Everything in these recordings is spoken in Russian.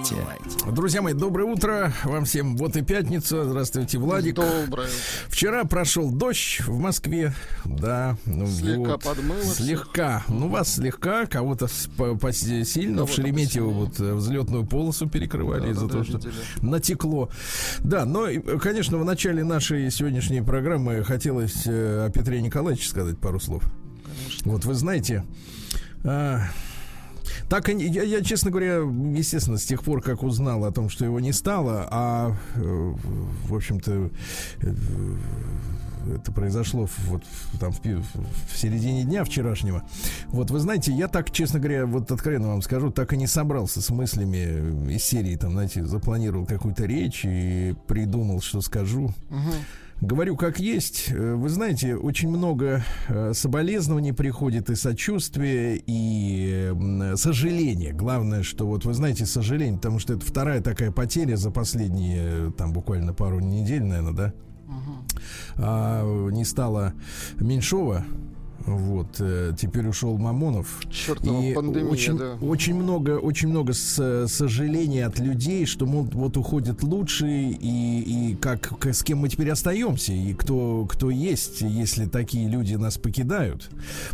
На лайте. Друзья мои, доброе утро. Вам всем вот и пятница. Здравствуйте, Владик. Доброе. Вчера прошел дождь в Москве. Да. Ну, Слегка вот. подмыло всех. Слегка. Ну, вас слегка, кого-то сильно. В Кого-то Шереметьево вот э, взлетную полосу перекрывали Да, из-за да, того, да, что видели. натекло. Да, но, конечно, в начале нашей сегодняшней программы хотелось э, о Петре Николаевиче сказать пару слов. Вот вы знаете, а, так я, я, честно говоря, естественно, с тех пор, как узнал о том, что его не стало, а э, в общем-то э, это произошло вот там в, в середине дня вчерашнего. Вот вы знаете, я так, честно говоря, вот откровенно вам скажу, так и не собрался с мыслями из серии, там, знаете, запланировал какую-то речь и придумал, что скажу. Говорю как есть. Э, Вы знаете, очень много э, соболезнований приходит и сочувствия, и сожаления. Главное, что вот вы знаете, сожаление, потому что это вторая такая потеря за последние э, там буквально пару недель, наверное, да? А, не стало Меньшова. Вот, э, теперь ушел Мамонов. Чёртова И пандемия, очень, да. очень много, очень много с- сожалений от людей, что мол, вот уходят лучшие и, и как, с кем мы теперь остаемся и кто кто есть, если такие люди нас покидают.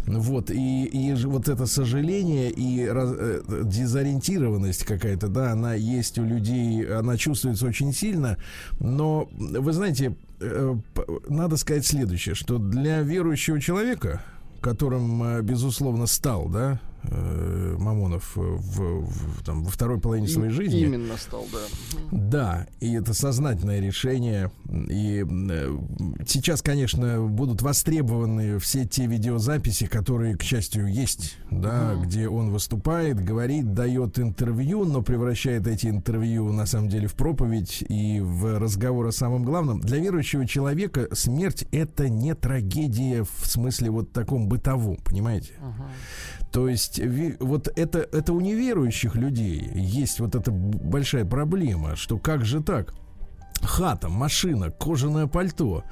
Вот и, и вот это сожаление и раз- э, дезориентированность какая-то, да, она есть у людей, она чувствуется очень сильно. Но вы знаете, э, надо сказать следующее, что для верующего человека которым, э, безусловно, стал, да, э, Мамонов э, в, в- там, во второй половине своей И- жизни. Именно стал, да. Да, и это сознательное решение. И э, сейчас, конечно, будут востребованы все те видеозаписи, которые, к счастью, есть, да, где он выступает, говорит, дает интервью, но превращает эти интервью на самом деле в проповедь и в разговор о самом главном. Для верующего человека смерть это не трагедия в смысле вот таком бытовом, понимаете? То есть вот это, это у неверующих людей есть вот эта большая проблема, что как же так? Хата, машина, кожаное пальто,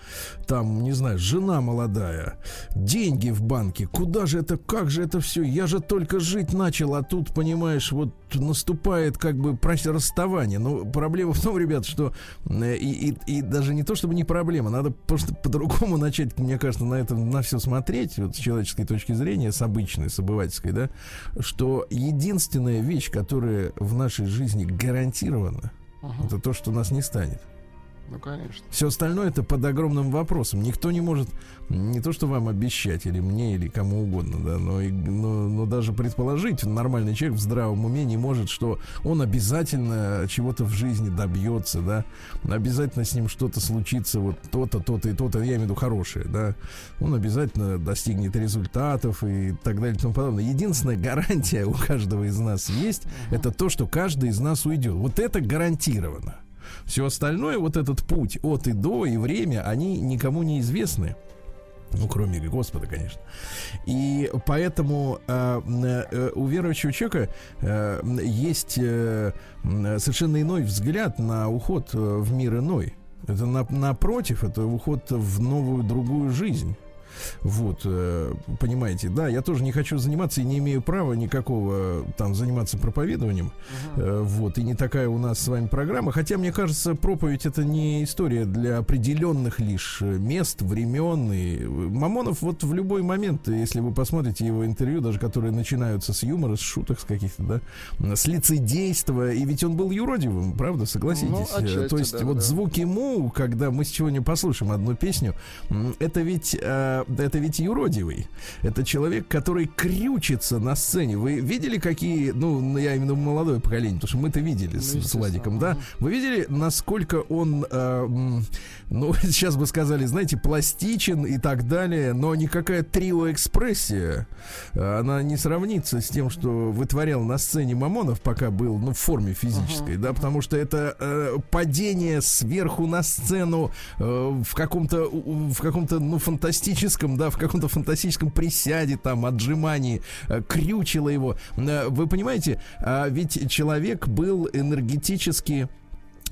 там, не знаю, жена молодая, деньги в банке, куда же это, как же это все? Я же только жить начал, а тут, понимаешь, вот наступает как бы расставание. Но проблема в том, ребят, что э, и, и, и даже не то, чтобы не проблема, надо просто по-другому начать, мне кажется, на это, на все смотреть, вот с человеческой точки зрения, с обычной, с обывательской, да, что единственная вещь, которая в нашей жизни гарантирована, это то, что нас не станет. Ну, конечно. Все остальное это под огромным вопросом. Никто не может не то, что вам обещать, или мне, или кому угодно, да, но, и- но, но даже предположить нормальный человек в здравом уме не может, что он обязательно чего-то в жизни добьется, да, обязательно с ним что-то случится, вот то-то, то-то и то-то, я имею в виду хорошее, да, он обязательно достигнет результатов и так далее и тому подобное. Единственная гарантия у каждого из нас есть, это то, что каждый из нас уйдет. Вот это гарантированно. Все остальное, вот этот путь от и до и время, они никому не известны. Ну, кроме Господа, конечно. И поэтому э, э, у верующего человека э, есть э, совершенно иной взгляд на уход э, в мир иной. Это на- напротив, это уход в новую другую жизнь. Вот, э, понимаете, да, я тоже не хочу заниматься и не имею права никакого там заниматься проповедованием. Э, Вот, и не такая у нас с вами программа. Хотя, мне кажется, проповедь это не история для определенных лишь э, мест, времен. И э, Мамонов вот в любой момент, э, если вы посмотрите его интервью, даже которые начинаются с юмора, с шуток, с каких-то, да, с лицедейства, и ведь он был юродивым, правда, согласитесь? Ну, Э, отчасти, То есть да, вот да. звуки му, когда мы сегодня послушаем одну песню, это ведь, э, это ведь юродивый. Это человек, который крючится на сцене. Вы видели, какие, ну, я именно молодое поколение, потому что мы-то видели с, с естественно, Владиком, да? Вы видели, насколько он, э, ну, сейчас бы сказали, знаете, пластичен и так далее, но никакая трио-экспрессия, э, она не сравнится с тем, что вытворял на сцене Мамонов, пока был, ну, в форме физической, да, потому что это э, падение сверху на сцену э, в каком-то, в каком-то, ну, фантастическом фантастическом, да, в каком-то фантастическом присяде, там, отжимании, э, крючило его. Э, Вы понимаете, а ведь человек был энергетически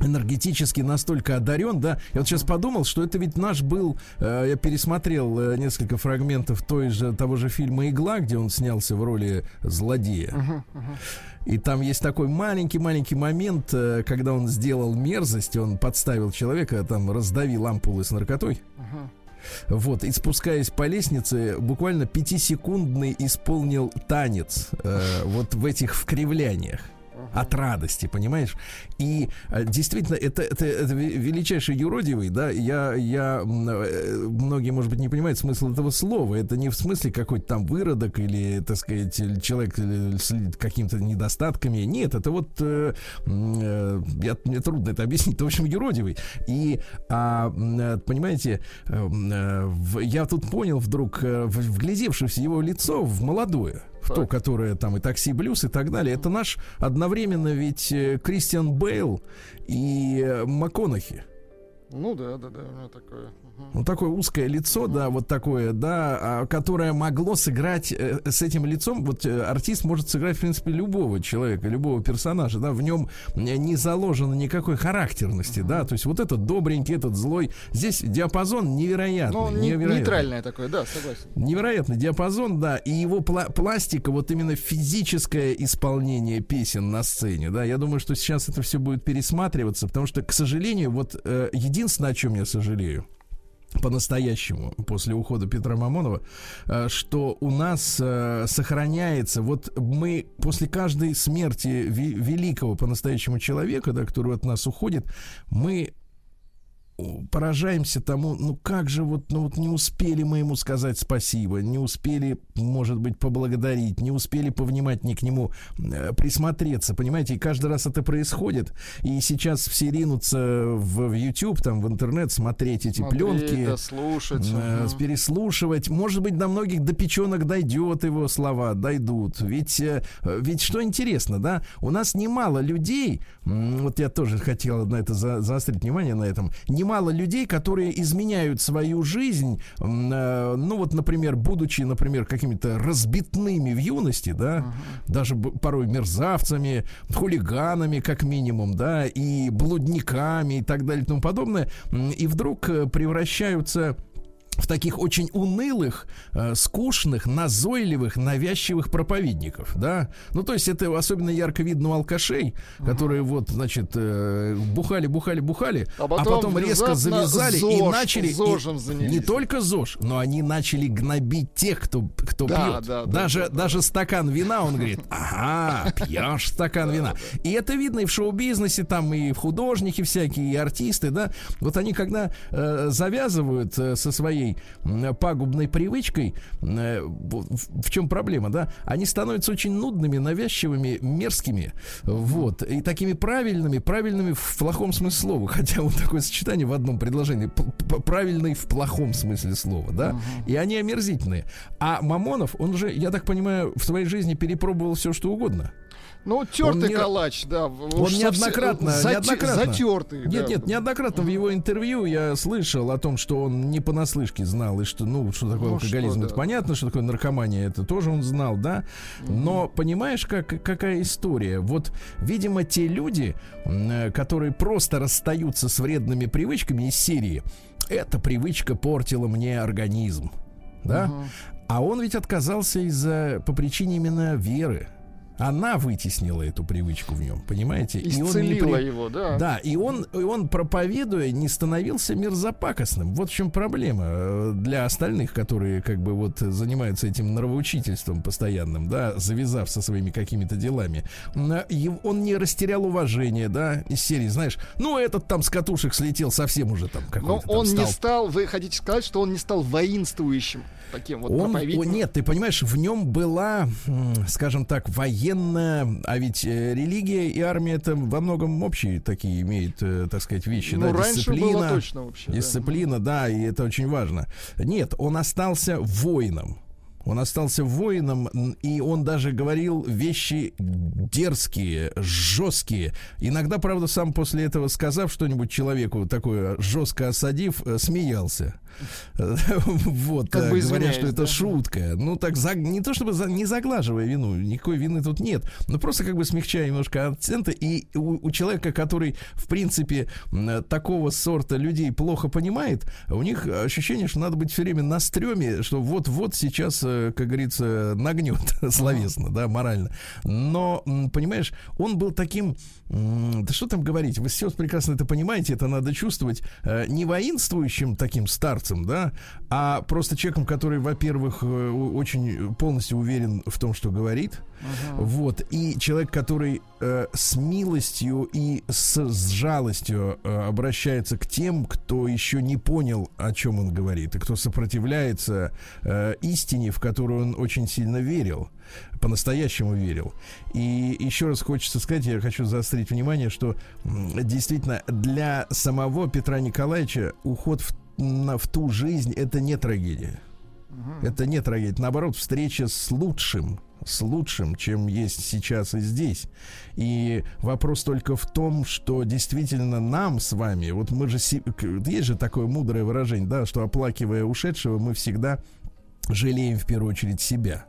энергетически настолько одарен, да. Я вот сейчас подумал, что это ведь наш был, э, я пересмотрел э, несколько фрагментов той же, того же фильма «Игла», где он снялся в роли злодея. И там есть такой маленький-маленький момент, э, когда он сделал мерзость, он подставил человека, там раздавил ампулы с наркотой. Вот, и спускаясь по лестнице, буквально пятисекундный исполнил танец э, вот в этих вкривляниях от радости, понимаешь? И э, действительно, это, это, это ве- величайший юродивый, да, я, я, э, многие, может быть, не понимают смысл этого слова, это не в смысле какой-то там выродок или, так сказать, человек с какими-то недостатками, нет, это вот, э, э, я, мне трудно это объяснить, это, в общем, юродивый. И, а, э, понимаете, э, э, я тут понял вдруг, э, вглядевшись в его лицо, в молодое, в то, Так. которое там и такси блюз и так далее. Это наш одновременно ведь э, Кристиан Бейл и э, МакКонахи. Ну да, да, да, у него такое. мгм. Ну, такое узкое лицо, да, вот такое, да, а, которое могло сыграть э, с этим лицом. Вот э, артист может сыграть, в принципе, любого человека, любого персонажа, да, в нем не заложено никакой характерности, да, то есть вот этот добренький, этот злой. Здесь диапазон невероятный. Ну, не- невероятный. нейтральное такое, да, согласен. Невероятный диапазон, да, и его пла- пластика, вот именно физическое исполнение песен на сцене, да, я думаю, что сейчас это все будет пересматриваться, потому что, к сожалению, вот э, единственное, о чем я сожалею, по-настоящему после ухода Петра Мамонова, э, что у нас э, сохраняется, вот мы после каждой смерти великого по-настоящему человека, да, который от нас уходит, мы поражаемся тому, ну как же вот, ну вот не успели мы ему сказать спасибо, не успели, может быть, поблагодарить, не успели повнимательнее к нему э, присмотреться, понимаете, и каждый раз это происходит, и сейчас все ринутся в, в YouTube, там, в интернет смотреть эти Смотреть, пленки, да, слушать. э, переслушивать. Может быть, до многих до печенок дойдет его слова, дойдут. Ведь, э, ведь что интересно, да, у нас немало людей, вот я тоже хотел на это за- заострить внимание на этом, немало людей, которые изменяют свою жизнь, э, ну вот, например, будучи, например, какими-то разбитными в юности, да, даже б- порой мерзавцами, хулиганами, как минимум, да, и блудниками и так далее и тому подобное, и вдруг э, превращаются в таких очень унылых, э, скучных, назойливых, навязчивых проповедников, да. Ну, то есть это особенно ярко видно у алкашей, которые вот, значит, э, бухали, бухали, бухали, А а потом потом, резко завязали и ЗОЖ, начали... и ЗОЖем занялись. не только ЗОЖ, но они начали гнобить тех, кто, кто Да, пьет. да, да, даже, да, да. даже стакан вина, он говорит, ага, пьешь стакан вина. И это видно и в шоу-бизнесе, там и в художники всякие, и артисты, да. Вот они, когда э, завязывают э, со своей пагубной привычкой, э, в, чем проблема, да? Они становятся очень нудными, навязчивыми, мерзкими, вот, и такими правильными, правильными в плохом смысле слова, хотя вот такое сочетание в одном предложении, правильный в плохом смысле слова, да? И они омерзительные. А Мамонов, он же, я так понимаю, в своей жизни перепробовал все, что угодно. Ну, тертый не- калач, да. Он неоднократно, зате- неоднократно. Затертый, Нет, да. нет, неоднократно в его интервью я слышал о том, что он не понаслышке знал, и что, ну, что такое Ну, алкоголизм, что, это да. понятно, что такое наркомания, это тоже он знал, да. Но понимаешь, как, какая история? Вот, видимо, те люди, э, которые просто расстаются с вредными привычками из серии, эта привычка портила мне организм, да? А он ведь отказался из-за по причине именно веры. Она вытеснила эту привычку в нем, понимаете? И он не Исцелила при- его, да. да, и он, и он, проповедуя, не становился мерзопакостным. Вот в чем проблема э, для остальных, которые как бы вот занимаются этим нравоучительством постоянным, да, завязав со своими какими-то делами. Э, Он не растерял уважение, да, из серии, знаешь, ну этот там с катушек слетел совсем уже там Но какой-то там он не стал стал, вы хотите сказать, что он не стал воинствующим таким вот он, о, проповедником? нет, ты понимаешь, в нем была, скажем так, военная, а ведь э, религия и армия это во многом общие такие имеют, э, так сказать, вещи, Ну, да, раньше дисциплина, было точно вообще. да. дисциплина, да, и это очень важно. Нет, он остался воином. Он остался воином, и он даже говорил вещи дерзкие, жесткие. Иногда, правда, сам после этого сказав что-нибудь человеку, такое жестко осадив, э, смеялся. Вот, Как бы говоря, что это шутка. Ну, так, не то чтобы не заглаживая вину, никакой вины тут нет, но просто как бы смягчая немножко акценты. И у, человека, который, в принципе, такого сорта людей плохо понимает, у них ощущение, что надо быть все время на стреме, что вот-вот сейчас, э, как говорится, нагнет словесно, да, морально. Но, понимаешь, он был таким, да что там говорить, вы все прекрасно это понимаете, это надо чувствовать, э, не воинствующим таким старцем, да, а просто человеком, который, во-первых, э, очень полностью уверен в том, что говорит, вот, и человек, который э, с милостью и с, с жалостью э, обращается к тем, кто еще не понял, о чем он говорит, и кто сопротивляется э, истине, в которую он очень сильно верил, по-настоящему верил. И еще раз хочется сказать, я хочу заострить внимание, что действительно для самого Петра Николаевича уход в, в ту жизнь это не трагедия. Это не трагедия. Наоборот, встреча с лучшим, с лучшим, чем есть сейчас и здесь. И вопрос только в том, что действительно нам с вами, вот мы же, есть же такое мудрое выражение, да, что оплакивая ушедшего, мы всегда жалеем в первую очередь себя.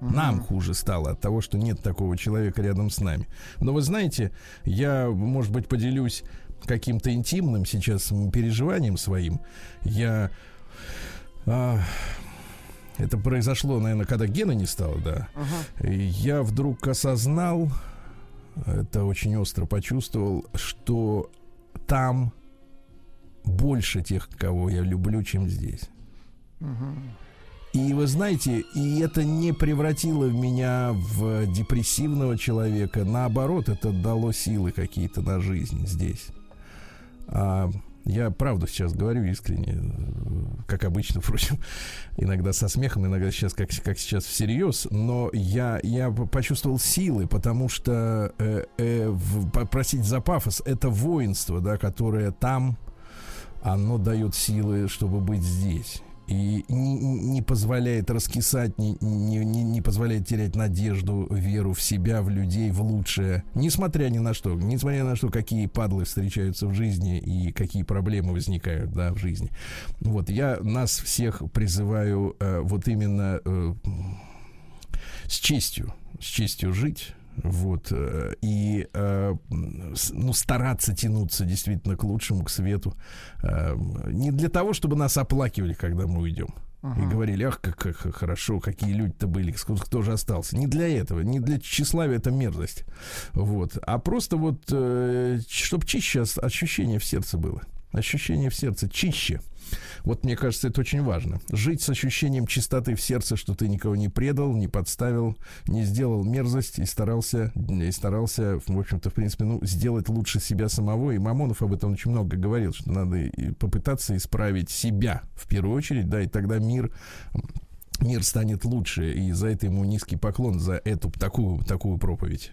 Нам хуже стало от того, что нет такого человека рядом с нами. Но вы знаете, я, может быть, поделюсь каким-то интимным сейчас переживанием своим. Я а, это произошло, наверное, когда Гена не стало, да. И я вдруг осознал, это очень остро почувствовал, что там больше тех, кого я люблю, чем здесь. И вы знаете, и это не превратило меня в депрессивного человека. Наоборот, это дало силы какие-то на жизнь здесь. А, я правду сейчас говорю искренне, э, как обычно, впрочем, иногда со смехом, иногда сейчас как, как сейчас всерьез, но я, я почувствовал силы, потому что э, э, попросить за пафос это воинство, да, которое там, оно дает силы, чтобы быть здесь. И не, не позволяет раскисать, не, не, не, не позволяет терять надежду, веру в себя, в людей, в лучшее. Несмотря ни на что, несмотря на что, какие падлы встречаются в жизни и какие проблемы возникают да, в жизни. Вот я нас всех призываю э, вот именно э, с честью, с честью жить. Вот, э, и э, ну, стараться тянуться действительно к лучшему, к свету. Э, Не для того, чтобы нас оплакивали, когда мы уйдем. И говорили, ах, как, как хорошо, какие люди-то были, кто же остался. Не для этого, не для тщеславия это мерзость. Вот. А просто вот, чтобы чище ощущение в сердце было. Ощущение в сердце чище. Вот мне кажется, это очень важно. Жить с ощущением чистоты в сердце, что ты никого не предал, не подставил, не сделал мерзость и старался, и старался, в общем-то, в принципе, ну, сделать лучше себя самого. И Мамонов об этом очень много говорил, что надо попытаться исправить себя в первую очередь, да, и тогда мир мир станет лучше, и за это ему низкий поклон, за эту такую, такую проповедь.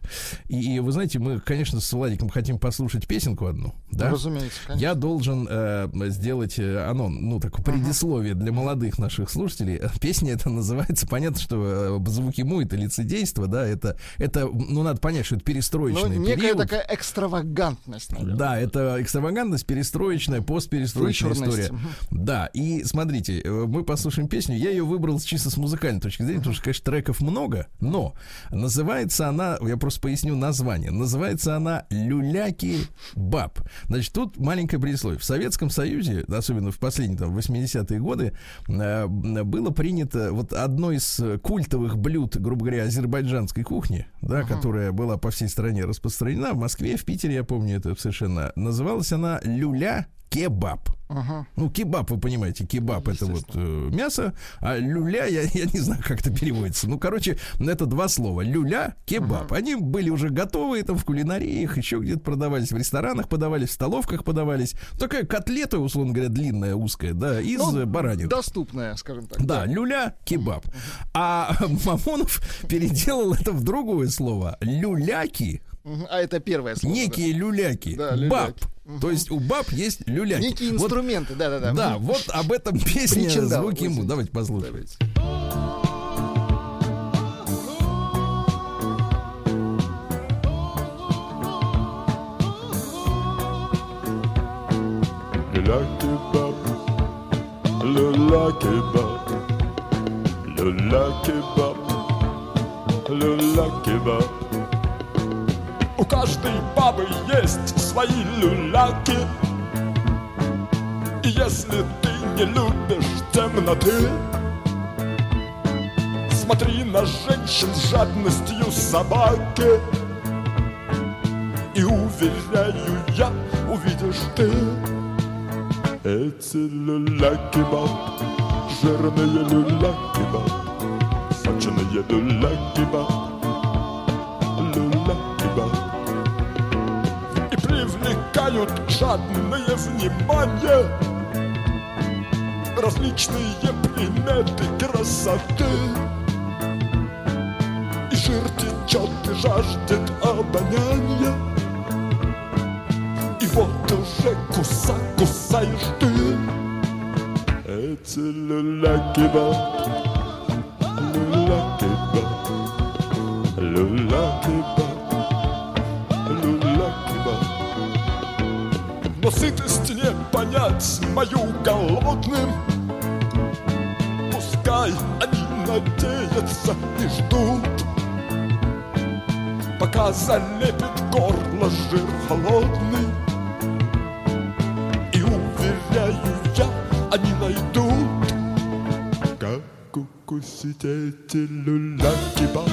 И, и вы знаете, мы, конечно, с Владиком хотим послушать песенку одну, да? Разумеется, конечно. Я должен э, сделать э, оно, ну, такое предисловие для молодых наших слушателей. Песня это называется, понятно, что э, звуки му это лицедейство, да, это, это, ну, надо понять, что это Ну, перестроечный некая период. такая экстравагантность, наверное. Да, это экстравагантность, перестроечная, постперестроечная история. Да, и смотрите, э, мы послушаем песню. Я ее выбрал чисто с музыкальной точки зрения, потому что, конечно, треков много, но называется она, я просто поясню название, называется она «Люляки баб». Значит, тут маленькое предисловие. В Советском Союзе, особенно в последние там 80-е годы, э, было принято вот одно из культовых блюд, грубо говоря, азербайджанской кухни, да, которая была по всей стране распространена, в Москве, в Питере, я помню это совершенно, называлась она «Люля кебаб». Ага. Ну, кебаб, вы понимаете, кебаб это вот э, мясо, а люля, я, я не знаю, как это переводится. Ну, короче, это два слова. Люля, кебаб. Они были уже готовы, там в кулинарии их еще где-то продавались, в ресторанах подавались, в столовках подавались. Такая котлета, условно говоря, длинная, узкая, да, из Ну, э, баранины. Доступная, скажем так. Да, люля кебаб. А Мамонов переделал это в другое слово. Люляки. А это первое слово. да. некие люляки. Да, баб. люляки. То есть у баб есть люляки. Некие Вот инструменты, да-да-да. да, вот об этом песня Причиндал, звуки ему. Давайте послушаем. Давайте. Люля кебаб, Люля-кебаб, люля-кебаб, люля-кебаб. У каждой бабы есть свои люляки. И если ты не любишь темноты Смотри на женщин с жадностью собаки. И уверяю я, увидишь ты. Эти люляки баб, жирные люляки баб Сочные люляки баб, жадное внимание. Различные приметы красоты. И жир течет и жаждет обоняния. И вот уже куса кусаешь ты. Эти люля-кебаб Люля-кебаб понять мою голодным. Пускай они надеются и ждут Пока залепит горло жир холодный. И уверяю я, они найдут Как укусить эти люля-кебаб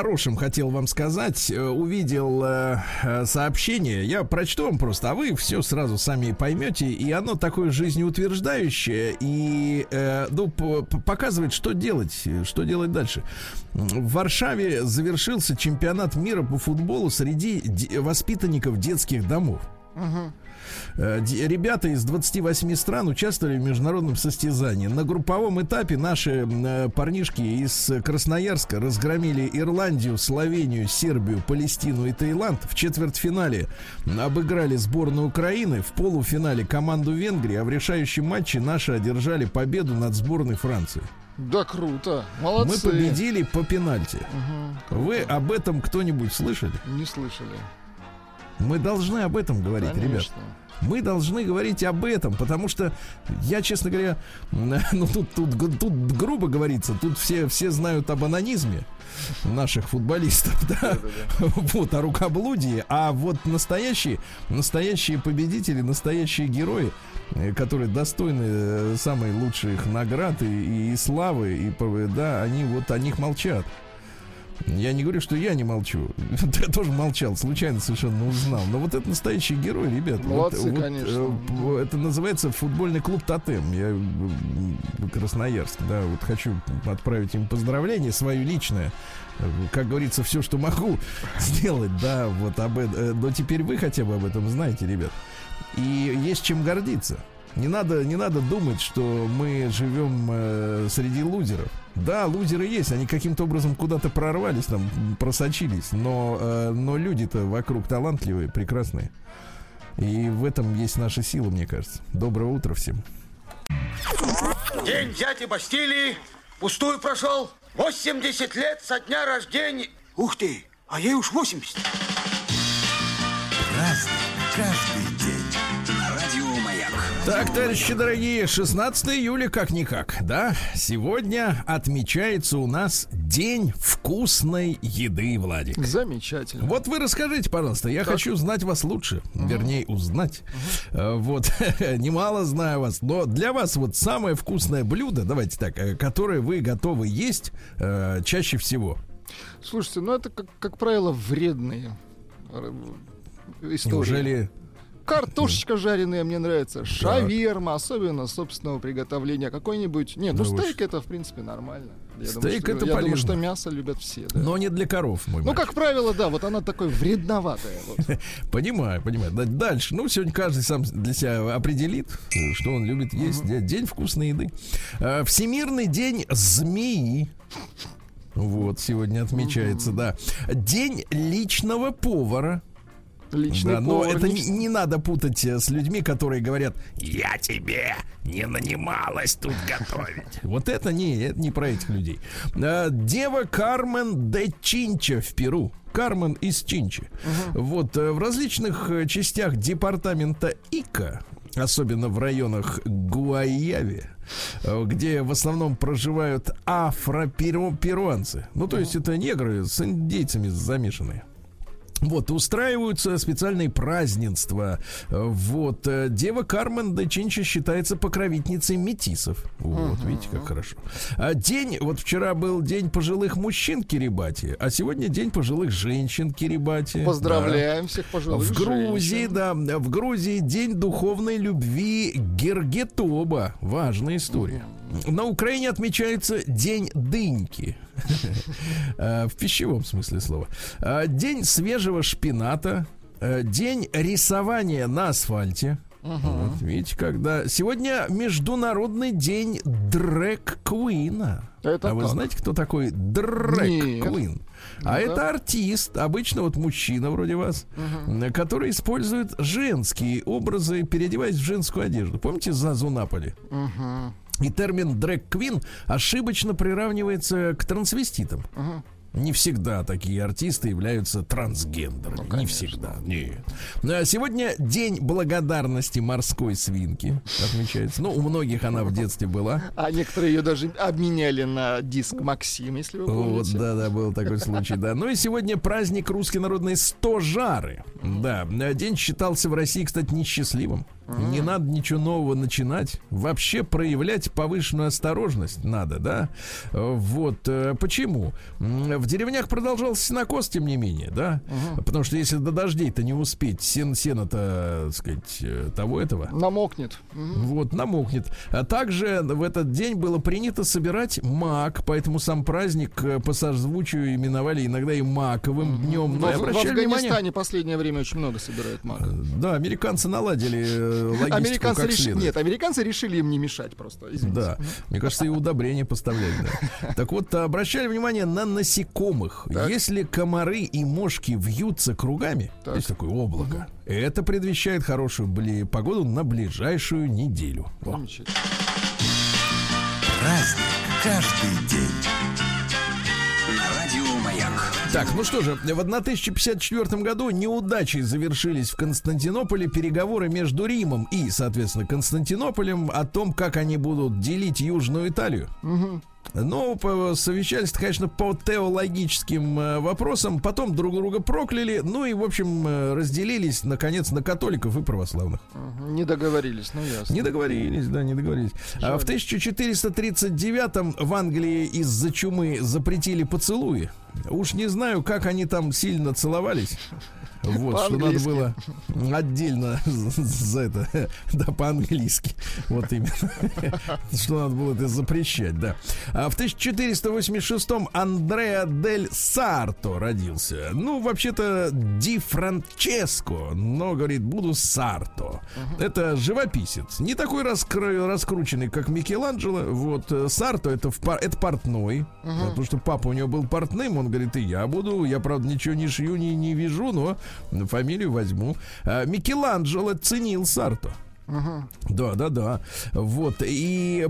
хорошем хотел вам сказать. Э, Увидел э, э, сообщение. Я прочту вам просто, а вы все сразу сами поймете. И оно такое жизнеутверждающее и э, ну, показывает, что делать, что делать дальше. В Варшаве завершился чемпионат мира по футболу среди воспитанников детских домов. Ди- Ребята из 28 стран участвовали в международном состязании. На групповом этапе наши э, парнишки из Красноярска разгромили Ирландию, Словению, Сербию, Палестину и Таиланд. В четвертьфинале обыграли сборную Украины, в полуфинале команду Венгрии, а в решающем матче наши одержали победу над сборной Франции. Да круто. Молодцы. Мы победили по пенальти. Мгм. Вы об этом кто-нибудь слышали? Не слышали. Мы должны об этом говорить, ребят. Мы должны говорить об этом, потому что я, честно говоря, ну тут, тут, тут грубо говорится, тут все, все знают об анонизме наших футболистов, да, вот, о рукоблудии, а вот настоящие, настоящие победители, настоящие герои, э, которые достойны э, самой лучших наград и, и славы, и, да, они вот о них молчат. Я не говорю, что я не молчу. Я тоже молчал, случайно совершенно узнал. Но вот это настоящий герой, ребят. Молодцы, вот, конечно. э, Это называется футбольный клуб Тотем. Я м, Красноярск, да, вот хочу отправить им поздравление свое личное. Э, Как говорится, все, что могу сделать, да, вот об этом. Но теперь вы хотя бы об этом знаете, ребят. И есть чем гордиться. Не надо, не надо думать, что мы живем э, среди лузеров. Да, лузеры есть, они каким-то образом куда-то прорвались, там, просочились, но, э, но люди-то вокруг талантливые, прекрасные. И в этом есть наша сила, мне кажется. Доброго утра всем. День дяди Бастилии пустую прошел. 80 лет со дня рождения. Ух ты, а ей уж 80. Разный Так, товарищи дорогие, 16 июля как-никак, да? Сегодня отмечается у нас День вкусной еды, Владик. Замечательно. Вот вы расскажите, пожалуйста, я хочу знать вас лучше, вернее, узнать. Э, Вот, немало знаю вас, но для вас вот самое вкусное блюдо, давайте так, э, которое вы готовы есть э, чаще всего. Слушайте, ну это, как, как правило, вредные э, истории. Неужели Картошечка жареная мне нравится, шаверма, особенно собственного приготовления. Какой-нибудь... Нет, ну вы стейк это, в принципе, нормально. Я Стейк думаю, это что, Я думаю, полезно. что мясо любят все. да. но не для коров, мой Ну, мальчик. как правило, да, вот она такой вредноватая. вот. Понимаю, понимаю. Да, Дальше. Ну, сегодня каждый сам для себя определит, что он любит есть. Де- День вкусной еды. Э, Всемирный день змеи. Вот, сегодня отмечается, да. День личного повара. Личный Да, но это не не, надо путать э, с людьми, которые говорят, я тебе не нанималась тут готовить. Вот это не, это не про этих людей. А, Дева Кармен де Чинча в Перу. Кармен из Чинчи. Вот э, в различных э, частях департамента Ика, особенно в районах Гуайяви, э, где в основном проживают афроперуанцы. Ну, то есть это негры с индейцами замешанные. Вот, устраиваются специальные празднества. Вот, э, Дева Кармен де Чинча считается покровительницей метисов. Вот, видите, как хорошо. А день, вот вчера был день пожилых мужчин Кирибати, а сегодня день пожилых женщин Кирибати. Поздравляем всех Да. пожилых В Грузии, женщин. да, в Грузии день духовной любви Гергетоба. Важная история. На Украине отмечается День дыньки. Э, В пищевом смысле слова. Э, День свежего шпината. Э, День рисования на асфальте. Вот, видите, когда... Сегодня Международный день дрэк-квина. Это а вы знаете, кто такой Нет. дрэк-квин? А Ну-ка. это артист, обычно вот мужчина вроде вас, э, который использует женские образы, переодеваясь в женскую одежду. Помните Зазу Наполи? Мгм. И термин дрэк-квин ошибочно приравнивается к трансвеститам. Не всегда такие артисты являются трансгендерами. не Ну, конечно. всегда. Нет. А Сегодня день благодарности морской свинки отмечается. Ну, у многих она в детстве была. А некоторые ее даже обменяли на диск Максим, если вы Вот, помните. да, да, был такой случай, да. Ну и сегодня праздник русской народной стожары. Да, день считался в России, кстати, несчастливым. Не надо ничего нового начинать. Вообще проявлять повышенную осторожность надо, да? Э, Вот. э, Почему? В деревнях продолжался сенокос, тем не менее, да? Потому что если до дождей-то не успеть, сен, сено-то, так сказать, э, того этого, Намокнет. Мгм. вот, намокнет. А также в этот день было принято собирать мак, поэтому сам праздник по созвучию именовали иногда и маковым днем. Но в обращали Афганистане внимание, последнее время очень много собирают мак. да, американцы наладили логистику Американцы как решили... следует. Нет, американцы решили им не мешать просто. извините. Да, мне кажется, и удобрения поставляют. да. Так вот, обращали внимание на насекомых. Так. Если комары и мошки вьются кругами, Так. есть такое облако, это предвещает хорошую бли- погоду на ближайшую неделю. Праздник каждый день. Так, ну что же, в 1054 году неудачей завершились в Константинополе переговоры между Римом и, соответственно, Константинополем о том, как они будут делить Южную Италию. Но по- совещались, конечно, по теологическим э, вопросам, потом друг друга прокляли, ну и, в общем, э, разделились, наконец, на католиков и православных. Не договорились, ну ясно. Не договорились, да, не договорились. А в 1439 в Англии из-за чумы запретили поцелуи. Уж не знаю, как они там сильно целовались. Вот, что надо было отдельно за это, да, по-английски. Вот именно. Что надо было это запрещать, да. А в 1486-м Андреа дель Сарто родился. Ну, вообще-то Ди Франческо, но, говорит, буду Сарто. Это живописец. Не такой раскрученный, как Микеланджело. Вот э, Сарто это, в это портной. Потому что папа у него был портным. Он говорит, и я буду. Я, правда, ничего не шью, не, не вяжу, но фамилию возьму. А, Микеланджело ценил Сарто. Да, да, да. Вот. И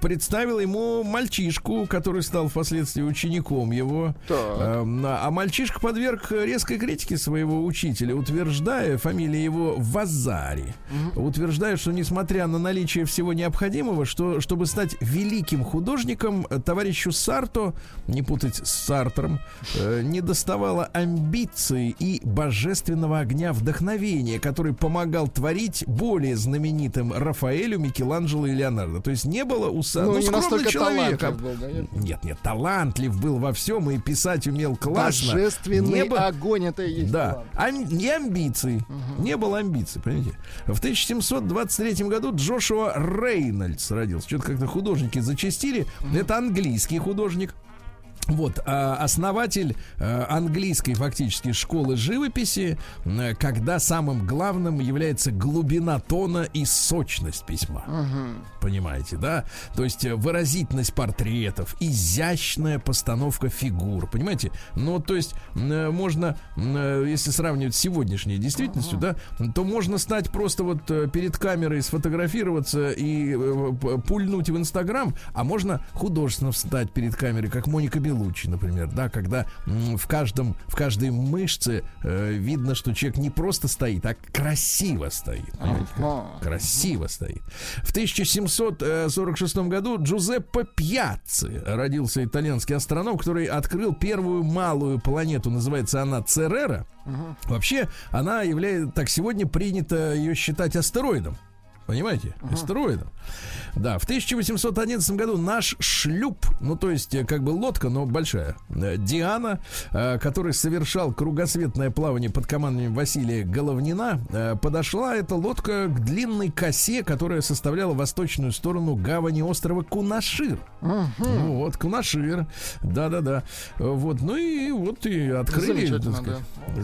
представил ему мальчишку, который стал впоследствии учеником его. Так. Эм, А мальчишка подверг резкой критике своего учителя, утверждая, фамилия его Вазари, утверждая, что несмотря на наличие всего необходимого, что чтобы стать великим художником, товарищу Сарто, не путать с Сартром, э, не доставало амбиции и божественного огня вдохновения, который помогал творить более знаменитым Рафаэлю, Микеланджело и Леонардо. То есть не было у Сарто... Ну, не настолько человек, талантлив был, нет? нет, талантлив был во всем и писать умел классно. Божественный Не было- огонь это и есть. да. Ам- не амбиций. Не было амбиций, понимаете? В 1723 году Джошуа Рейнольдс родился. Что-то как-то художники зачастили. Это английский художник. Вот, а, основатель э, английской фактически школы живописи, когда самым главным является глубина тона и сочность письма. Понимаете, да? То есть э, выразительность портретов, изящная постановка фигур. Понимаете? Ну, то есть э, можно, если сравнивать с сегодняшней действительностью, да, то можно стать просто вот перед камерой, сфотографироваться и пульнуть в Инстаграм, а можно художественно встать перед камерой, как Моника Белуччи, например, да, когда в каждом, в каждой мышце э, видно, что человек не просто стоит, а красиво стоит. Ага. Красиво стоит. В 1746 году Джузеппе Пьяцци родился итальянский астроном, который открыл первую малую планету. Называется она Церера. Вообще, она является, так сегодня принято ее считать астероидом. Понимаете? Астероидом. Да, в 1811 году наш шлюп, ну то есть э, как бы лодка, но большая, э, Диана, э, который совершал кругосветное плавание под командованием Василия Головнина, подошла эта лодка к длинной косе, которая составляла восточную сторону гавани острова Кунашир. Ну вот, Кунашир. Да-да-да. Вот, ну и вот и открыли сказать,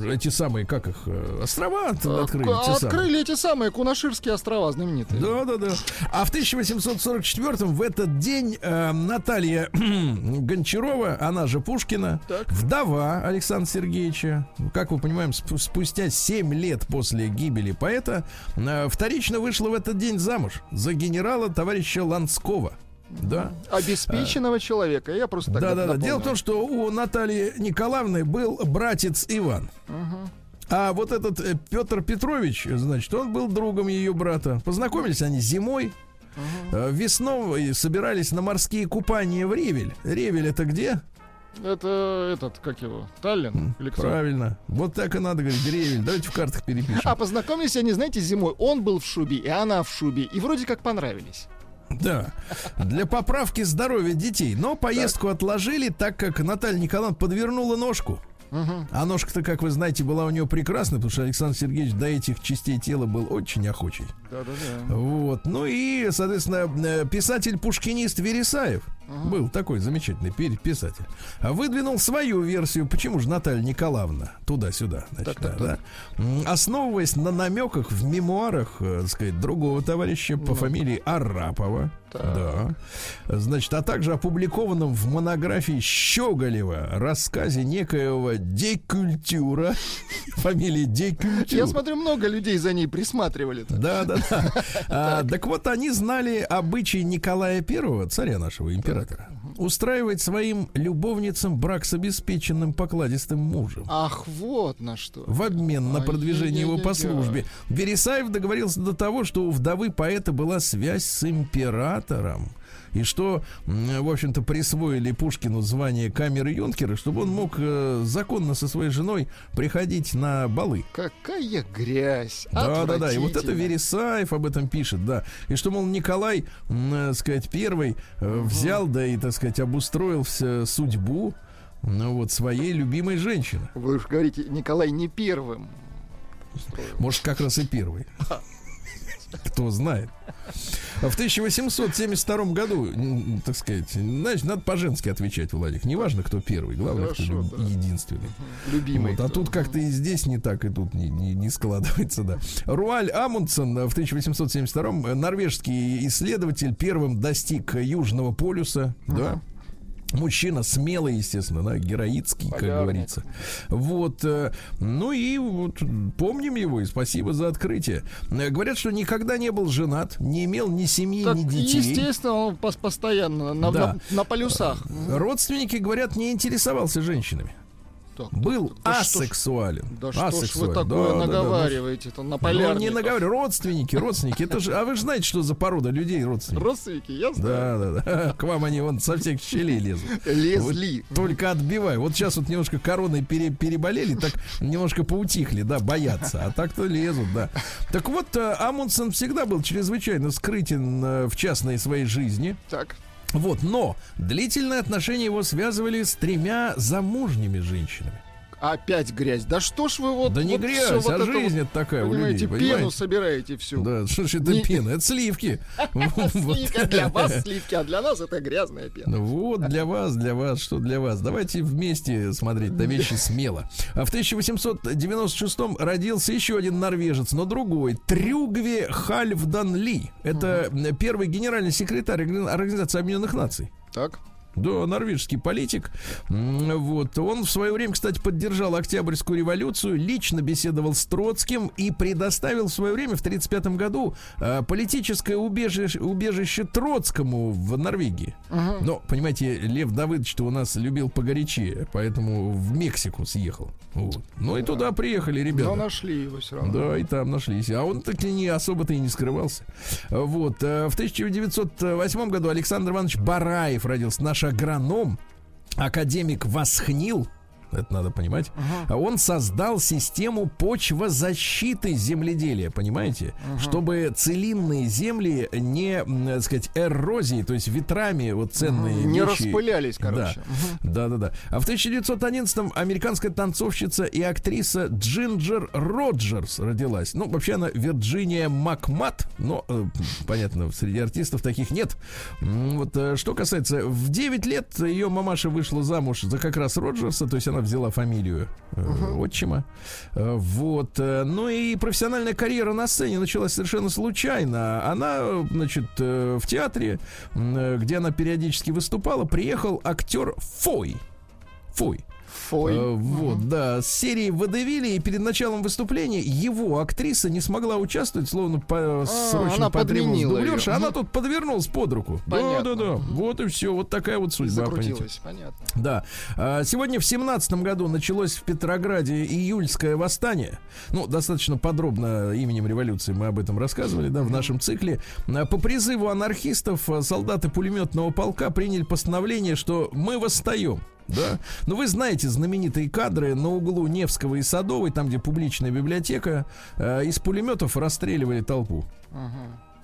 эти самые, как их, острова от- открыли. Открыли эти самые Кунаширские острова знаменитые. Да, да, да. А в 1844 в этот день э, Наталья Гончарова, она же Пушкина, Так. вдова Александра Сергеевича, как вы понимаем, сп- спустя 7 лет после гибели поэта, э, вторично вышла в этот день замуж за генерала товарища Ланского. Да. Обеспеченного человека. Я просто так Да, да, да. Дело в том, что у Натальи Николаевны был братец Иван. А вот этот э, Петр Петрович, значит, он был другом ее брата. Познакомились они зимой. Э, Весной собирались на морские купания в Ревель. Ревель это где? Это этот, как его, Таллин? Или кто? Правильно. Вот так и надо говорить, Ревель. Давайте в картах перепишем. А познакомились они, знаете, зимой. Он был в шубе, и она в шубе. И вроде как понравились. Да. Для поправки здоровья детей. Но поездку отложили, так как Наталья Николаевна подвернула ножку. А ножка-то, как вы знаете, была у нее прекрасная, потому что Александр Сергеевич до этих частей тела был очень охочий. Да-да-да. Вот. Ну и, соответственно, э, писатель-пушкинист Вересаев был такой замечательный пи- писатель. а Выдвинул свою версию, почему же Наталья Николаевна туда-сюда, значит, Так, так, да, да. М, основываясь на намеках в мемуарах, э, так сказать, другого товарища по фамилии Арапова. Да. Значит, а также опубликованном в монографии Щеголева рассказе некоего Декультюра. Фамилия Декультюра. Я смотрю, много людей за ней присматривали. Да, да, так вот, они знали обычай Николая Первого, царя нашего императора, устраивать своим любовницам брак с обеспеченным покладистым мужем. Ах, вот на что. В обмен на продвижение его по службе. Вересаев договорился до того, что у вдовы поэта была связь с императором. И что, в общем-то, присвоили Пушкину звание камеры юнкера, чтобы он мог э, законно со своей женой приходить на балы. Какая грязь. Да, да, да. И вот это. Вересаев об этом пишет, да. И что, мол, Николай, м, э, сказать, первый э, взял, да и, так сказать, обустроил вся судьбу ну, вот, своей любимой женщины. Вы уж говорите, Николай не первым. Может, как раз и первый. Кто знает. В 1872 году, так сказать, значит, надо по-женски отвечать, Владик. Неважно, кто первый, главное, кто Хорошо, люб- да. единственный. Любимый. Вот, а кто. тут как-то и здесь не так, и тут не, не- не складывается, да. Руаль Амундсен э, в 1872 норвежский исследователь первым достиг Южного полюса, да. Мужчина смелый, естественно, да, героический, как Полярник. говорится. Вот. э, Ну и вот помним его, и спасибо за открытие. Э, Говорят, что никогда не был женат, не имел ни семьи, Так, ни детей. естественно, он пос- постоянно на, Да. на- на полюсах. Родственники, говорят, не интересовался женщинами. Так, Был да что ж- асексуален. Да что ж вы Асексуален. такое Да, да, да, ну, наговариваете-то на Ну, полярников? не наговорю, родственники, родственники. Это же, а вы же знаете, что за порода людей родственники? Родственники, я знаю. Да, да, да. К вам они вон со всех щелей лезут. Лезли. Вот только отбиваю. Вот сейчас вот немножко короной пере- переболели, так немножко поутихли, да, боятся. А так-то лезут, да. Так вот, э, Амундсен всегда был чрезвычайно скрытен э, в частной своей жизни. Так. Вот, но длительные отношения его связывали с тремя замужними женщинами. Опять грязь. Да что ж вы вот... да не вот грязь, всё вот а это жизнь вот, такая у Понимаете, людей, пену понимаете? собираете всю. Да, что ж это Не- пена? Это сливки. Для вас сливки, а для нас это грязная пена. Ну Вот для вас, для вас, что для вас. Давайте вместе смотреть на вещи смело. А в 1896 родился еще один норвежец, но другой. Трюгве Хальфдан Ли. Это первый генеральный секретарь Органи- Организации Объединенных Наций. Так. Да, норвежский политик. Вот. Он в свое время, кстати, поддержал Октябрьскую революцию, лично беседовал с Троцким и предоставил в свое время, в 1935 году, э, политическое убежище, убежище Троцкому в Норвегии. Но, понимаете, Лев Давыдович-то у нас любил погорячее, поэтому в Мексику съехал. Вот. Ну и туда приехали ребята. Но нашли его все равно. Да, и там нашлись. А он так и не особо-то и не скрывался. Вот. э, В 1908 году Александр Иванович Бараев родился. Наш агроном, академик Восхнил. Это надо понимать. А Он создал систему почвозащиты земледелия, понимаете? Чтобы целинные земли не, так сказать, эрозии, то есть ветрами вот ценные Не вещи- распылялись, короче. да, да, да. А в 1911-м американская танцовщица и актриса Джинджер Роджерс родилась. Ну, вообще она Вирджиния Макмат, но, э, понятно, среди артистов таких нет. Вот, э, что касается, в 9 лет ее мамаша вышла замуж за как раз Роджерса, то есть она взяла фамилию э, отчима. Э, Вот. э, Ну и профессиональная карьера на сцене началась совершенно случайно. Она, значит, в театре, где она периодически выступала, приехал актер Фой. Фой. Фой. Э, Вот, да, с серии «Водевили», и перед началом выступления его актриса не смогла участвовать, словно по, срочно А, она потребовалась дублерша. Она тут подвернулась под руку. Понятно. Да-да-да, вот и все, вот такая вот судьба. Закрутилась, понятно. Да. А, Сегодня в семнадцатом году началось в Петрограде июльское восстание. Ну, достаточно подробно именем революции мы об этом рассказывали, да, в нашем цикле. А, По призыву анархистов а, солдаты пулеметного полка приняли постановление, что мы восстаем. Да. Ну, вы знаете знаменитые кадры на углу Невского и Садовой, там, где публичная библиотека, а, из пулеметов расстреливали толпу.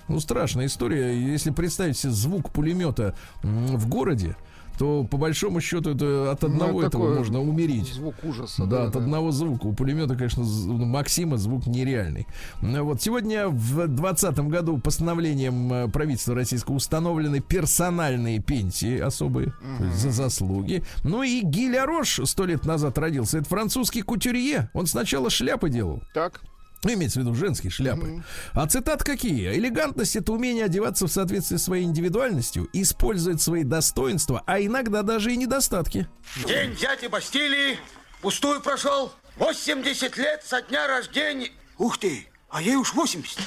Ну, страшная история. Если представить себе звук пулемета в городе, то по большому счету это от одного Ну, этого можно умереть. Звук ужаса. Да, от одного звука. У пулемета, конечно, з- у Максима звук нереальный. Ну, Вот сегодня в 2020 году постановлением э, правительства российского установлены персональные пенсии особые есть за заслуги. Ну и Гиля Рош сто лет назад родился. Это французский кутюрье. Он сначала шляпы делал. Так. Ну, имеется в виду женские шляпы. А цитат какие? Элегантность это умение одеваться в соответствии с своей индивидуальностью, использовать свои достоинства, а иногда даже и недостатки. День дяди Бастилии пустую прошел. 80 лет со дня рождения. Ух ты, а ей уж 80.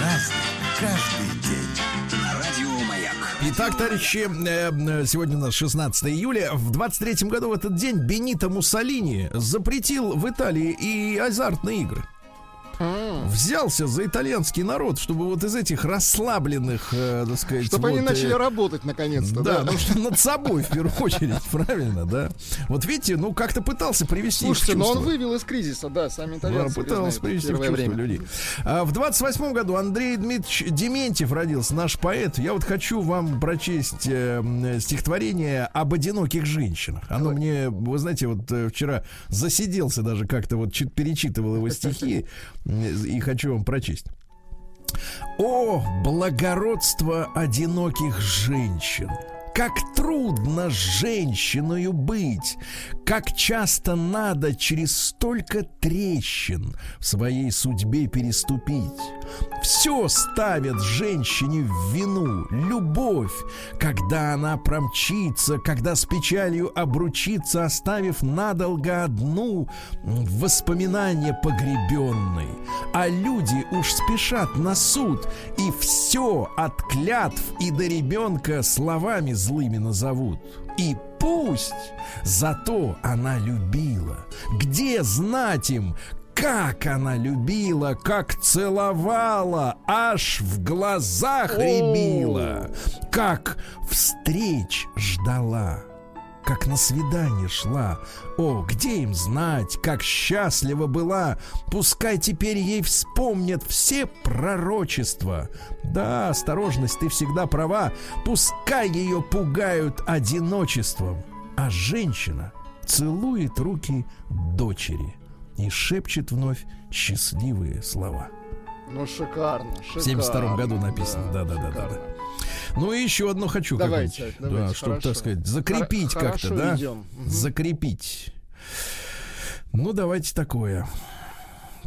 Разный, каждый. Итак, товарищи, э, э, сегодня у нас 16 июля. В 23 году в этот день Бенито Муссолини запретил в Италии и азартные игры. Взялся за итальянский народ, чтобы вот из этих расслабленных, э, так сказать, Чтобы они вот, э, начали работать наконец-то. Да, Да, ну что над собой в первую очередь, правильно, да. Вот видите, ну как-то пытался привести Слушайте, но он чувство. вывел из кризиса, да, сами Да, итальянцы пытался привести в чувство время. людей. А, в 28 году Андрей Дмитриевич Дементьев родился, наш поэт. Я вот хочу вам прочесть э, стихотворение об одиноких женщинах. Оно мне, вы знаете, вот э, вчера засиделся даже как-то, вот чуть перечитывал его стихи и хочу вам прочесть. О, благородство одиноких женщин! Как трудно женщиною быть, как часто надо через столько трещин в своей судьбе переступить. Все ставят женщине в вину. Любовь, когда она промчится, когда с печалью обручится, оставив надолго одну в воспоминания погребенной. А люди уж спешат на суд, и все от клятв и до ребенка словами злыми назовут. И пусть, зато она любила. Где знать им, как она любила, как целовала, аж в глазах рябила, как встреч ждала, как на свидание шла. О, где им знать, как счастлива была, пускай теперь ей вспомнят все пророчества. Да, осторожность, ты всегда права, пускай ее пугают одиночеством. А женщина целует руки дочери – и шепчет вновь счастливые слова. Ну, шикарно, шикарно. В 72 году написано, да-да-да. Ну и еще одно хочу давайте, давайте, да, чтобы, так сказать, закрепить Хор- как-то, да? Идем. Закрепить. Ну, давайте такое.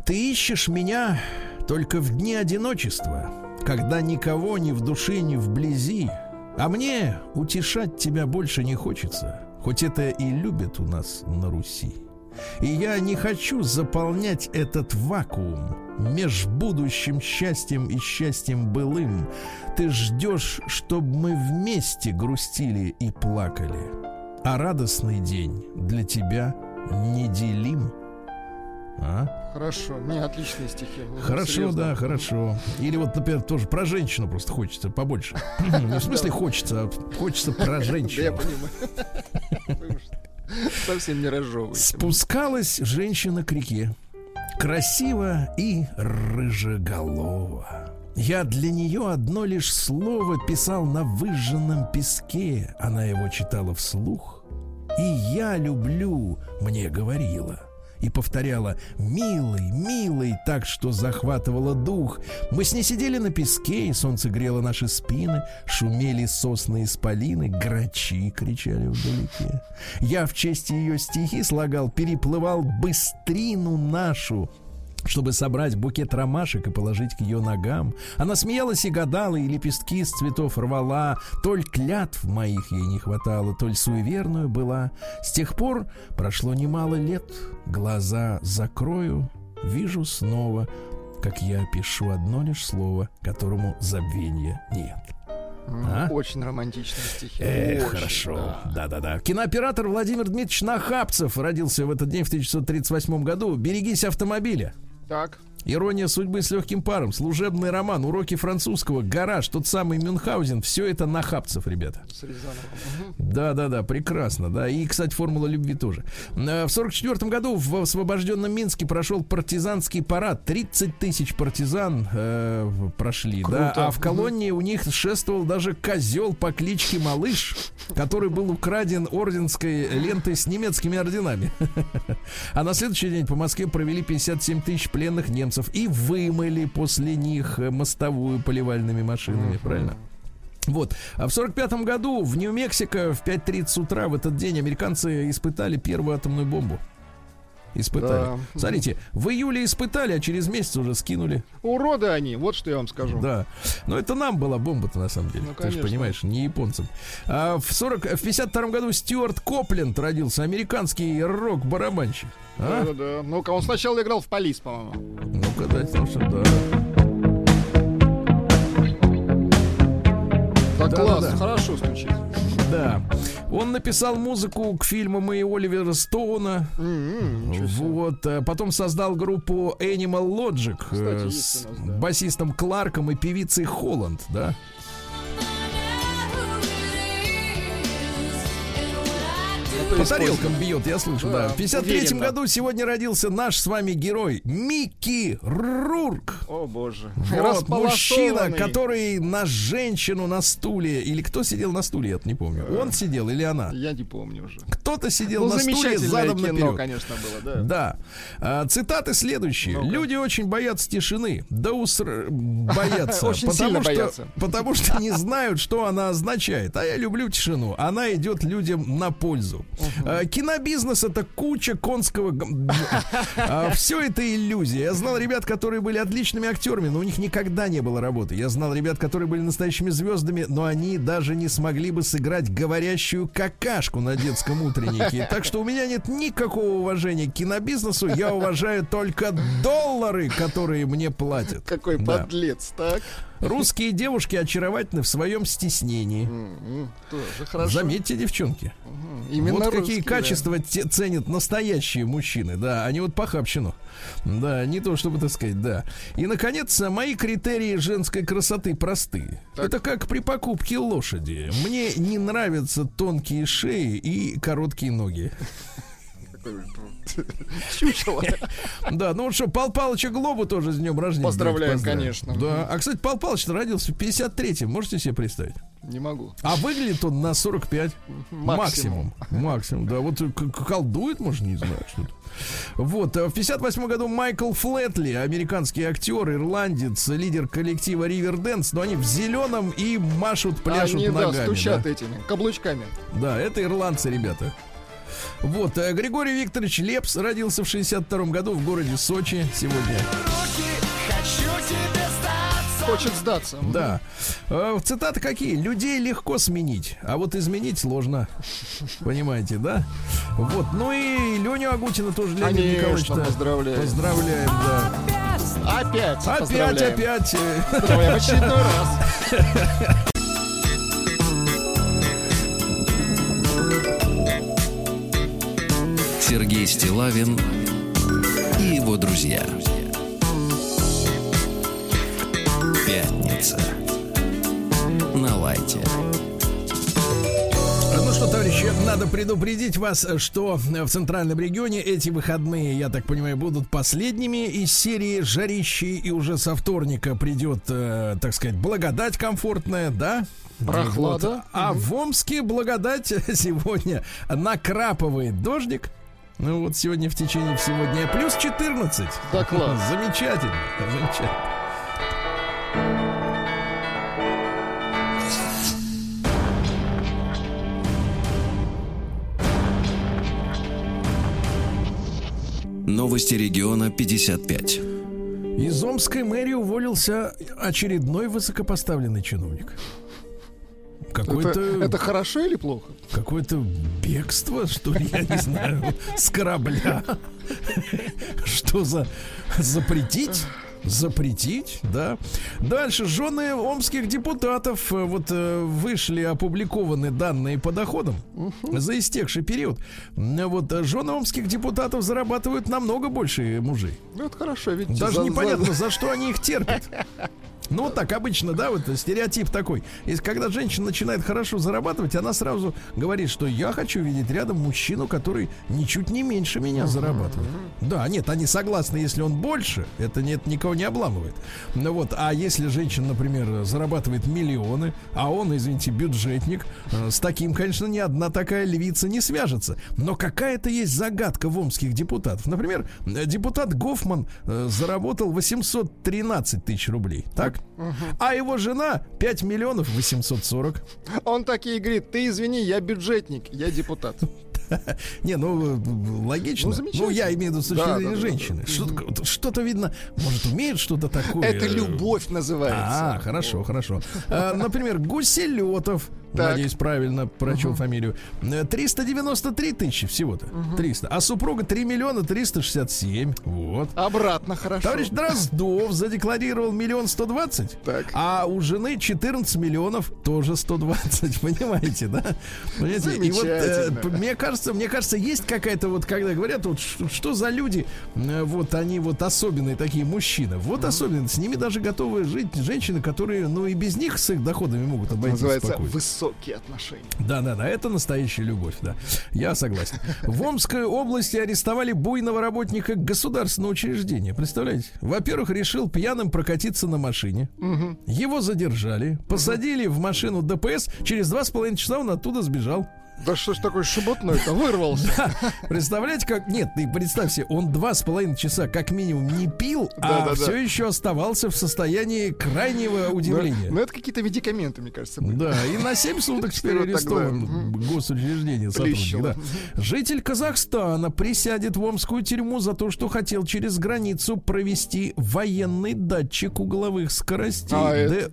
Ты ищешь меня только в дни одиночества, когда никого ни в душе, ни вблизи, а мне утешать тебя больше не хочется, хоть это и любят у нас на Руси. И я не хочу заполнять этот вакуум меж будущим счастьем и счастьем былым. Ты ждешь, чтобы мы вместе грустили и плакали. А радостный день для тебя неделим. А? Хорошо, не отличные стихи. Хорошо, серьезно. да, хорошо. Или вот, например, тоже про женщину просто хочется побольше. Не в смысле хочется, а хочется про женщину. Я понимаю. Совсем не разжевывайте. Спускалась женщина к реке. Красиво и рыжеголово. Я для нее одно лишь слово писал на выжженном песке. Она его читала вслух. И я люблю, мне говорила и повторяла «Милый, милый», так что захватывала дух. Мы с ней сидели на песке, и солнце грело наши спины, шумели сосны и спалины, грачи кричали вдалеке. Я в честь ее стихи слагал, переплывал быстрину нашу, чтобы собрать букет ромашек и положить к ее ногам. Она смеялась и гадала, и лепестки с цветов рвала. Толь клятв моих ей не хватало, толь суеверную была. С тех пор прошло немало лет. Глаза закрою, вижу снова, как я пишу одно лишь слово, которому забвения нет. А? Очень романтичные стихи. Эх, Очень, хорошо. Да-да-да. Кинооператор Владимир Дмитриевич Нахапцев родился в этот день в 1938 году. «Берегись автомобиля». Так. Ирония судьбы с легким паром, служебный роман, уроки французского, гараж, тот самый Мюнхгаузен, все это на хапцев, ребята. Да, да, да, прекрасно, да. И, кстати, формула любви тоже. Э, в сорок четвертом году в освобожденном Минске прошел партизанский парад. 30 тысяч партизан э, прошли, Круто. да. А в колонии у них шествовал даже козел по кличке Малыш, который был украден орденской лентой с немецкими орденами. А на следующий день по Москве провели 57 тысяч пленных немцев немцев и вымыли после них э, мостовую поливальными машинами, правильно? Вот. А в сорок пятом году в Нью-Мексико в 5.30 утра в этот день американцы испытали первую атомную бомбу. Испытали. Да. Смотрите, в июле испытали, а через месяц уже скинули. Уроды они, вот что я вам скажу. Да. Но это нам была бомба-то на самом деле. Ну, Ты же понимаешь, не японцам. А в, 40, в 52 году Стюарт Копленд родился, американский рок-барабанщик. А? Да, да, да. Ну-ка, он сначала играл в полис, по-моему. Ну-ка, да, слушай, да. Так, да, класс, да, да. хорошо стучит. Да. Он написал музыку к фильмам и Оливера Стоуна. Mm-hmm, вот. Э, потом создал группу Animal Logic Кстати, э, с нас, да. басистом Кларком и певицей Холланд, да. По тарелкам бьет, я слышу, да. да. В 53 году сегодня родился наш с вами герой Микки Рурк. О, боже. Вот, мужчина, который на женщину на стуле, или кто сидел на стуле, я не помню. Он сидел или она? Я не помню уже. Кто-то сидел ну, на стуле задом кино, наперед. конечно, было, да. Да. А, цитаты следующие. ну Люди очень боятся тишины. Да уср... боятся. Очень потому что, боятся. Потому что не знают, что она означает. А я люблю тишину. Она идет людям на пользу. А, Кинобизнес это куча конского... Все это иллюзия. Я знал ребят, которые были отличными актерами, но у них никогда не было работы. Я знал ребят, которые были настоящими звездами, но они даже не смогли бы сыграть говорящую какашку на детском утреннике. Так что у меня нет никакого уважения к кинобизнесу. Я уважаю только доллары, которые мне платят. Какой Да. подлец, так? Русские девушки очаровательны в своем стеснении. Заметьте, девчонки. Именно вот какие качества ценят настоящие мужчины, да, они вот похабщину. Да, не то чтобы так сказать, да. И, наконец, мои критерии женской красоты простые. Так. Это как при покупке лошади. Мне не нравятся тонкие шеи и короткие ноги. Чучело. Да, ну вот что, Пал Палыча Глобу тоже с днем рождения. Поздравляем, конечно. Да. А, кстати, Пал Палыч родился в 53-м. Можете себе представить? Не могу. А выглядит он на 45. Максимум. Максимум. Да. Вот к- колдует, может, не знаю, что-то. Вот, э, в 58 году Майкл Флетли, американский актер, ирландец, лидер коллектива Риверденс, но они в зеленом и машут, пляшут Они, да, ногами. стучат да. этими каблучками. Да, это ирландцы, ребята. Вот, э, Григорий Викторович Лепс родился в 62 году в городе Сочи сегодня. Хочет сдаться. Да. Э, Цитаты какие? Людей легко сменить, а вот изменить сложно. Понимаете, да? Вот. Ну и Леню Агутина тоже Леонид Конечно, Николаевич. поздравляем. Поздравляем, да. Опять. Опять, поздравляем. опять. э, Поздравляем очередной раз. Сергей Стилавин и его друзья. Пятница. На лайте. Ну что, товарищи, надо предупредить вас, что в центральном регионе эти выходные, я так понимаю, будут последними из серии жарищей, и уже со вторника придет, э, так сказать, благодать комфортная, да? Прохлада. Вот. А в Омске благодать сегодня накрапывает дождик. Ну вот сегодня в течение всего дня плюс 14. Да класс. Замечательно, замечательно. Новости региона 55. Из Омской мэрии уволился очередной высокопоставленный чиновник. Какое-то Это, это хорошо или плохо? какое-то бегство, что ли, я не знаю, с корабля. Что за запретить? Запретить, да. Дальше жены омских депутатов э, вот э, вышли опубликованы данные по доходам за истекший период. М, Вот э, жены омских депутатов зарабатывают намного больше мужей. Ну, это хорошо, видите. Даже за- за- непонятно, за что они их терпят. Ну, вот так обычно, да, вот стереотип такой. Если когда женщина начинает хорошо зарабатывать, она сразу говорит, что я хочу видеть рядом мужчину, который ничуть не меньше меня зарабатывает. Да, нет, они согласны, если он больше, это нет, никого не обламывает. Ну вот, а если женщина, например, зарабатывает миллионы, а он, извините, бюджетник, э, с таким, конечно, ни одна такая львица не свяжется. Но какая-то есть загадка в омских депутатов. Например, э, депутат Гофман э, заработал 813 тысяч рублей, так? А его жена 5 миллионов 840. Он такие говорит, ты извини, я бюджетник, я депутат. Не, ну логично. Ну, Ну, я имею в виду с точки Да, зрения да, да, да. женщины. Что-то, что-то видно, может, умеет что-то такое. Это любовь называется. А, хорошо, хорошо. А, Например, Гуселетов, Так. надеюсь, правильно прочел фамилию, э, 393 тысячи всего-то. 300. А супруга 3 миллиона 367. Вот. Обратно хорошо. Товарищ Дроздов задекларировал миллион сто двадцать, Так. а у жены 14 миллионов тоже 120, понимаете, да? Понимаете? И вот э, мне кажется, мне кажется, есть какая-то вот, когда говорят, вот что, за люди, э, вот они вот особенные такие мужчины, вот особенно, с ними даже готовы жить женщины, которые, ну и без них с их доходами могут обойтись Называется спокойно. Высокие отношения. Да, да, да, это настоящая любовь, да. Я согласен. В Омской области арестовали буйного работника государственного учреждения. Представляете? Во-первых, решил пьяным прокатиться на машине. Его задержали, посадили в машину ДПС. Через два с половиной часа он оттуда сбежал. Да что ж такой шиботной-то вырвался? Представляете, как... Нет, ты представь себе, он два с половиной часа как минимум не пил, а Да-да-да. все еще оставался в состоянии крайнего удивления. Ну, это какие-то медикаменты, мне кажется, были. Да, и на 7 суток теперь Что-то арестован госучреждение сотрудник. Да. Житель Казахстана присядет в Омскую тюрьму за то, что хотел через границу провести военный датчик угловых скоростей. А это? Д-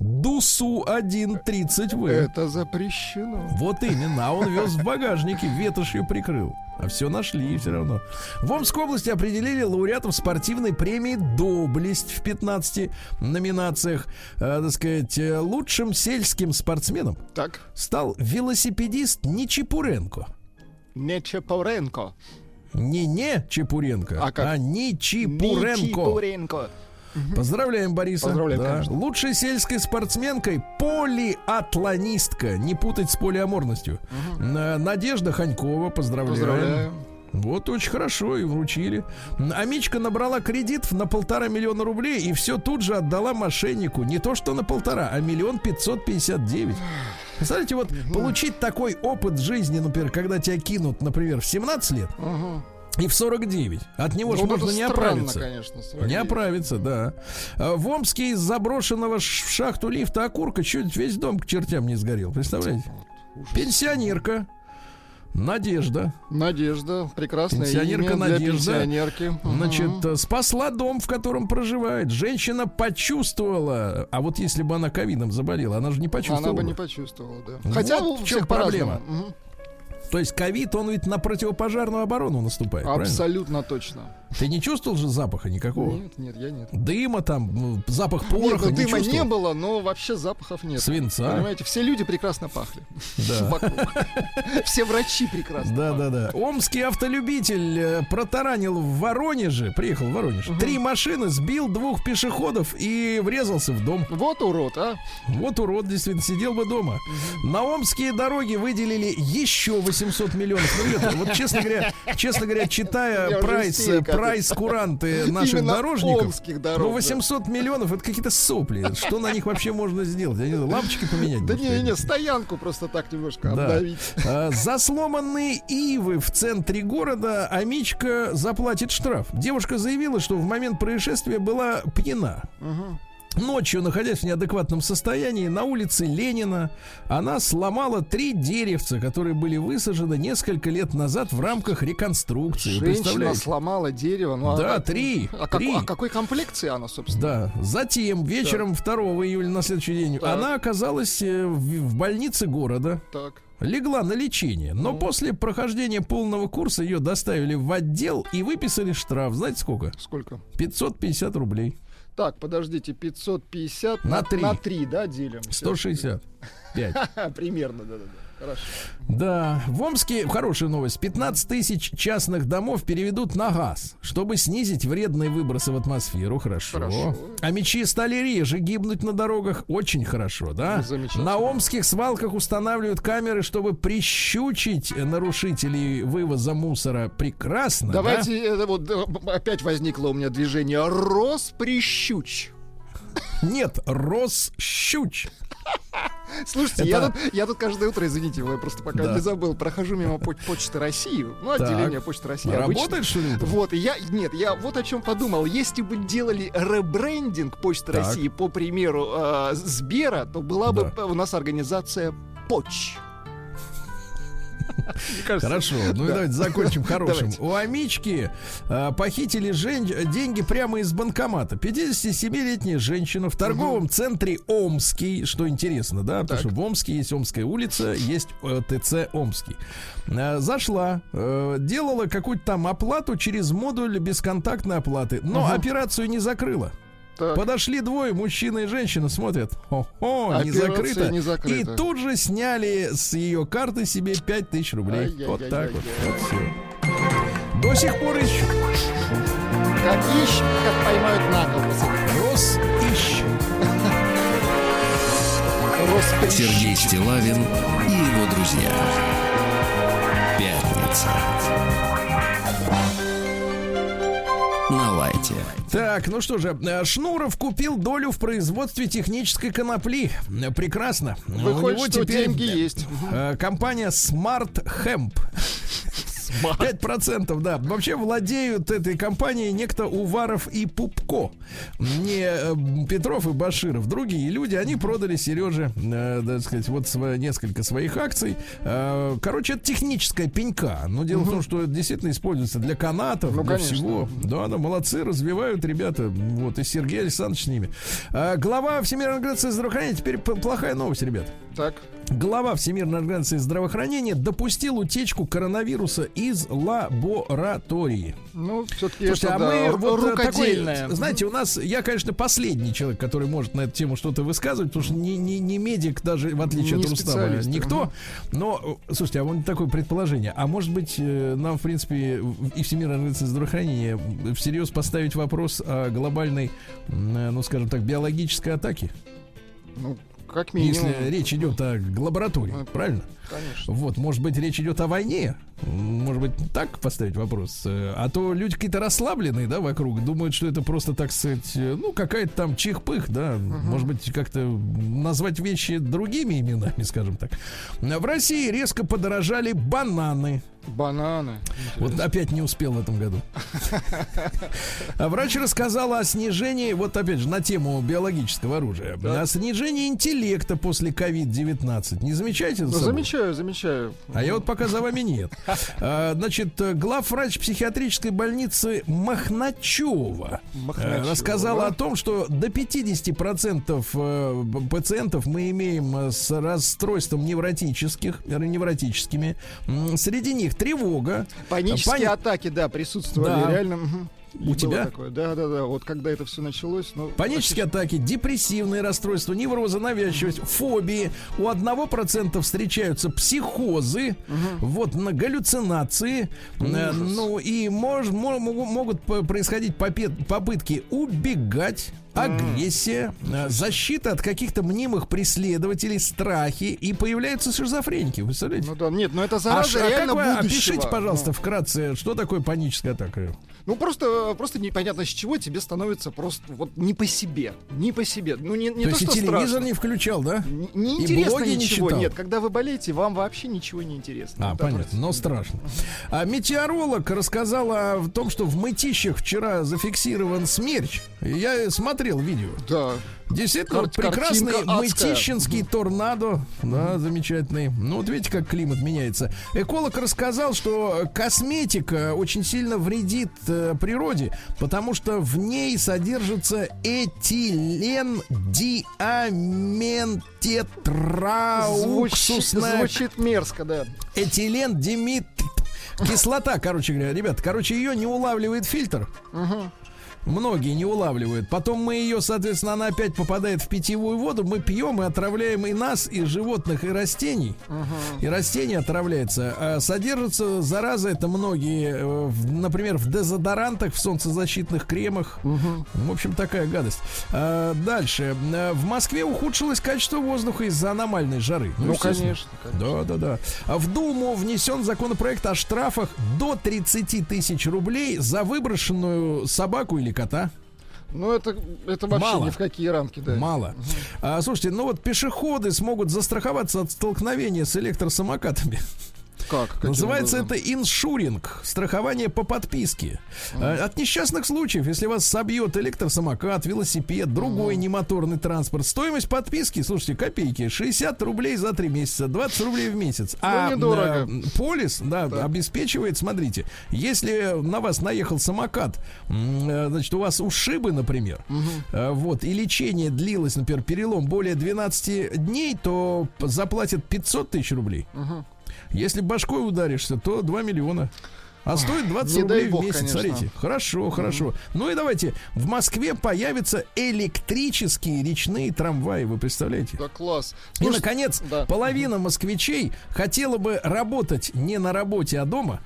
ДУСУ-130В. Это запрещено. Вот именно, а он вез в багажнике, ветошью прикрыл. А все нашли все равно. В Омской области определили лауреатов спортивной премии «Доблесть» в 15 номинациях. Э, так сказать, э, лучшим сельским спортсменом Так, стал велосипедист Ничипуренко. не Чапоренко. Не не Чепуренко, А как? а Ничипуренко. Ничипуренко. Поздравляем, Бориса. Поздравляем, Да. конечно. Лучшей сельской спортсменкой полиатлонистка. Не путать с полиаморностью. Э, Надежда Ханькова. Поздравляем. Поздравляю. Вот очень хорошо и вручили. Амичка набрала кредит на полтора миллиона рублей и все тут же отдала мошеннику. Не то что на полтора, а миллион пятьсот пятьдесят девять. Представляете, вот получить такой опыт жизни, например, когда тебя кинут, например, в 17 лет и в 49. От него же Ну, можно это не странно, оправиться. конечно. Не 49. оправиться, да. А В Омске из заброшенного в шахту лифта окурка чуть весь дом к чертям не сгорел. Представляете? Пенсионерка. Надежда. Надежда, прекрасное Пенсионерка имя для Надежда. пенсионерки. Значит, спасла дом, в котором проживает. Женщина почувствовала, а вот если бы она ковидом заболела, она же не почувствовала. она бы не почувствовала, да. Вот Хотя в у чем проблема. по-разному. То есть ковид, он ведь на противопожарную оборону наступает, правильно? Абсолютно точно. Ты не чувствовал же запаха никакого? Нет, нет, я нет. Дыма там, ну, запах Нет, пороха ну, не дыма не чувствовал? было, но вообще запахов нет. Свинца? Понимаете, все люди прекрасно пахли. Да. Все врачи прекрасно Да, да, да. Омский автолюбитель э, протаранил в Воронеже, приехал в Воронеж, три машины, сбил двух пешеходов и врезался в дом. Вот урод, а. Вот урод действительно сидел бы дома. На омские дороги выделили еще 800 миллионов. Ну, вот честно говоря, честно говоря, читая прайс, истерика. прайс куранты наших Именно дорожников, дорог, ну да. 800 миллионов это какие-то сопли. Что на них вообще можно сделать? Я не знаю, лампочки поменять. Да не, не, стоянку просто так немножко Да. обдавить. А, За сломанные ивы в центре города Амичка заплатит штраф. Девушка заявила, что в момент происшествия была пьяна. Ночью, находясь в неадекватном состоянии, на улице Ленина, она сломала три деревца, которые были высажены несколько лет назад в рамках реконструкции. Женщина сломала дерево. Ну, Да, а, три, А, как- три. а какой комплекции она, собственно? Да. Затем, вечером 2 июля на следующий день, Так. она оказалась э, в, в больнице города. Так. Легла на лечение, но после прохождения полного курса ее доставили в отдел и выписали штраф. Знаете сколько? Сколько? 550 рублей. Так, подождите, 550 На три. на 3, да, делим? 165. Ха, Примерно, да-да-да. Хорошо. Да, в Омске хорошая новость. 15 тысяч частных домов переведут на газ, чтобы снизить вредные выбросы в атмосферу. Хорошо. Хорошо. А мечи стали реже гибнуть на дорогах. Очень хорошо, да? На омских свалках устанавливают камеры, чтобы прищучить нарушителей вывоза мусора. Прекрасно. да? Давайте, это вот э, опять возникло у меня движение Росприщуч. Нет, Росщуч. Слушайте, я, Это- тут, я тут каждое утро, извините, я просто пока Да. не забыл, прохожу мимо поч- Почты России, ну, отделение Почты России. Работает, что ли? Вот, и я, нет, я вот о чем подумал. Если бы делали ребрендинг Почты Так. России по примеру э, Сбера, то была бы Да. у нас организация Поч. Кажется, Хорошо, ну и Да. давайте закончим хорошим. Давайте. У Амички а, похитили жен- деньги прямо из банкомата. 57-летняя женщина в торговом центре Омский, что интересно, да, потому что в Омске есть Омская улица, есть э, ТЦ Омский. А, Зашла, э, делала какую-то там оплату через модуль бесконтактной оплаты, но операцию не закрыла. Так. Подошли двое, мужчина и женщина, смотрят. Хо-хо, не закрыто. не закрыта. И тут же сняли с ее карты себе 5000 рублей. Ай-яй-яй-яй-яй. вот так вот. Вот всё. До сих пор ищут. Как ищут, как поймают на голову. Рос. Росприщуч. Сергей Стилавин и его друзья. Пятница. События. Так, ну что же, э, Шнуров купил долю в производстве технической конопли. Прекрасно. Выходит, У него что теперь, деньги есть. э, Компания Smart Hemp. 5%, да. Вообще владеют этой компанией некто Уваров и Пупко. Не э, Петров и Баширов. Другие люди, они продали Сереже, э, так сказать, вот сво- несколько своих акций. Э, короче, это техническая пенька. Но дело в том, что это действительно используется для канатов, Ну, для конечно. всего. Да, да, молодцы, развивают ребята. Вот, и Сергей Александрович с ними. Глава Всемирной организации здравоохранения. Теперь плохая новость, ребят. Так. Глава Всемирной организации здравоохранения допустил утечку коронавируса из лаборатории. Ну, все-таки Слушайте, это, а да, мы вот э, рукодельное. такой, знаете, у нас, я, конечно, последний человек, который может на эту тему что-то высказывать, потому что не, не, не медик даже, в отличие Не от Рустама, никто. Но, э, слушайте, а вот такое предположение. А может быть, э, нам, в принципе, и Всемирная организация здравоохранения э, всерьез поставить вопрос о глобальной, э, ну, скажем так, биологической атаке? Ну, как минимум. Если речь идет о лаборатории, Ну, правильно? Конечно. Вот, может быть, речь идет о войне. Может быть, так поставить вопрос. Э, А то люди какие-то расслабленные, да, вокруг, думают, что это просто, так сказать, э, ну, какая-то там чих-пых, да. Может быть, как-то назвать вещи другими именами, скажем так. В России резко подорожали бананы. Бананы. Вот опять не успел в этом году. А врач рассказала о снижении, вот опять же, на тему биологического оружия, о снижении интеллекта после COVID-19. Не замечаете? за Ну? Замечаю, замечаю. А я вот пока за вами нет. А, Значит, главврач психиатрической больницы Махначева э, Махначева. рассказала о том, что до 50% э, пациентов мы имеем э, с расстройством невротических, невротическими. Среди них тревога. Панические Пани- атаки, да, присутствовали. Да. Реально. У Было тебя? Такое. Да, да, да. Вот когда это все началось, ну. Панические атаки, депрессивные расстройства, неврозы, навязчивость, фобии. У 1% встречаются психозы, вот, на галлюцинации. Э, Ну, и мож- мо- могу- могут происходить попытки убегать. Агрессия, э, защита от каких-то мнимых преследователей, страхи и появляются шизофреники, вы представляете? Ну да, нет, но это А зараза а реально как вы будущего. опишите, пожалуйста, Ну. вкратце, что такое паническая атака? Ну просто, просто непонятно с чего тебе становится просто вот не по себе, не по себе. Ну не, не То то, есть что телевизор страшно. не включал, да? Н- Не интересно не ничего. читал? Нет, когда вы болеете, вам вообще ничего не интересно. А, Это понятно, но страшно. А метеоролог рассказала о том, что в мытищах вчера зафиксирован смерч. Я смотрел видео. Да. Действительно, Кар- прекрасный картинка адская. мытищинский торнадо. Да, замечательный. Ну, вот видите, как климат меняется. Эколог рассказал, что косметика очень сильно вредит э, природе, потому что в ней содержится этилен Звучит, диаментетрауксусная звучит мерзко, да. этилен димит кислота, короче говоря, ребят, короче, ее не улавливает фильтр. Многие не улавливают. Потом мы ее, соответственно, она опять попадает в питьевую воду. Мы пьем и отравляем и нас, и животных, и растений. И растения отравляются. А содержится зараза, это многие, э, например, в дезодорантах, в солнцезащитных кремах. В общем, такая гадость. А, дальше. А, В Москве ухудшилось качество воздуха из-за аномальной жары. Ну, естественно. конечно. конечно. Да, да, да. В Думу внесен законопроект о штрафах до 30 тысяч рублей за выброшенную собаку или кота. Ну, это, это вообще Мало. ни в какие рамки, да. Мало. А, слушайте, ну вот пешеходы смогут застраховаться от столкновения с электросамокатами. Как? Каким Называется образом? это иншуринг, страхование по подписке. А, От несчастных случаев, если вас собьет электросамокат, велосипед, другой немоторный транспорт, стоимость подписки, слушайте, копейки, 60 рублей за 3 месяца, 20 рублей в месяц. А Ну, недорого. э, полис, да, обеспечивает, смотрите, если на вас наехал самокат, э, значит, у вас ушибы, например, э, вот, и лечение длилось, например, перелом более 12 дней, то заплатят 500 тысяч рублей. Если башкой ударишься, то 2 миллиона. А стоит 20 не рублей бог, в месяц, конечно. смотрите. Хорошо, хорошо. Ну и давайте, в Москве появятся электрические речные трамваи, вы представляете? Да класс. И, Слушай, наконец, да. половина москвичей хотела бы работать не на работе, а дома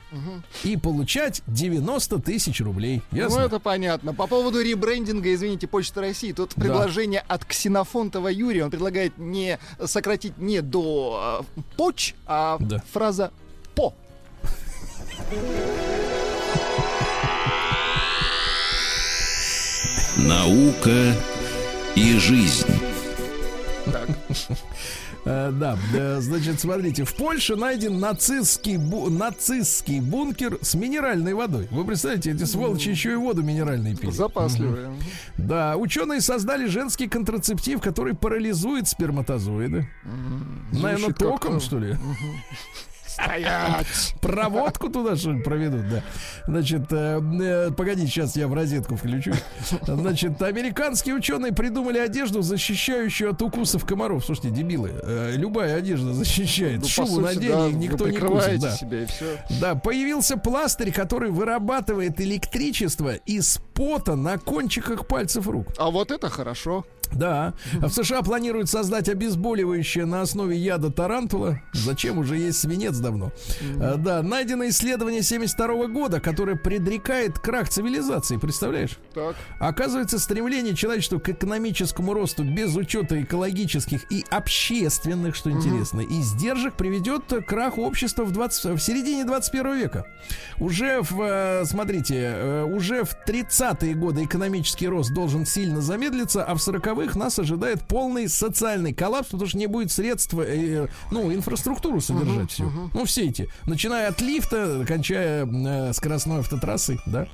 и получать 90 тысяч рублей. Ясно? Ну, это понятно. По поводу ребрендинга, извините, Почта России, тут Да. предложение от Ксенофонтова Юрия. Он предлагает не сократить не до э, поч, а Да. фраза по. Наука и жизнь. Э, Да, да, значит, смотрите, в Польше найден нацистский, бу- нацистский бункер с минеральной водой. Вы представляете, эти сволочи еще и воду минеральной пили. Запасливые. Да, ученые создали женский контрацептив, который парализует сперматозоиды. Наверное, током, как-то- что ли? Стоять! Проводку туда что ли проведут, да. Значит, э, э, погоди, сейчас я в розетку включу. Значит, американские ученые придумали одежду, защищающую от укусов комаров. Слушайте, дебилы, э, любая одежда защищает. Ну, Шубу надень, да, никто не кусит. Да. себя и все. Да, появился пластырь, который вырабатывает электричество из пота на кончиках пальцев рук. А вот это хорошо. Да. В США планируют создать обезболивающее на основе яда тарантула. Зачем? Уже есть свинец давно. А, Да, найдено исследование 72 года, которое предрекает крах цивилизации. Представляешь? Так. Оказывается, стремление человечества к экономическому росту без учета экологических и общественных, что интересно, издержек приведет к краху общества в, 20, в середине 21 века. Уже в, э, смотрите, э, уже в 30-е годы экономический рост должен сильно замедлиться, а в 40-х нас ожидает полный социальный коллапс, потому что не будет средств, э, ну, инфраструктуру содержать всю. Ну, все эти, начиная от лифта, кончая э, скоростной автотрассой, да.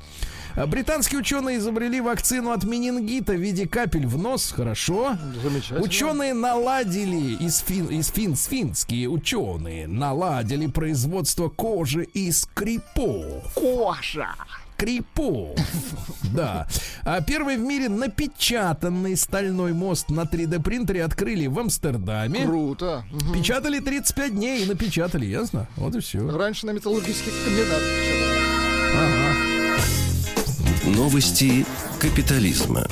А Британские ученые изобрели вакцину от менингита в виде капель в нос. Хорошо. Замечательно. Ученые наладили, из фин, из фин, финские ученые наладили производство кожи из крипов. Кожа! Крипов. Да. А первый в мире напечатанный стальной мост на 3D принтере открыли в Амстердаме. Круто. Печатали 35 дней и напечатали, ясно? Вот и все. Раньше на металлургических комбинатах. Новости капитализма.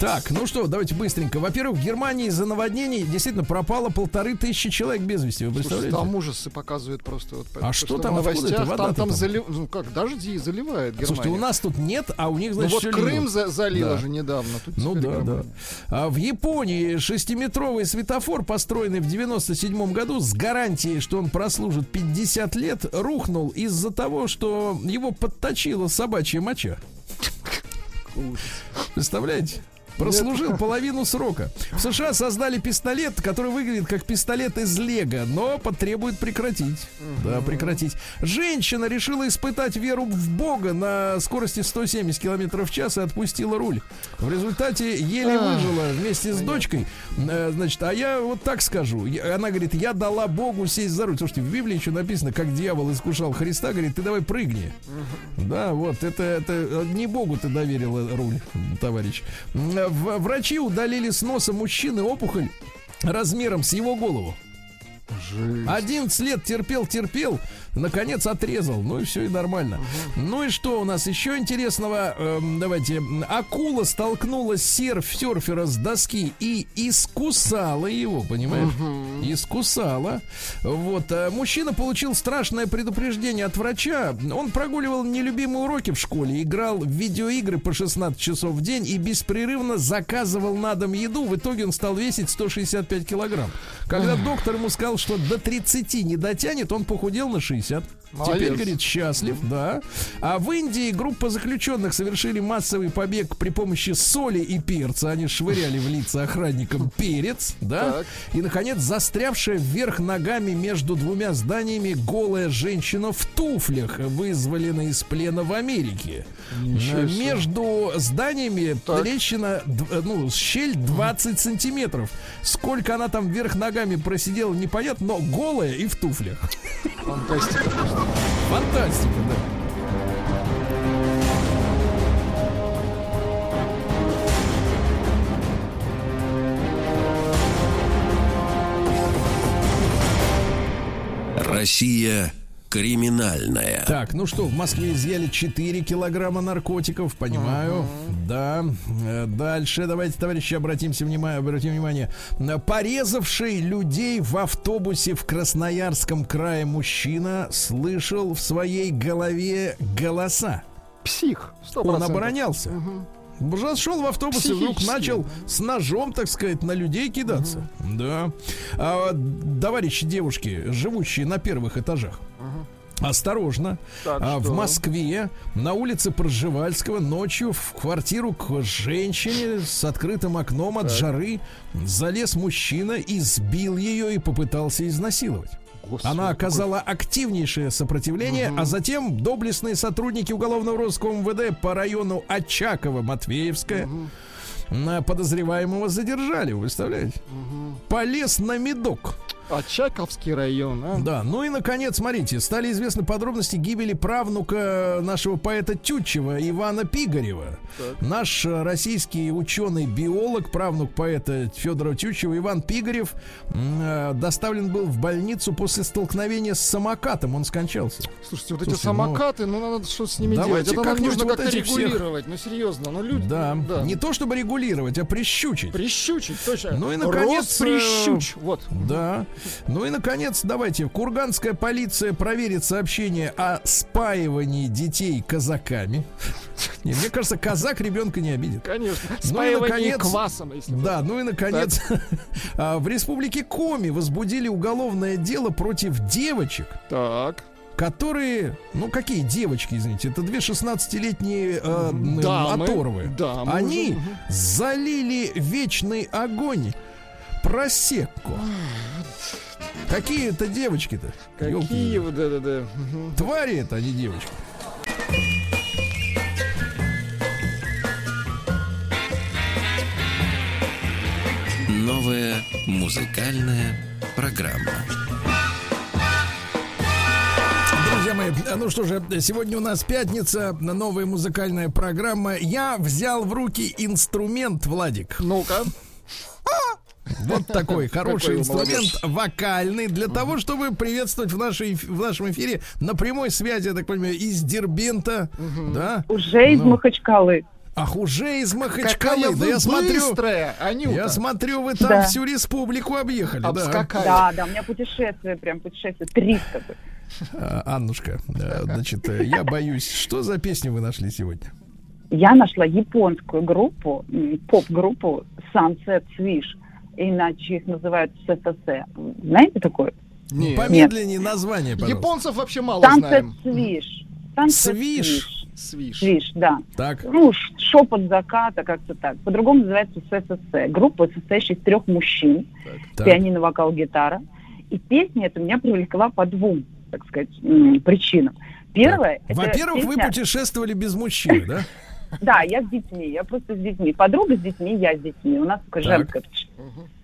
Так, ну что, давайте быстренько. Во-первых, в Германии из-за наводнений действительно пропало полторы тысячи человек без вести. Вы Слушай, представляете? там ужасы показывают просто. Вот, А то, что там, новостях, это там, вода-то там, там? залив- ну как, дожди заливает Германия. Слушайте, у нас тут нет, а у них, Ну значит, вот всё Крым льет. за- залило Да. же недавно. Тут Ну да, да. Германия. А в Японии шестиметровый светофор, построенный в 97 году с гарантией, что он прослужит 50 лет, рухнул из-за того, что его подточила собачья моча. Представляете? Прослужил половину срока. В США создали пистолет, который выглядит как пистолет из Лего, но потребует прекратить. Да, прекратить. Женщина решила испытать веру в Бога на скорости 170 км в час и отпустила руль. В результате еле выжила вместе с дочкой. Э, Значит, а я вот так скажу. Она говорит, я дала Богу сесть за руль. Слушайте, в Библии еще написано, как дьявол искушал Христа. Говорит, ты давай прыгни. Да, вот, это, это э, не Богу ты доверила руль, товарищ. Врачи удалили с носа мужчины опухоль размером с его голову. 11 лет терпел, терпел, наконец отрезал. Ну и все, и нормально. Ну и что у нас еще интересного? Эм, давайте. Акула столкнула серф серфера с доски и искусала его, понимаешь? Искусала. Вот. а Мужчина получил страшное предупреждение от врача. Он прогуливал нелюбимые уроки в школе, играл в видеоигры по 16 часов в день и беспрерывно заказывал на дом еду. В итоге он стал весить 165 килограмм. Когда доктор ему сказал, что до 30 не дотянет, он похудел на 60. 50 Молодец. Теперь, говорит, счастлив, да. А в Индии группа заключенных совершили массовый побег при помощи соли и перца. Они швыряли в лица охранникам перец, да. Так. И, наконец, застрявшая вверх ногами между двумя зданиями голая женщина в туфлях, вызволена из плена в Америке. Ничего. Между зданиями Так. трещина, д- ну, щель 20 сантиметров. Сколько она там вверх ногами просидела, непонятно, но голая и в туфлях. Фантастика. Фантастика, да. Россия криминальная. Так, ну что, в Москве изъяли 4 килограмма наркотиков, понимаю. Да. Э, Дальше давайте, товарищи, обратимся внимание, обратим внимание. Порезавший людей в автобусе в Красноярском крае мужчина слышал в своей голове голоса. Псих. 100%. Он оборонялся. Шел в автобус и вдруг начал с ножом, так сказать, на людей кидаться. Да. А, товарищи девушки, живущие на первых этажах, Осторожно. Так, А, в? Москве на улице Пржевальского ночью в квартиру к женщине с открытым окном от жары залез мужчина, избил ее и попытался изнасиловать. Господи, Она какой- оказала активнейшее сопротивление, а затем доблестные сотрудники уголовного розыска МВД по району Очаково-Матвеевская на подозреваемого задержали, вы представляете? Полез на медок. Очаковский район, а? Да, ну и наконец, смотрите, стали известны подробности гибели правнука нашего поэта Тютчева Ивана Пигарева. Наш э, российский ученый-биолог, правнук поэта Федора Тютчева Иван Пигарев э, доставлен был в больницу после столкновения с самокатом. Он скончался. Слушайте, вот эти Слушайте, ну, самокаты, ну, надо что-то с ними делать. Это как-нибудь нужно вот как-то этих всех- регулировать. Ну, серьезно, ну, люди... Да. не то чтобы регулировать, а прищучить. Прищучить, точно. Ну и, наконец, Росприщуч, вот. Да. Ну и, наконец, давайте. Курганская полиция проверит сообщение о спаивании детей казаками. Не, мне кажется, казак ребенка не обидит. Конечно. Ну и, Спаивание наконец, квасом, если. Да, ну и наконец, а, в республике Коми возбудили уголовное дело против девочек, Так. Которые, ну какие девочки, извините, это две 16-летние э, Дамы. оторвы. Дамы Они уже, залили вечный огонь просекку. Какие это девочки-то? Какие Ёлки. вы, да-да-да. Мгм. Твари это, а не девочки. Новая музыкальная программа. Друзья мои, ну что же, сегодня у нас пятница, новая музыкальная программа. Я взял в руки инструмент, Владик. Ну-ка. Вот такой хороший Какой инструмент, вокальный, для того, чтобы приветствовать в, нашей, в нашем эфире на прямой связи, я так понимаю, из Дербента, да? Уже из Ну. Махачкалы. Ах, уже из Какая Махачкалы. Да вы я смотрю, быстрая, Анюта. я смотрю, вы там Да. всю республику объехали, да. Обскакали. Да, да, у меня путешествие, прям путешествие. 300. А, Аннушка, э, значит, э, я боюсь, что за песню вы нашли сегодня? Я нашла японскую группу, поп-группу Sunset Swish. Иначе их называют ССС. Знаете такое? Не. Помедленнее название, пожалуйста. Японцев вообще мало Sunset знаем. Swish. Sunset Свиш. Свиш. Свиш, да. Так, Ну, шепот заката, как-то так. По-другому называется ССС. Группа, состоящая из трех мужчин. так. Пианино, вокал, гитара. И песня эта меня привлекла по двум, так сказать, причинам. Первое, Во-первых, вы песня- путешествовали без мужчины, да? Да, я с детьми, я просто с детьми. Подруга с детьми, я с детьми. У нас только путешествие.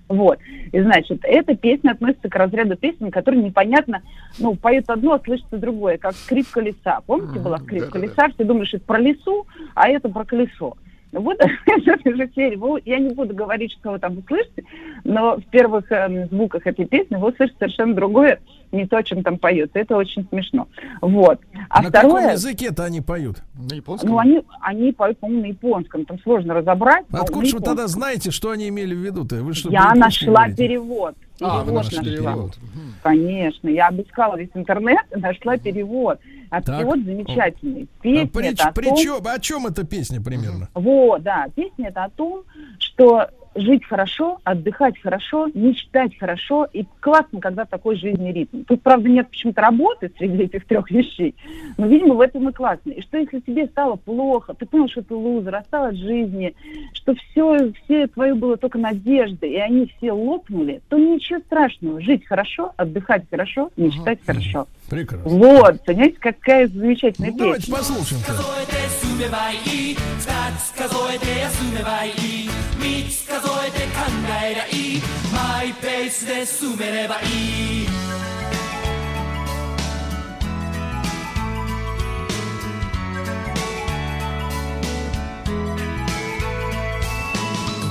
Вот. И значит, эта песня относится к разряду песен, которые непонятно, ну, поют одно, а слышится другое, как скрип колеса. Помните, была скрип да-да-да. колеса? Все что это про лесу, а это про колесо. Вот этой же серии. Вы- Я не буду говорить, что вы там услышите, но в первых эм, звуках этой песни вы услышите совершенно другое, не то, о чем там поется. Это очень смешно. Вот. А На каком второе, языке-то они поют? На японском? ну, они, они поют, по-моему, на японском. Там сложно разобрать. Откуда же вы тогда знаете, что они имели в виду-то? Вы что, Я нашла говорите? перевод. А, вы Перевод нашли перевод. Конечно. Я обыскала весь интернет и нашла перевод. А Так. перевод замечательный. А Песня при, это о при том... чём- о чем эта песня примерно? Вот, да. Песня это о том, что жить хорошо, отдыхать хорошо, мечтать хорошо, и классно, когда такой жизненный ритм. Тут, правда, нет почему-то работы среди этих трех вещей, но, видимо, в этом и классно. И что, если тебе стало плохо, ты понял, что ты лузер, от жизни, что все, все твое было только надежды, и они все лопнули, то ничего страшного. Жить хорошо, отдыхать хорошо, мечтать ага. хорошо. Прекрасно. Вот, понимаете, какая замечательная ну, песня. Давайте послушаем. めばいい。二つ数えて休めばいい。三つ数えて考えりゃいい。マイペースで進めればいい。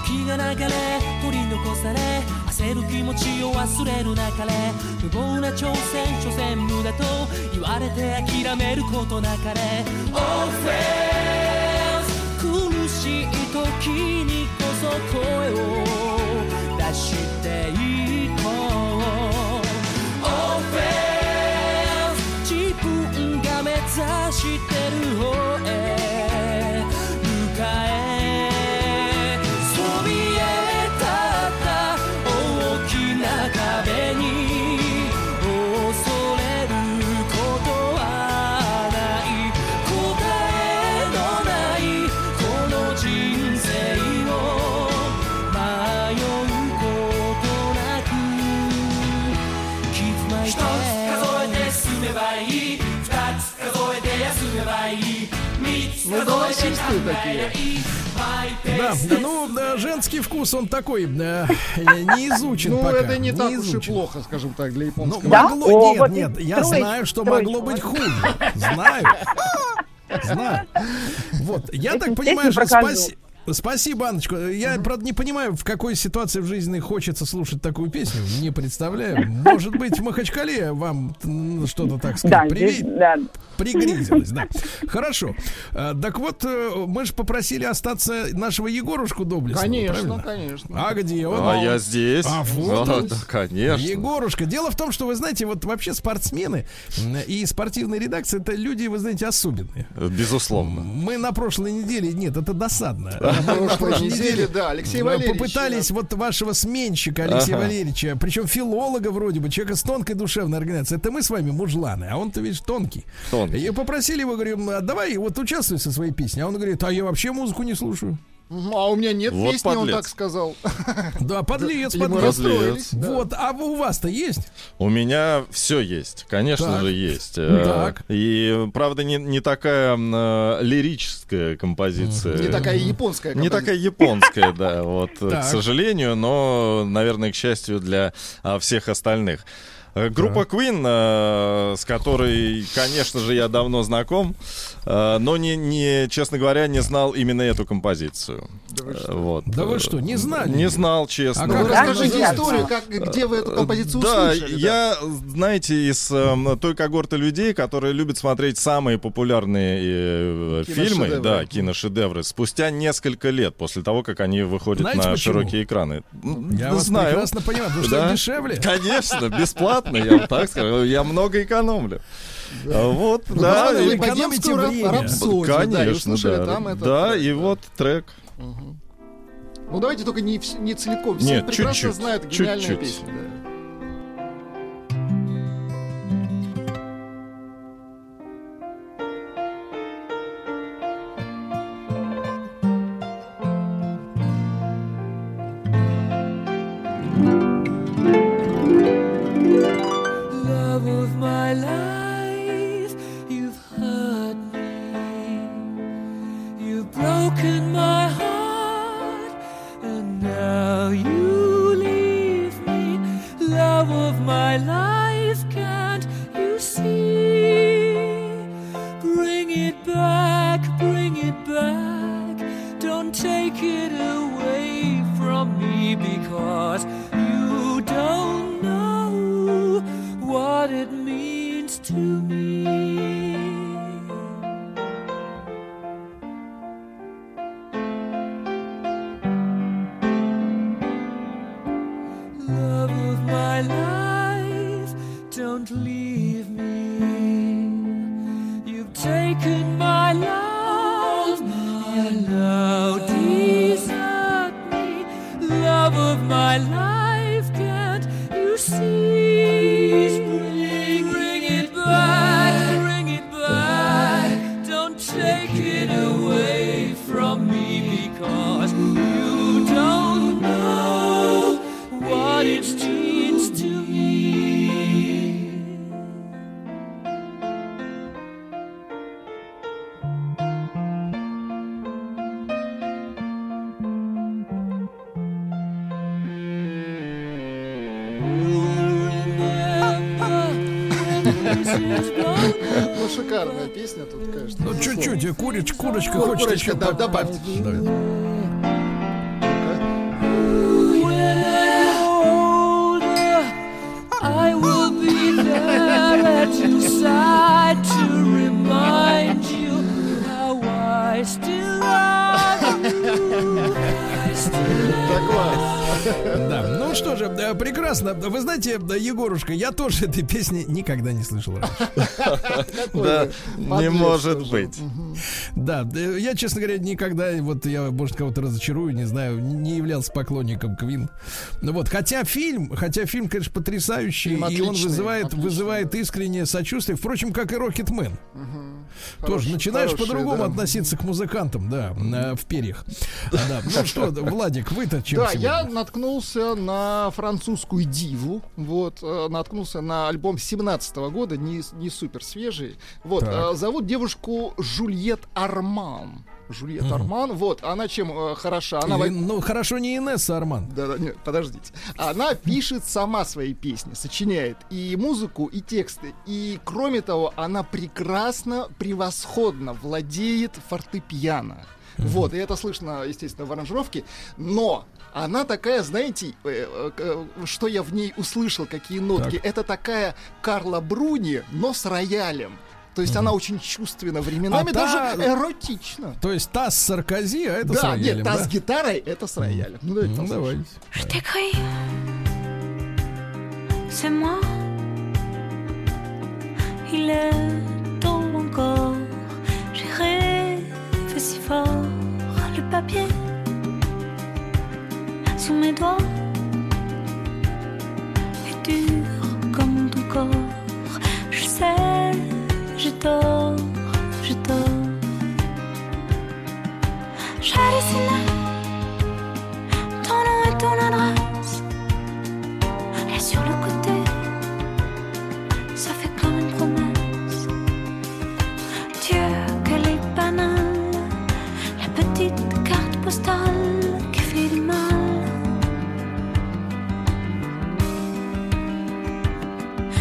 時が流れ取り残され気持ちを忘れるなかれ。無謀な挑戦所詮無駄と言われて諦めることなかれ。All friends 苦しい時にこそ声を голосистые такие. Да, да, ну, да, женский вкус, он такой, да, не изучен Ну, пока. это не так уж и изучен. плохо, скажем так, для Ну, японского. Да? могло, О, нет, вот нет, я троечка, знаю, что троечка. могло быть хуже. Знаю. Знаю. Вот, я так понимаю, что песню прокажу. спаси- Спасибо, Анночка. Я, правда, не понимаю, в какой ситуации в жизни хочется слушать такую песню. Не представляю. Может быть, в Махачкале вам что-то, так Да, сказать, здесь, приве- да. Пригрезилось, да. Хорошо. А, Так вот, э, мы же попросили остаться нашего Егорушку доблестного. Конечно, правильно? конечно. А где он? А я здесь. А вот А, он. да, конечно. Егорушка. Дело в том, что вы знаете, вот вообще спортсмены и спортивные редакции это люди, вы знаете, особенные. Безусловно. Мы на прошлой неделе, нет, это досадно. На прошлой неделе, да, Алексей Мы Валерьевич. попытались вот вашего сменщика Алексея. Валерьевича, причем филолога вроде бы, человека с тонкой душевной организацией. Это мы с вами мужланы, а он-то видишь тонкий. И попросили его, говорим, «А давай вот участвуй со своей песней. А он говорит, а я вообще музыку не слушаю. А у меня нет Вот песни, он подлец. так сказал. Да, подлец, мы подлец. да. Вот, а у вас-то есть? У меня все есть, конечно Так. же есть. Э, Так. И правда не, не такая э, лирическая композиция. Не такая японская Не композиция. такая японская, да, вот, э, к сожалению, но, наверное, к счастью для а, всех остальных. Э, Группа Queen, э, с которой, конечно же, я давно знаком, э, но, не, не, честно говоря, не знал именно эту композицию. Э, Вот. Да вы что, не знали? Не знал, честно. А Ну, как вы она расскажите называется? историю, как, где вы эту композицию Да, услышали. я, знаете, из э, той когорты людей, которые любят смотреть самые популярные э, фильмы, Киношедевры. да, киношедевры, спустя несколько лет после того, как они выходят Знаете на почему? широкие экраны. М, Я да, вас знаю. прекрасно понимаю, потому что Да. дешевле. Конечно, бесплатно, я вам так скажу. Я много экономлю. А Вот, Ну, да. главное, и- вы экономите богемскую рап- время. рапсодию, да, Конечно, услышали да. там это. Да, и вот трек. Ну давайте только не, не целиком. Все Нет, прекрасно чуть-чуть, знают гениальная чуть-чуть. песня. да. Шикарная песня тут, конечно. Ну, чуть-чуть, э, курочка, курочка Кур- хочет курочка, еще да, добавьте. I will be there at your side ну что же, э, прекрасно. Вы знаете, э, Егорушка, я тоже этой песни никогда не слышал Да, не может быть. Да, я, честно говоря, никогда, вот я, может, кого-то разочарую, не знаю, не являлся поклонником Квин. Ну вот, хотя фильм, хотя фильм, конечно, потрясающий, и он вызывает, вызывает искреннее сочувствие, впрочем, как и Рокетмен. Тоже Хорош- начинаешь хорошие, по-другому да. относиться к музыкантам, да, э, в перьях. А, да. Ну что, Владик, вы-то чем Да, я сегодня? наткнулся на французскую диву, вот, э, наткнулся на альбом 17 года, не, не супер свежий. Вот, Так. э, зовут девушку Жульет Арман. Жульет Арман, вот, она чем э, хороша? Она Или, ну, хорошо, не Инесса Арман. Да, да, нет, подождите. Она пишет сама свои песни, сочиняет и музыку, и тексты. И, кроме того, она прекрасно, превосходно владеет фортепиано. Вот, и это слышно, естественно, в аранжировке. Но она такая, знаете, э, э, э, что я в ней услышал, какие нотки. Это такая Карла Бруни, но с роялем. То есть она очень чувственна, временами А та- даже эротично. То есть та с Саркози, а это с да, роялем, нет, та да? с гитарой, это с роялем. Ну, давайте Ну, давайте. Je t'écris, c'est moi. Il est tôt encore, j'ai rêvé si fort. Le papier sous mes doigts est dur comme ton corps. Je sais, j'ai tort, j'ai tort. J'hallucine ton nom et ton adresse. Et sur le côté, ça fait comme une promesse. Dieu, qu'elle est banale, la petite carte postale qui fait du mal.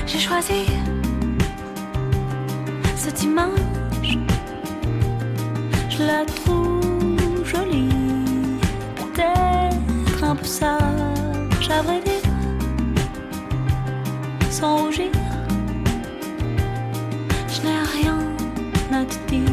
J'ai choisi cette image, je la trouve jolie, peut-être un peu sage, à vrai sans rougir. Je n'ai rien à te dire,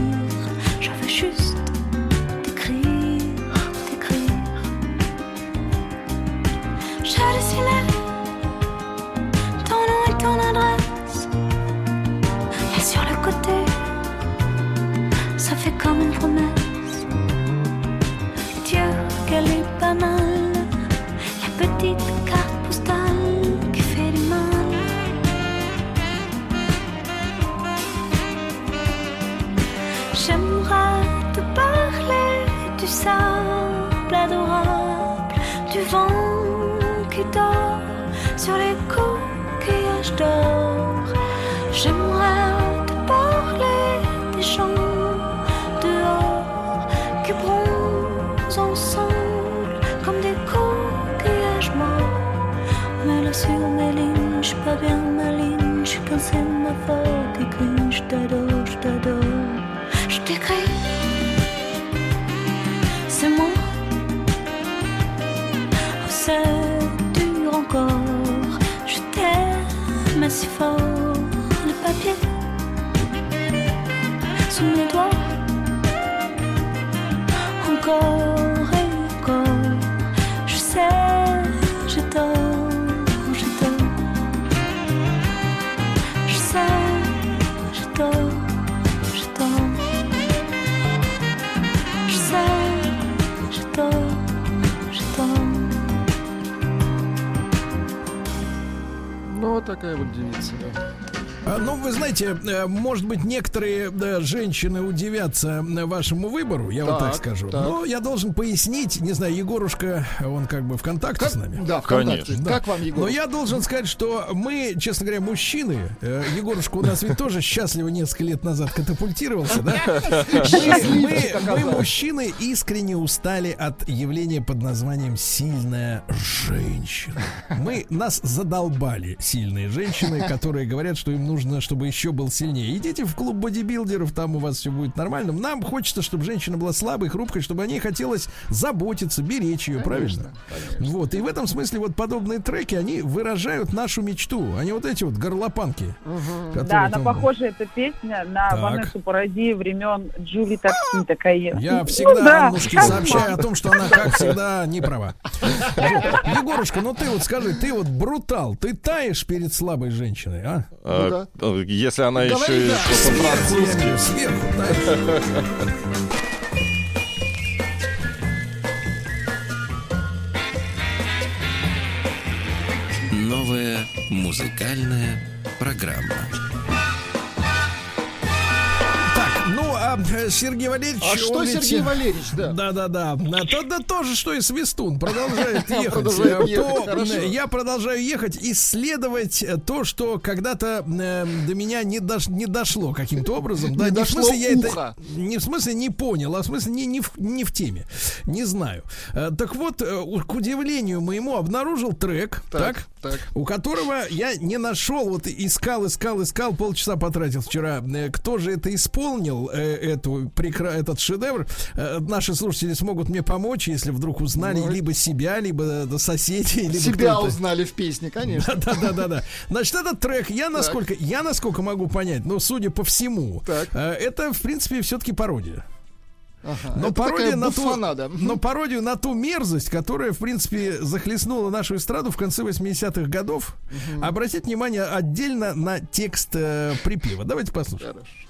знаете, э, может быть, некоторые да, женщины удивятся вашему выбору, я вот так Так, скажу. так. Но я должен пояснить, не знаю, Егорушка, он как бы в контакте с нами. Да, ВКонтакте. Конечно. Да. Как вам, Егор? Но я должен сказать, что мы, честно говоря, мужчины, э, Егорушка у нас ведь тоже счастливо несколько лет назад катапультировался, да? Мы, мужчины, искренне устали от явления под названием «сильная женщина». Мы, нас задолбали сильные женщины, которые говорят, что им нужно, чтобы еще был сильнее. Идите в клуб бодибилдеров, там у вас все будет нормально. Нам хочется, чтобы женщина была слабой, хрупкой, чтобы о ней хотелось заботиться, беречь ее, правильно? Вот, и в этом смысле вот подобные треки, они выражают нашу мечту. Они вот эти вот горлопанки. которые Да, она там- похожа, эта песня, на Так. Ванессу Паради времен Джули Такси такая. Я Ну всегда да, Аннушке кошмар. сообщаю о том, что она, как всегда, не права. Егорушка, ну ты вот скажи, ты вот брутал, ты таешь перед слабой женщиной, а? А, э, Если она еще да. Сверху, сверху. Новая музыкальная программа. А Сергей Валерьевич... А что ведь- Сергей Валерьевич, да? Да, да, да. А То, да тоже, что и Свистун. Продолжает ехать. Я продолжаю ехать, исследовать э, то, что когда-то э, до меня не, дош- не дошло каким-то образом. Да, Не не в смысле я ухо. это не в смысле не понял, а в смысле не, не, в, не в теме. Не знаю. Э, Так вот, э, к удивлению моему, обнаружил трек, так, Так, так. у которого я не нашел, вот искал, искал, искал, полчаса потратил вчера. Э, Кто же это исполнил, э, эту, прекра- этот шедевр? Э, Наши слушатели смогут мне помочь, если вдруг узнали Ну, либо себя, либо э, соседей, либо Себя узнали в песне, конечно. Да, да, да, да. Значит, этот трек, я насколько, я насколько могу понять, но судя по всему, Так. э, это, в принципе, все-таки пародия. Ага, Но пародия на ту, но пародию на ту мерзость, которая, в принципе, захлестнула нашу эстраду в конце 80-х годов. Обратите внимание отдельно на текст э, припева. Давайте послушаем. Хорошо.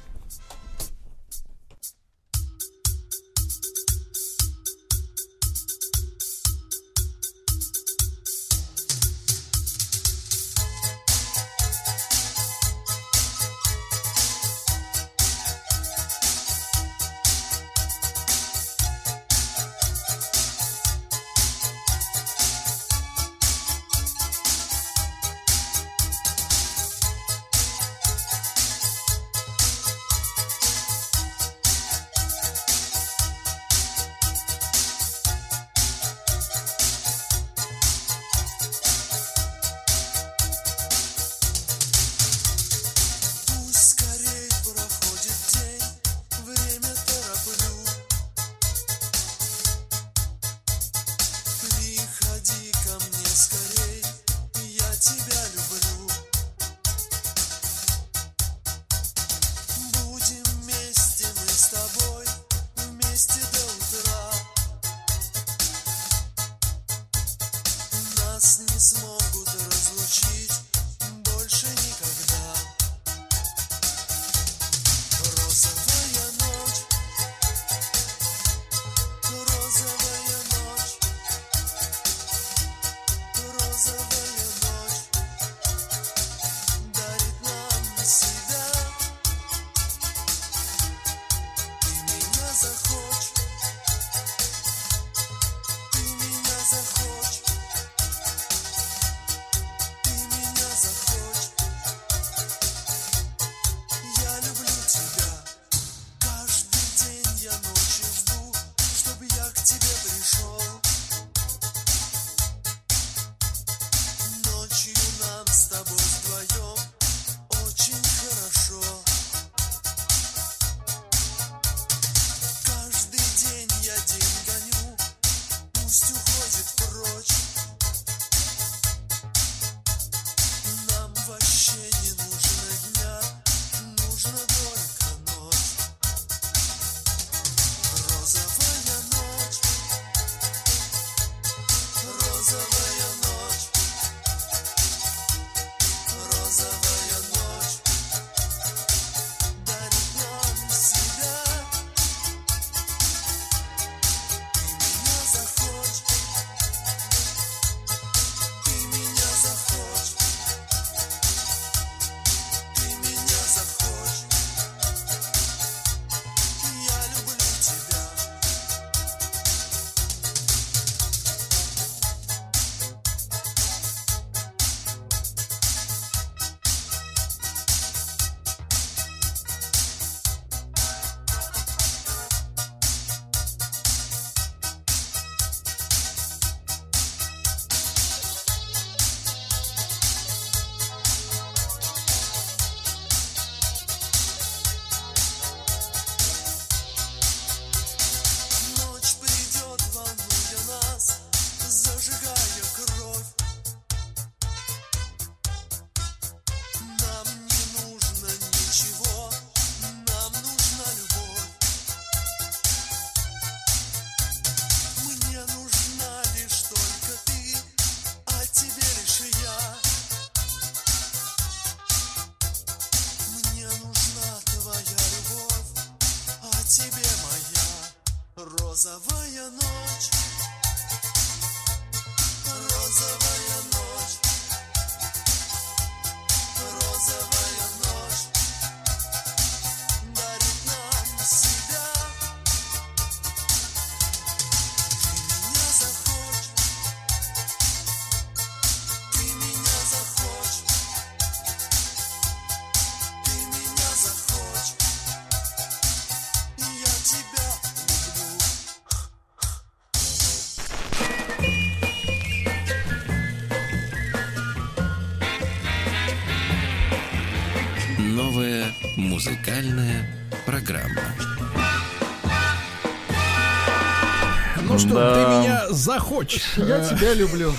Меня захочешь. Я Э, тебя люблю.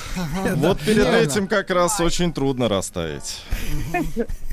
Вот перед этим как раз очень трудно растаять.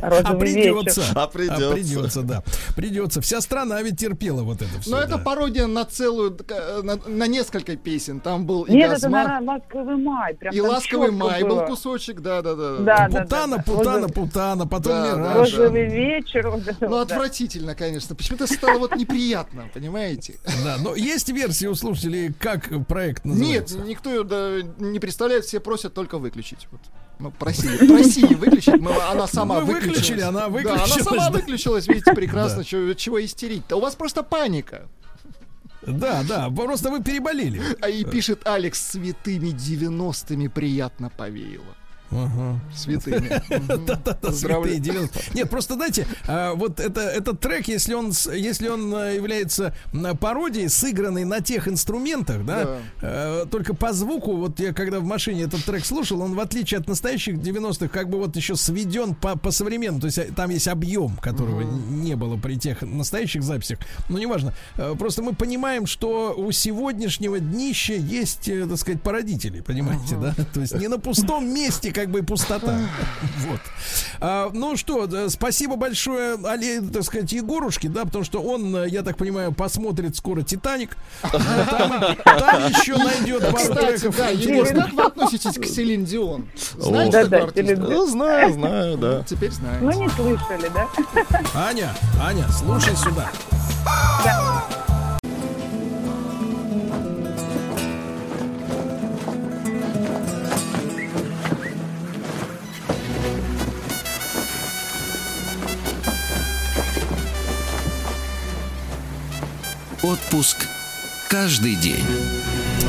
А придется. А придется. да. Придется. Вся страна ведь терпела вот это все. Но это пародия на целую, э, на, на несколько песен. Там был и Нет, это, ласковый май. Прям и ласковый май было. был кусочек, да, да, да. Да, да, Путана, путана, путана, потом мираж. Розовый вечер. Ну, отвратительно, конечно. Почему-то стало вот неприятно, понимаете? Да, но есть версия у слушателей, как проект Нет, называется? никто да, не представляет, все просят только выключить. Вот. Ну, просили, просили выключить, мы- она сама Мы выключили, выключилась. она Да, она выключилась, сама да. выключилась, видите, прекрасно, чего, чего истерить-то. У вас просто паника. Да, да, просто вы переболели. А и пишет Алекс, святыми 90-ми приятно повеяло. Ага. Да-да-да, святые 90. Нет, просто знаете, а, вот это, этот трек, если он, если он а, является пародией, сыгранной на тех инструментах, да, Да. э, только по звуку, вот я когда в машине этот трек слушал, он в отличие от настоящих 90-х, как бы вот еще сведен по, по современному, то есть а, там есть объем, которого не было при тех настоящих записях, но неважно. Просто мы понимаем, что у сегодняшнего днища есть, э, так сказать, породители, понимаете, да? То есть не на пустом месте как бы и пустота. Вот. А, ну что, да, спасибо большое, Але, так сказать, Егорушке, да, потому что он, я так понимаю, посмотрит скоро Титаник. Там, там еще найдет пару Кстати, треков да, Егор, как вы относитесь к Селин Дион? Знаете Да, да. Ну, знаю, знаю, да. Теперь Ну, знаете. не слышали, да? Аня, Аня, слушай сюда. Отпуск каждый день.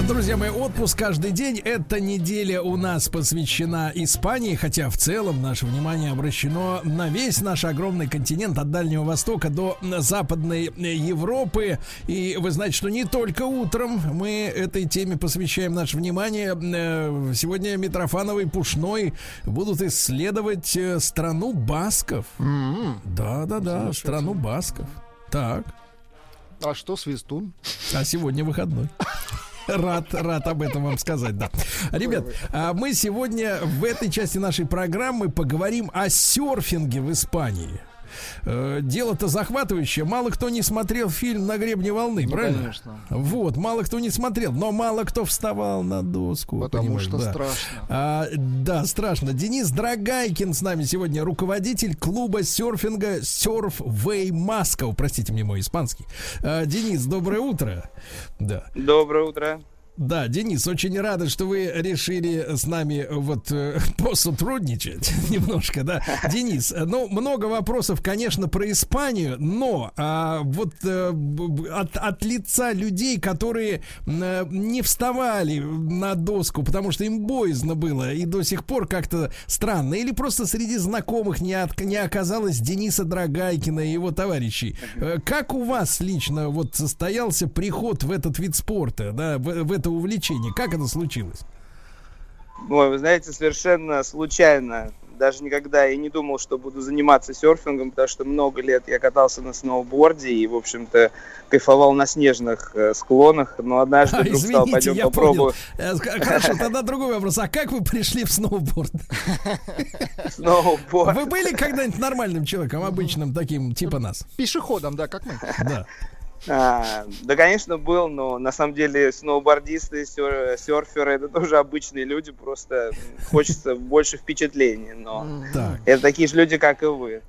Друзья мои, отпуск каждый день. Эта неделя у нас посвящена Испании, хотя в целом наше внимание обращено на весь наш огромный континент от Дальнего Востока до Западной Европы. И вы знаете, что не только утром мы этой теме посвящаем наше внимание. Э, Сегодня Митрофанова и Пушной будут исследовать э, страну басков. Да-да-да, страну басков. Так. А что Свистун? А сегодня выходной. Рад, рад об этом вам сказать, да. Ребят, а мы сегодня в этой части нашей программы поговорим о серфинге в Испании. Э, Дело-то захватывающее. Мало кто не смотрел фильм «На гребне волны», Ну, правильно? конечно. Вот, мало кто не смотрел, но мало кто вставал на доску. Потому понимаешь, что да. страшно. А, да, страшно. Денис Драгайкин с нами сегодня, руководитель клуба серфинга Surfway Moscow. Простите мне мой испанский. А, Денис, доброе утро. Да. Доброе утро. Да, Денис, очень рады, что вы решили с нами вот э, посотрудничать немножко, да. Денис, э, ну, много вопросов, конечно, про Испанию, но а, вот э, от, от лица людей, которые э, не вставали на доску, потому что им боязно было, и до сих пор как-то странно, или просто среди знакомых не, от- не оказалось Дениса Драгайкина и его товарищей. Э, Как у вас лично вот состоялся приход в этот вид спорта, да, в, в это увлечение? Как это случилось? Ой, вы знаете, совершенно случайно. Даже никогда и не думал, что буду заниматься серфингом, потому что много лет я катался на сноуборде и, в общем-то, кайфовал на снежных э, склонах. Но однажды А, вдруг стал, извините, пойдем я попробую понял. Э, Хорошо, тогда другой вопрос. А как вы пришли в сноуборд? сноуборд. Вы были когда-нибудь нормальным человеком, обычным таким, типа нас? Пешеходом, да, как мы. Да. А, да, конечно, был, но на самом деле сноубордисты, сер- серферы это тоже обычные люди, просто хочется больше впечатлений, но Так. это такие же люди, как и вы.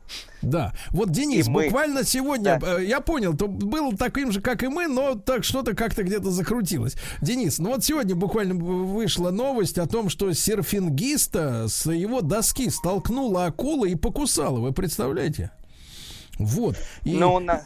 Да. Вот, Денис, И мы. буквально сегодня, э, я понял, то был таким же, как и мы, но так что-то как-то где-то закрутилось. Денис, ну вот сегодня буквально вышла новость о том, что серфингиста с его доски столкнула акула и покусала. Вы представляете? Вот. И- Ну, на,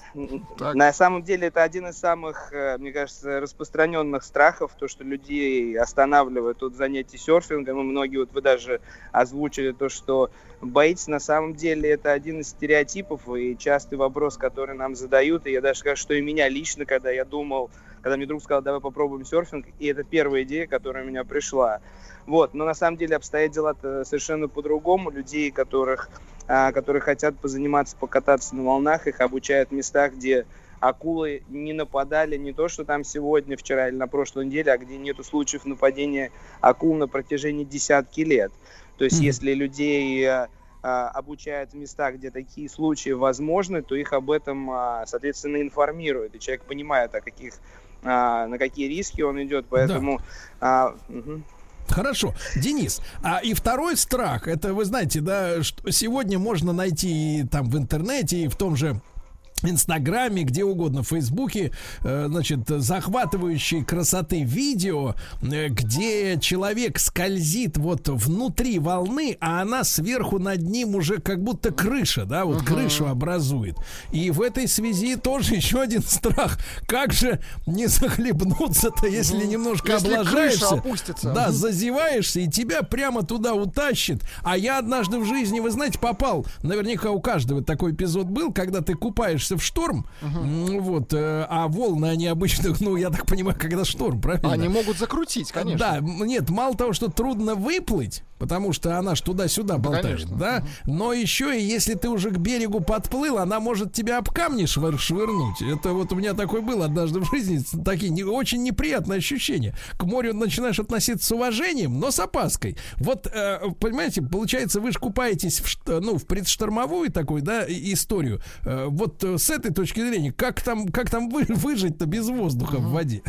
на самом деле это один из самых, э, мне кажется, распространенных страхов, то, что людей останавливает от занятий серфингом, и многие, вот вы даже озвучили то, что боитесь, на самом деле это один из стереотипов и частый вопрос, который нам задают, и я даже скажу, что и меня лично, когда я думал, когда мне друг сказал, давай попробуем серфинг, и это первая идея, которая у меня пришла. Вот, но на самом деле обстоят дела совершенно по-другому. Людей, которых которые хотят позаниматься, покататься на волнах, их обучают в местах, где акулы не нападали не то, что там сегодня, вчера или на прошлой неделе, а где нету случаев нападения акул на протяжении десятки лет. То есть, mm-hmm. если людей а, а, обучают в местах, где такие случаи возможны, то их об этом, а, соответственно, информируют. И человек понимает, о каких, а, на какие риски он идет. Поэтому... Да. А, угу. Хорошо. Денис, а и второй страх, это вы знаете, да, что сегодня можно найти там в интернете и в том же Инстаграме, где угодно, в Фейсбуке, э, значит, захватывающие красоты видео, э, где человек скользит вот внутри волны, а она сверху над ним уже как будто крыша, да, вот uh-huh. крышу образует. И в этой связи тоже еще один страх. Как же не захлебнуться-то, если uh-huh. немножко если облажаешься? Опустится. Да, зазеваешься, и тебя прямо туда утащит. А я однажды в жизни, вы знаете, попал, наверняка у каждого такой эпизод был, когда ты купаешься в шторм, угу. вот, э, а волны они обычно, ну, я так понимаю, когда шторм, правильно? Они могут закрутить, конечно. Да, нет, мало того, что трудно выплыть, потому что она ж туда-сюда болтает, да, да? Но еще и если ты уже к берегу подплыл, она может тебя об камни швыр швырнуть. Это вот у меня такой был однажды в жизни, такие не, очень неприятные ощущения. К морю начинаешь относиться с уважением, но с опаской. Вот, э, понимаете, получается, вы же купаетесь в, ну, в предштормовую такую, да, историю. Э, вот э, с этой точки зрения, как там, как там вы, выжить-то без воздуха в воде?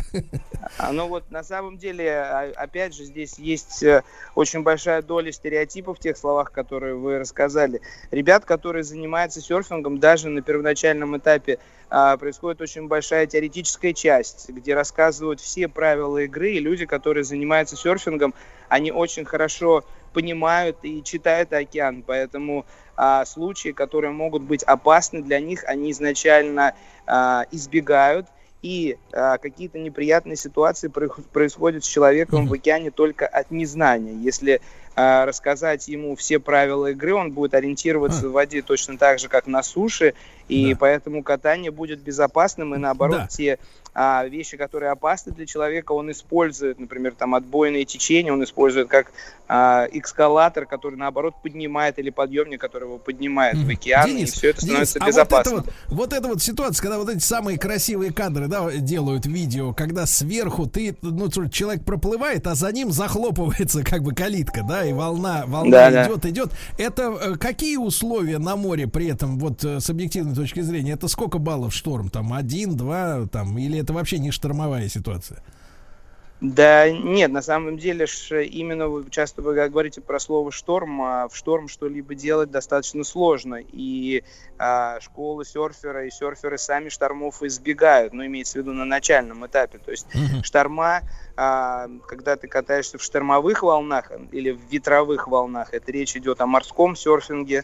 А, ну вот на самом деле, а, опять же, здесь есть э, очень большая доля стереотипов в тех словах, которые вы рассказали. Ребят, которые занимаются серфингом, даже на первоначальном этапе а, происходит очень большая теоретическая часть, где рассказывают все правила игры, и люди, которые занимаются серфингом, они очень хорошо понимают и читают океан, поэтому а, случаи, которые могут быть опасны для них, они изначально а, избегают, и а, какие-то неприятные ситуации происходят с человеком в океане только от незнания. Если рассказать ему все правила игры, он будет ориентироваться в воде точно так же, как на суше, и да. поэтому катание будет безопасным, и наоборот, да. те а, вещи, которые опасны для человека, он использует, например, там отбойные течения, он использует как а, эскалатор, который наоборот поднимает, или подъемник, который его поднимает в океан, Денис, и все это становится Денис, безопасным. А вот, это вот, вот эта вот ситуация, когда вот эти самые красивые кадры, да, делают видео, когда сверху ты, ну, человек проплывает, а за ним захлопывается как бы калитка, да, и волна, волна да, идет, да. идет. Это э, какие условия на море при этом, вот э, с объективной точки зрения, это сколько баллов шторм? Там один, два, там, или это вообще не штормовая ситуация? Да нет, на самом деле именно вы часто вы говорите про слово шторм, а в шторм что-либо делать достаточно сложно. И а, школы серфера и серферы сами штормов избегают, ну имеется в виду на начальном этапе. То есть mm-hmm. шторма, а, когда ты катаешься в штормовых волнах или в ветровых волнах, это речь идет о морском серфинге,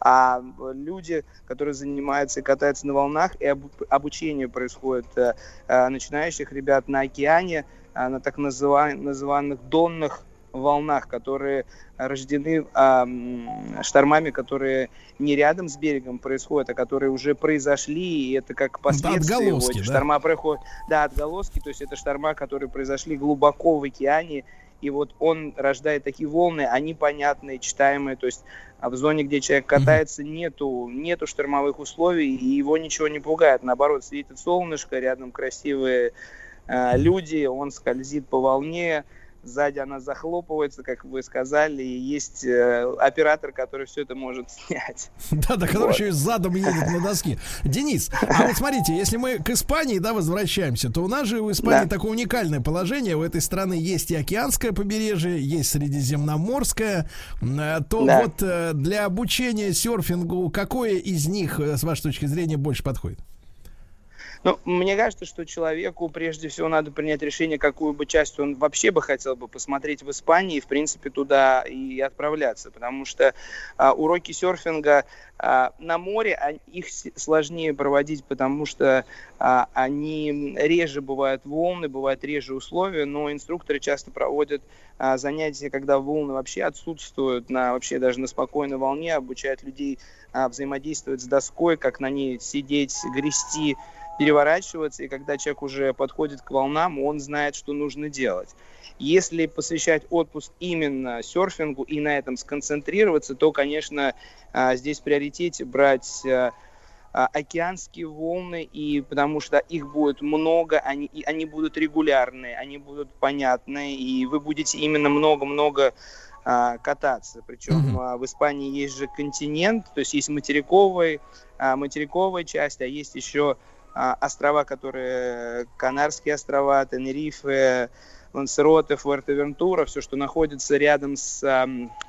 а люди, которые занимаются и катаются на волнах, и обучение происходит э, э, начинающих ребят на океане, э, на так называемых донных волнах, которые рождены а, штормами, которые не рядом с берегом происходят, а которые уже произошли, и это как последствия. Отголоски, да? Шторма проходят, да, отголоски, то есть это шторма, которые произошли глубоко в океане, и вот он рождает такие волны, они понятные, читаемые, то есть а в зоне, где человек катается, нету, нету штормовых условий, и его ничего не пугает. Наоборот, светит солнышко, рядом красивые э, люди, он скользит по волне, сзади она захлопывается, как вы сказали, и есть э, оператор, который все это может снять. Да-да, который вот. еще и задом едет на доске. Денис, а вот смотрите, если мы к Испании, да, возвращаемся, то у нас же в Испании да. такое уникальное положение. У этой страны есть и океанское побережье, есть средиземноморское. Э, то да. вот э, для обучения серфингу какое из них, э, с вашей точки зрения, больше подходит? Ну, мне кажется, что человеку прежде всего надо принять решение, какую бы часть он вообще бы хотел бы посмотреть в Испании, и, в принципе, туда и отправляться. Потому что а, уроки серфинга а, на море, а, их сложнее проводить, потому что а, они реже бывают волны, бывают реже условия, но инструкторы часто проводят а, занятия, когда волны вообще отсутствуют, на, вообще даже на спокойной волне, обучают людей а, взаимодействовать с доской, как на ней сидеть, грести, переворачиваться, и когда человек уже подходит к волнам, он знает, что нужно делать. Если посвящать отпуск именно серфингу и на этом сконцентрироваться, то, конечно, а, здесь в приоритете брать а, а, океанские волны, и потому что их будет много, они, и они будут регулярные, они будут понятные, и вы будете именно много-много а, кататься. Причем а, в Испании есть же континент, то есть есть материковый, а, материковая часть, а есть еще острова, которые Канарские острова, Тенерифе, Лансероте, Фуэртевентура, все, что находится рядом с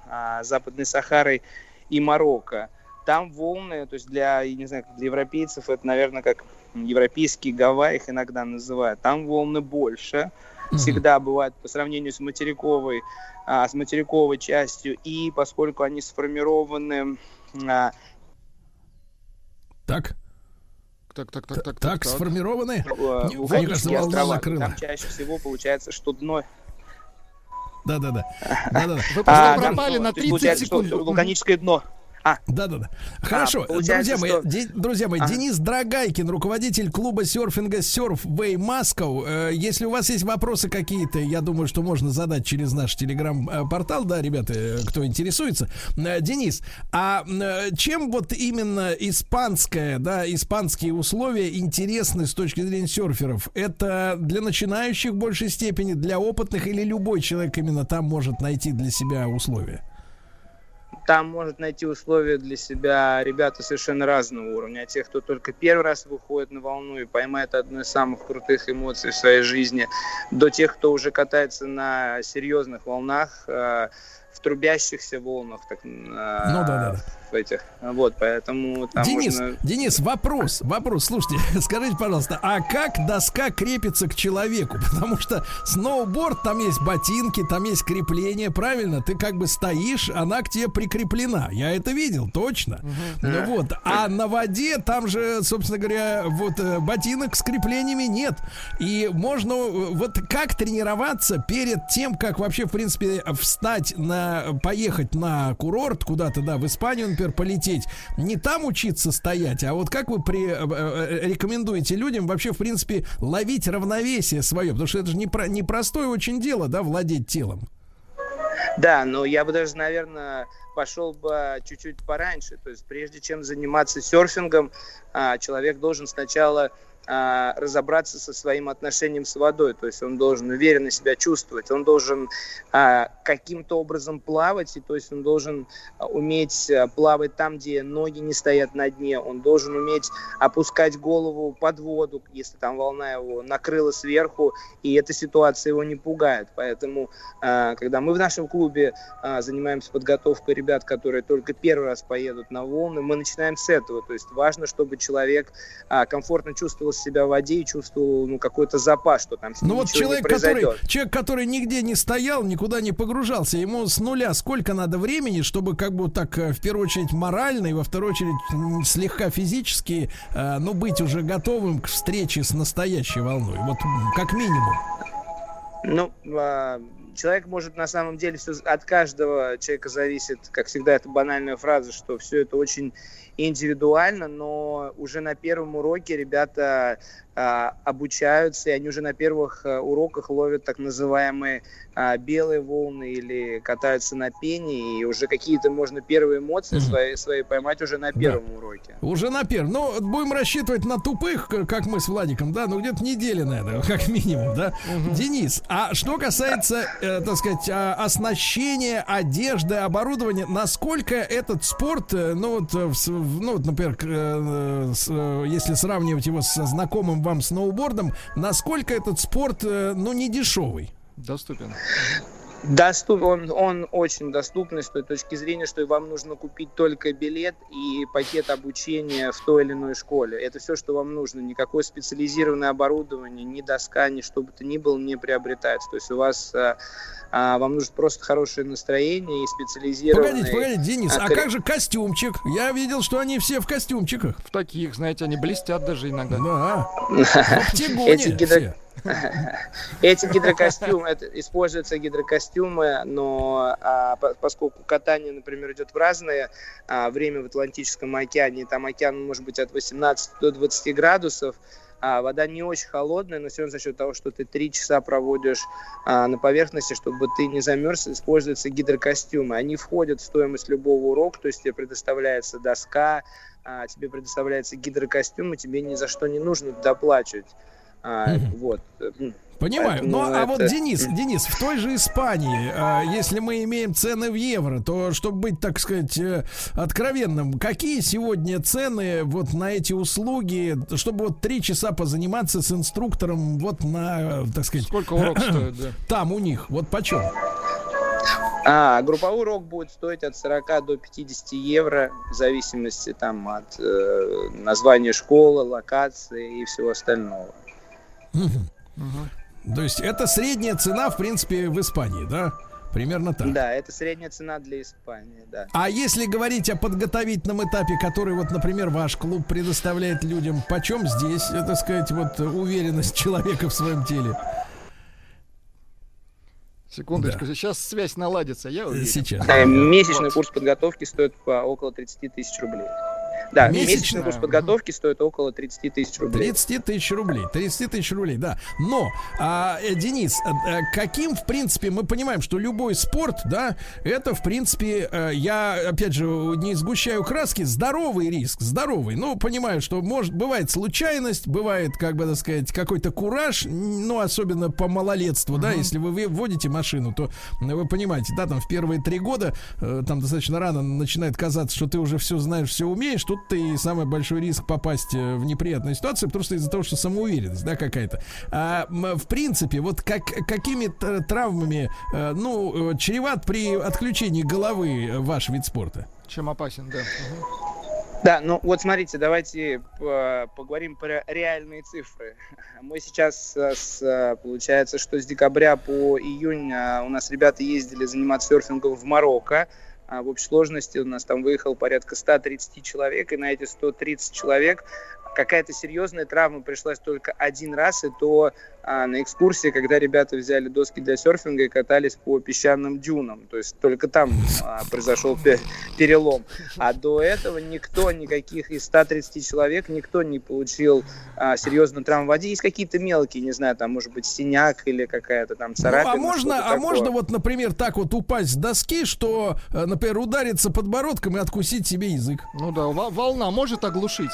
а, Западной Сахарой и Марокко. Там волны, то есть для, я не знаю, для европейцев это, наверное, как европейские Гавайи их иногда называют. Там волны больше, всегда бывают по сравнению с материковой, а, с материковой частью, и поскольку они сформированы а, Так, Так, так, так, так, так, сформированы. э, Не- в Мне кажется, волна накрыла. там чаще всего получается, что дно Да-да-да. Да-да-да. Вы А, просто там, пропали ну, на то есть 30 получается, что секунд. Вулканическое дно. А, Да-да-да. Хорошо, получается, друзья мои, что- де- друзья мои, Ага. Денис Драгайкин, руководитель клуба серфинга Surfway Moscow. Э, Если у вас есть вопросы какие-то, я думаю, что можно задать через наш телеграм-портал, да, ребята, э, кто интересуется. Э, Денис, а э, чем вот именно испанское, да, испанские условия интересны с точки зрения серферов? Это для начинающих в большей степени, для опытных или любой человек именно там может найти для себя условия? Там может найти условия для себя ребята совершенно разного уровня. От тех, кто только первый раз выходит на волну и поймает одну из самых крутых эмоций в своей жизни, до тех, кто уже катается на серьезных волнах, э, в трубящихся волнах, так, э, Ну да, да, этих. Вот, поэтому там Денис, можно... Денис, вопрос, вопрос. Слушайте, скажите, пожалуйста, а как доска крепится к человеку? Потому что сноуборд, там есть ботинки, там есть крепление, правильно? Ты как бы стоишь, она к тебе прикреплена. Я это видел, точно. Ну вот, а на воде там же, собственно говоря, вот э, ботинок с креплениями нет. И можно, э, вот как тренироваться перед тем, как вообще, в принципе, встать на, поехать на курорт куда-то, да, в Испанию, например, полететь, не там учиться стоять, а вот как вы при, э, э, рекомендуете людям вообще, в принципе, ловить равновесие свое, потому что это же не про- непростое очень дело, да, владеть телом. Да, но я бы даже, наверное, пошел бы чуть-чуть пораньше. То есть прежде чем заниматься серфингом, а, человек должен сначала а, разобраться со своим отношением с водой. То есть он должен уверенно себя чувствовать, он должен а, каким-то образом плавать, и то есть он должен а, уметь плавать там, где ноги не стоят на дне, он должен уметь опускать голову под воду, если там волна его накрыла сверху, и эта ситуация его не пугает. Поэтому, когда мы в нашем клубе занимаемся подготовкой ребят, которые только первый раз поедут на волны, мы начинаем с этого. То есть важно, чтобы человек комфортно чувствовал себя в воде и чувствовал ну, какой-то запас, что там с Ну вот человек который, человек, который нигде не стоял, никуда не погружался, ему с нуля сколько надо времени, чтобы как бы так э, в первую очередь морально и во вторую очередь слегка физически, э, ну быть уже готовым к встрече с настоящей волной, вот как минимум. Ну, а, человек может на самом деле все от каждого человека зависит, как всегда, это банальная фраза, что все это очень индивидуально, но уже на первом уроке ребята а, обучаются, и они уже на первых а, уроках ловят так называемые а, белые волны или катаются на пене, и уже какие-то можно первые эмоции свои, свои поймать уже на первом уроке. Уже на первом. Ну, будем рассчитывать на тупых, как мы с Владиком, да, ну где-то неделя надо, как минимум, да. Денис, а что касается, э, так сказать, а, оснащения, одежды, оборудования, насколько этот спорт, э, ну вот, э, в- ну, вот, например, э, с, э, если сравнивать его со знакомым вам сноубордом, насколько этот спорт, э, ну, не дешевый? Доступен. Доступ, он, он очень доступный с той точки зрения, что вам нужно купить только билет и пакет обучения в той или иной школе. Это все, что вам нужно. Никакое специализированное оборудование, ни доска, ни что бы то ни было не приобретается. То есть у вас а, а, вам нужно просто хорошее настроение и специонированный... Погодите, погодите, Денис, а как же костюмчик? Я видел, что они все в костюмчиках. В таких, знаете, они блестят даже иногда. Да. Эти гидро- все. Эти гидрокостюмы, используются гидрокостюмы, но а, по- поскольку катание, например, идет в разное а, время в Атлантическом океане, там океан может быть от 18 до 20 градусов, а, вода не очень холодная, но все равно за счет того, что ты три часа проводишь а, на поверхности, чтобы ты не замерз, используются гидрокостюмы. Они входят в стоимость любого урока, то есть тебе предоставляется доска, а, тебе предоставляется гидрокостюм, и тебе ни за что не нужно доплачивать. А, Вот. Понимаю. Поэтому Ну, а вот, это- Денис, Денис, в той же Испании, а, если мы имеем цены в евро, то, чтобы быть, так сказать, э, откровенным, какие сегодня цены вот на эти услуги, чтобы вот три часа позаниматься с инструктором вот на, э, так сказать... Сколько урок стоит, да? Там у них, вот почем? А, групповой урок будет стоить от 40 до 50 евро, в зависимости там от э, названия школы, локации и всего остального. То есть это средняя цена, в принципе, в Испании, да? Примерно так. Да, это средняя цена для Испании, да. А если говорить о подготовительном этапе, который, вот, например, ваш клуб предоставляет людям, почем здесь, э, так сказать, вот уверенность человека в своем теле? Секундочку, сейчас связь наладится, я уверен. Сейчас. Э, Месячный курс подготовки стоит по около 30 тысяч рублей. Да, Месячный? месячный курс подготовки стоит около 30 тысяч рублей. 30 тысяч рублей. 30 тысяч рублей, да. Но, а, э, Денис, э, э, каким, в принципе, мы понимаем, что любой спорт, да, это, в принципе, я, опять же, не сгущаю краски, здоровый риск, здоровый. Ну, понимаю, что может, бывает случайность, бывает, как бы, так сказать, какой-то кураж, ну, особенно по малолетству, да, если вы вводите машину, то вы понимаете, да, там в первые три года, там достаточно рано начинает казаться, что ты уже все знаешь, все умеешь, тут ты и самый большой риск попасть э, в неприятную ситуацию, просто из-за того, что самоуверенность, да, какая-то. А, в принципе, вот как, какими травмами, э, ну, э, чреват при отключении головы ваш вид спорта? Чем опасен, да. Да, ну вот смотрите, давайте по- поговорим про реальные цифры. Мы сейчас, с, получается, что с декабря по июнь у нас ребята ездили заниматься серфингом в Марокко. А в общей сложности у нас там выехал порядка 130 человек, и на эти 130 человек какая-то серьезная травма пришлась только один раз, и то а, на экскурсии, когда ребята взяли доски для серфинга и катались по песчаным дюнам. То есть только там а, произошел пе- перелом. А до этого никто, никаких из 130 человек, никто не получил а, серьезную травму в воде. Есть какие-то мелкие, не знаю, там может быть синяк или какая-то там Ну, царапина. а можно, а можно вот, например, так вот упасть с доски, что, э, например, удариться подбородком и откусить себе язык? Ну да, во- волна может оглушить.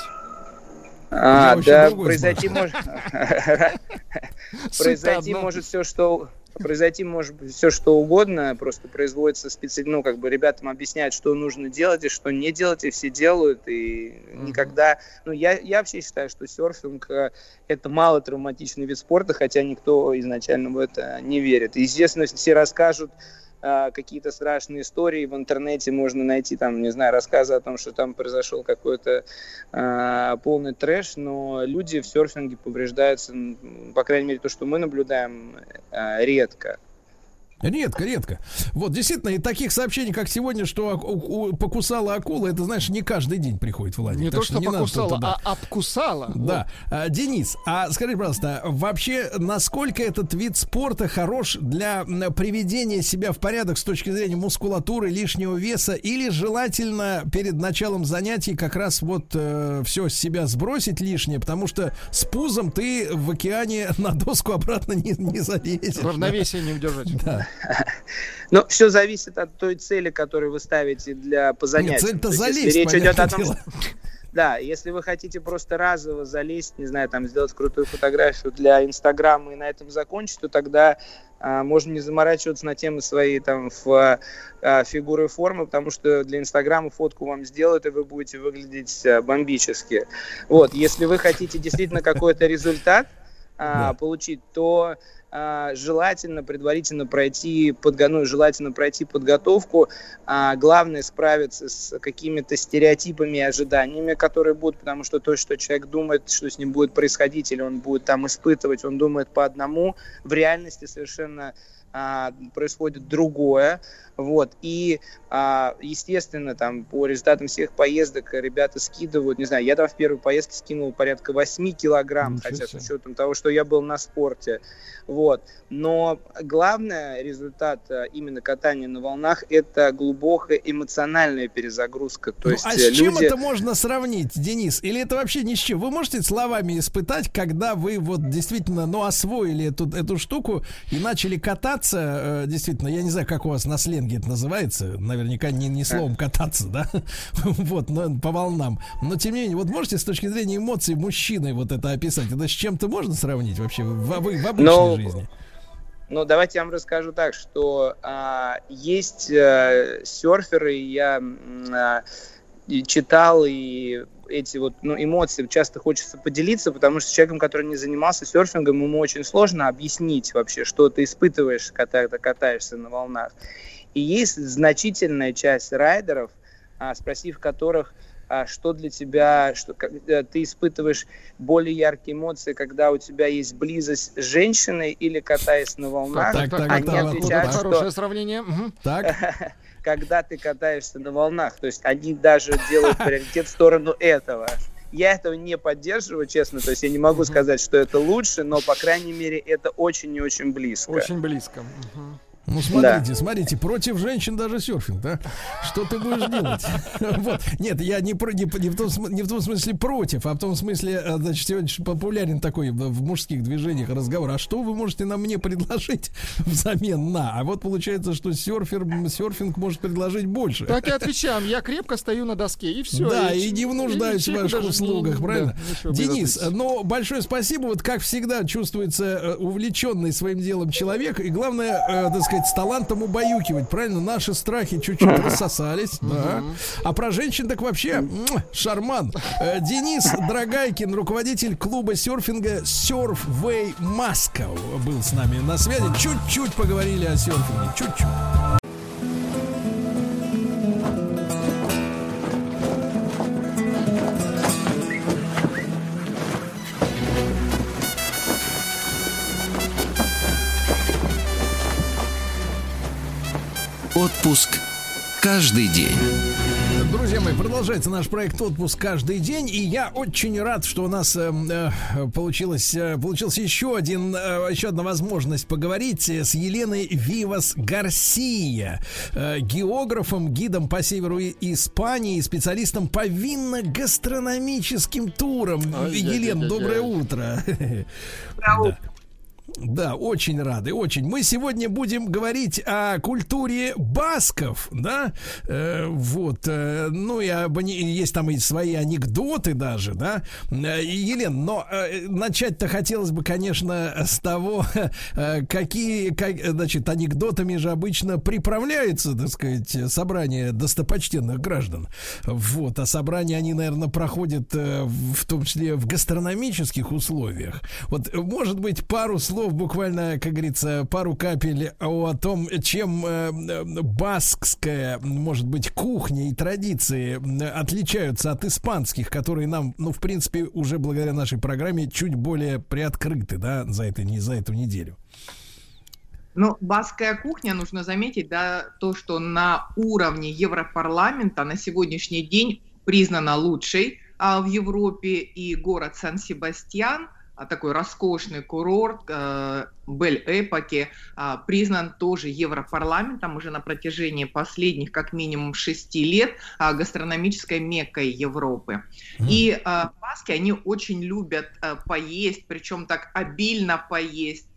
А, да, произойти может... Произойти может все, что... Произойти может все, что угодно, просто производится специально, ну, как бы ребятам объясняют, что нужно делать и что не делать, и все делают, и никогда... Ну, я, я вообще считаю, что серфинг э, это мало травматичный вид спорта, хотя никто изначально в это не верит. Естественно, все расскажут какие-то страшные истории в интернете можно найти там не знаю рассказы о том что там произошел какой-то а, полный трэш но люди в серфинге повреждаются по крайней мере то что мы наблюдаем а, редко Редко, редко. Вот, действительно, и таких сообщений, как сегодня, что у- покусала акула, это, знаешь, не каждый день приходит, Владик. Не Так то, что не надо покусала, да. а обкусала. Да. А, Денис, а скажи, пожалуйста, вообще, насколько этот вид спорта хорош для приведения себя в порядок с точки зрения мускулатуры, лишнего веса, или желательно перед началом занятий как раз вот все с себя сбросить лишнее, потому что с пузом ты в океане на доску обратно не, не залезешь. Равновесие не удержать. Да. Но все зависит от той цели которую вы ставите для по цель-то залезть, речь идет о том дело. что- Да, если вы хотите просто разово залезть, не знаю, там сделать крутую фотографию для Инстаграма и на этом закончить, то тогда а, можно не заморачиваться на темы своей там в а, фигуры и формы, потому что для Инстаграма фотку вам сделают, и вы будете выглядеть а, бомбически. Вот, если вы хотите действительно какой-то результат а, получить, то желательно предварительно пройти подго- ну, желательно пройти подготовку. А, главное справиться с какими-то стереотипами и ожиданиями, которые будут, потому что то, что человек думает, что с ним будет происходить, или он будет там испытывать, он думает по одному, в реальности совершенно а, происходит другое. Вот. И, а, естественно, там по результатам всех поездок ребята скидывают, не знаю, я там в первой поездке скинул порядка 8 килограмм, Ничего хотя с учетом того, что я был на спорте. Вот. Но главный результат э, именно катания на волнах – это глубокая эмоциональная перезагрузка. То Ну, есть а с э, чем люди... это можно сравнить, Денис? Или это вообще ни с чем? Вы можете словами испытать, когда вы вот действительно, ну, освоили эту, эту штуку и начали кататься, э, действительно, я не знаю, как у вас на сленге это называется, наверняка не, не словом кататься, да? Вот, но по волнам. Но, тем не менее, вот можете с точки зрения эмоций мужчины вот это описать? Это с чем-то можно сравнить вообще в, в, в обычной Но- жизни? Ну, давайте я вам расскажу так, что а, есть э, серферы, я а, и читал, и эти вот ну, эмоции часто хочется поделиться, потому что с человеком, который не занимался серфингом, ему очень сложно объяснить вообще, что ты испытываешь, когда ты катаешься на волнах. И есть значительная часть райдеров, а, спросив которых, а, что для тебя, что э, ты испытываешь более яркие эмоции, когда у тебя есть близость с женщиной или катаясь на волнах, Так, так, они так, отвечают, что Хорошее сравнение. Так, когда ты катаешься на волнах. То есть они даже делают приоритет в сторону этого. Я этого не поддерживаю, честно. То есть я не могу сказать, что это лучше, но, по крайней мере, это очень и очень близко. Очень близко. Мгм. Ну, смотрите, смотрите, против женщин даже серфинг, да? Что ты будешь делать? Вот. Нет, я не, про, не, не в том, не в том смысле против, а в том смысле, э, значит, сегодня популярен такой в мужских движениях разговор. А что вы можете нам мне предложить взамен на? А вот получается, что серфер, серфинг может предложить больше. Так и отвечаем. Я крепко стою на доске, и все. Да, и не нуждаюсь в ваших услугах, правильно? Денис, ну, большое спасибо. Вот как всегда чувствуется э, увлеченный своим делом человек. И главное, э, так сказать, с талантом убаюкивать, правильно? Наши страхи чуть-чуть рассосались. да. А про женщин так вообще шарман. Э, Денис Драгайкин, руководитель клуба серфинга Surfway Moscow был с нами на связи. Чуть-чуть поговорили о серфинге. Чуть-чуть. Отпуск каждый день. Друзья мои, продолжается наш проект «Отпуск каждый день», и я очень рад, что у нас э, э, получилось, э, получился еще, один, э, еще одна возможность поговорить э, с Еленой Вивас Гарсия, э, географом, гидом по северу Испании, специалистом по винно-гастрономическим турам. Елена, доброе утро. Да. Да, очень рады, очень. Мы сегодня будем говорить о культуре басков, да, Э, вот, э, ну и об, есть там и свои анекдоты даже, да, Э, и, Елена, но э, начать-то хотелось бы, конечно, с того, э, какие, как, значит, анекдотами же обычно приправляется, так сказать, собрание достопочтенных граждан, вот, а собрания они, наверное, проходят э, в том числе в гастрономических условиях. Вот, может быть, пару слов буквально, как говорится, пару капель о том, чем э, э, баскская, может быть, кухня и традиции э, отличаются от испанских, которые нам, ну, в принципе, уже благодаря нашей программе чуть более приоткрыты, да, за, это, не, за эту неделю. Ну, баская кухня, нужно заметить, да, то, что на уровне Европарламента на сегодняшний день признана лучшей а, в Европе, и город Сан-Себастьян, такой роскошный курорт э, Бель-Эпоке, а, признан тоже Европарламентом уже на протяжении последних как минимум шести лет а, гастрономической меккой Европы. И а, баски, они очень любят а, поесть, причем так обильно поесть.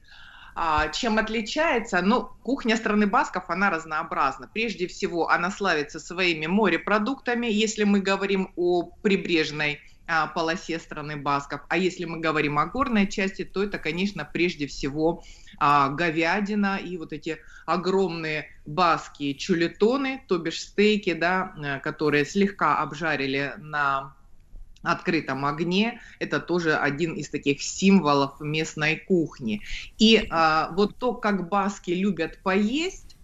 А, Чем отличается? Ну, кухня страны Басков, она разнообразна. Прежде всего, она славится своими морепродуктами, если мы говорим о прибрежной а, полосе страны Басков. А если мы говорим о горной части, то это, конечно, прежде всего а, говядина и вот эти огромные баски чулетоны, то бишь стейки, да, э, которые слегка обжарили на открытом огне. Это тоже один из таких символов местной кухни. И а, вот то, как баски любят поесть,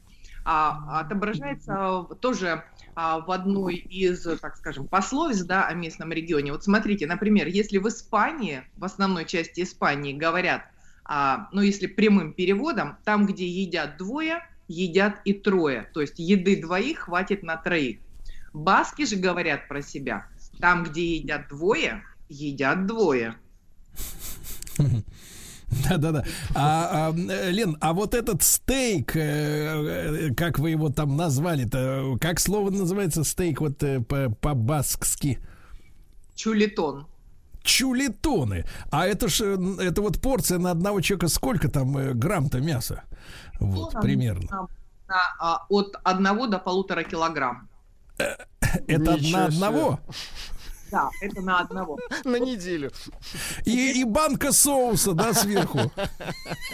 а, отображается тоже а, в одной из, так скажем, пословиц да, о местном регионе. Вот смотрите, например, если в Испании, в основной части Испании говорят, а, ну если прямым переводом, там, где едят двое, едят и трое. То есть еды двоих хватит на троих. Баски же говорят про себя, там, где едят двое, едят двое. Да-да-да. А, а, Лен, а вот этот стейк, э, э, как вы его там назвали-то, как слово называется стейк вот э, по- по-баскски? Чулитон. Чулитоны. А это ж, э, это вот порция на одного человека сколько там э, грамм-то мяса? Вот, Ну, примерно. на- на, а, от одного до полутора килограмм. Это Ничего на себе. Да, это на одного. На неделю. И, и банка соуса, да, сверху.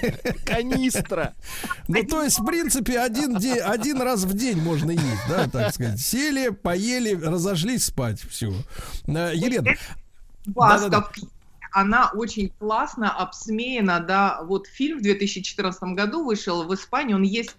Канистра. Ну, то есть, в принципе, один, день, один раз в день можно есть, да, так сказать. Сели, поели, разошлись спать. Все. Елена. Басков, Да-да-да. она очень классно обсмеяна, да, вот фильм в 2014 году вышел в Испании, он есть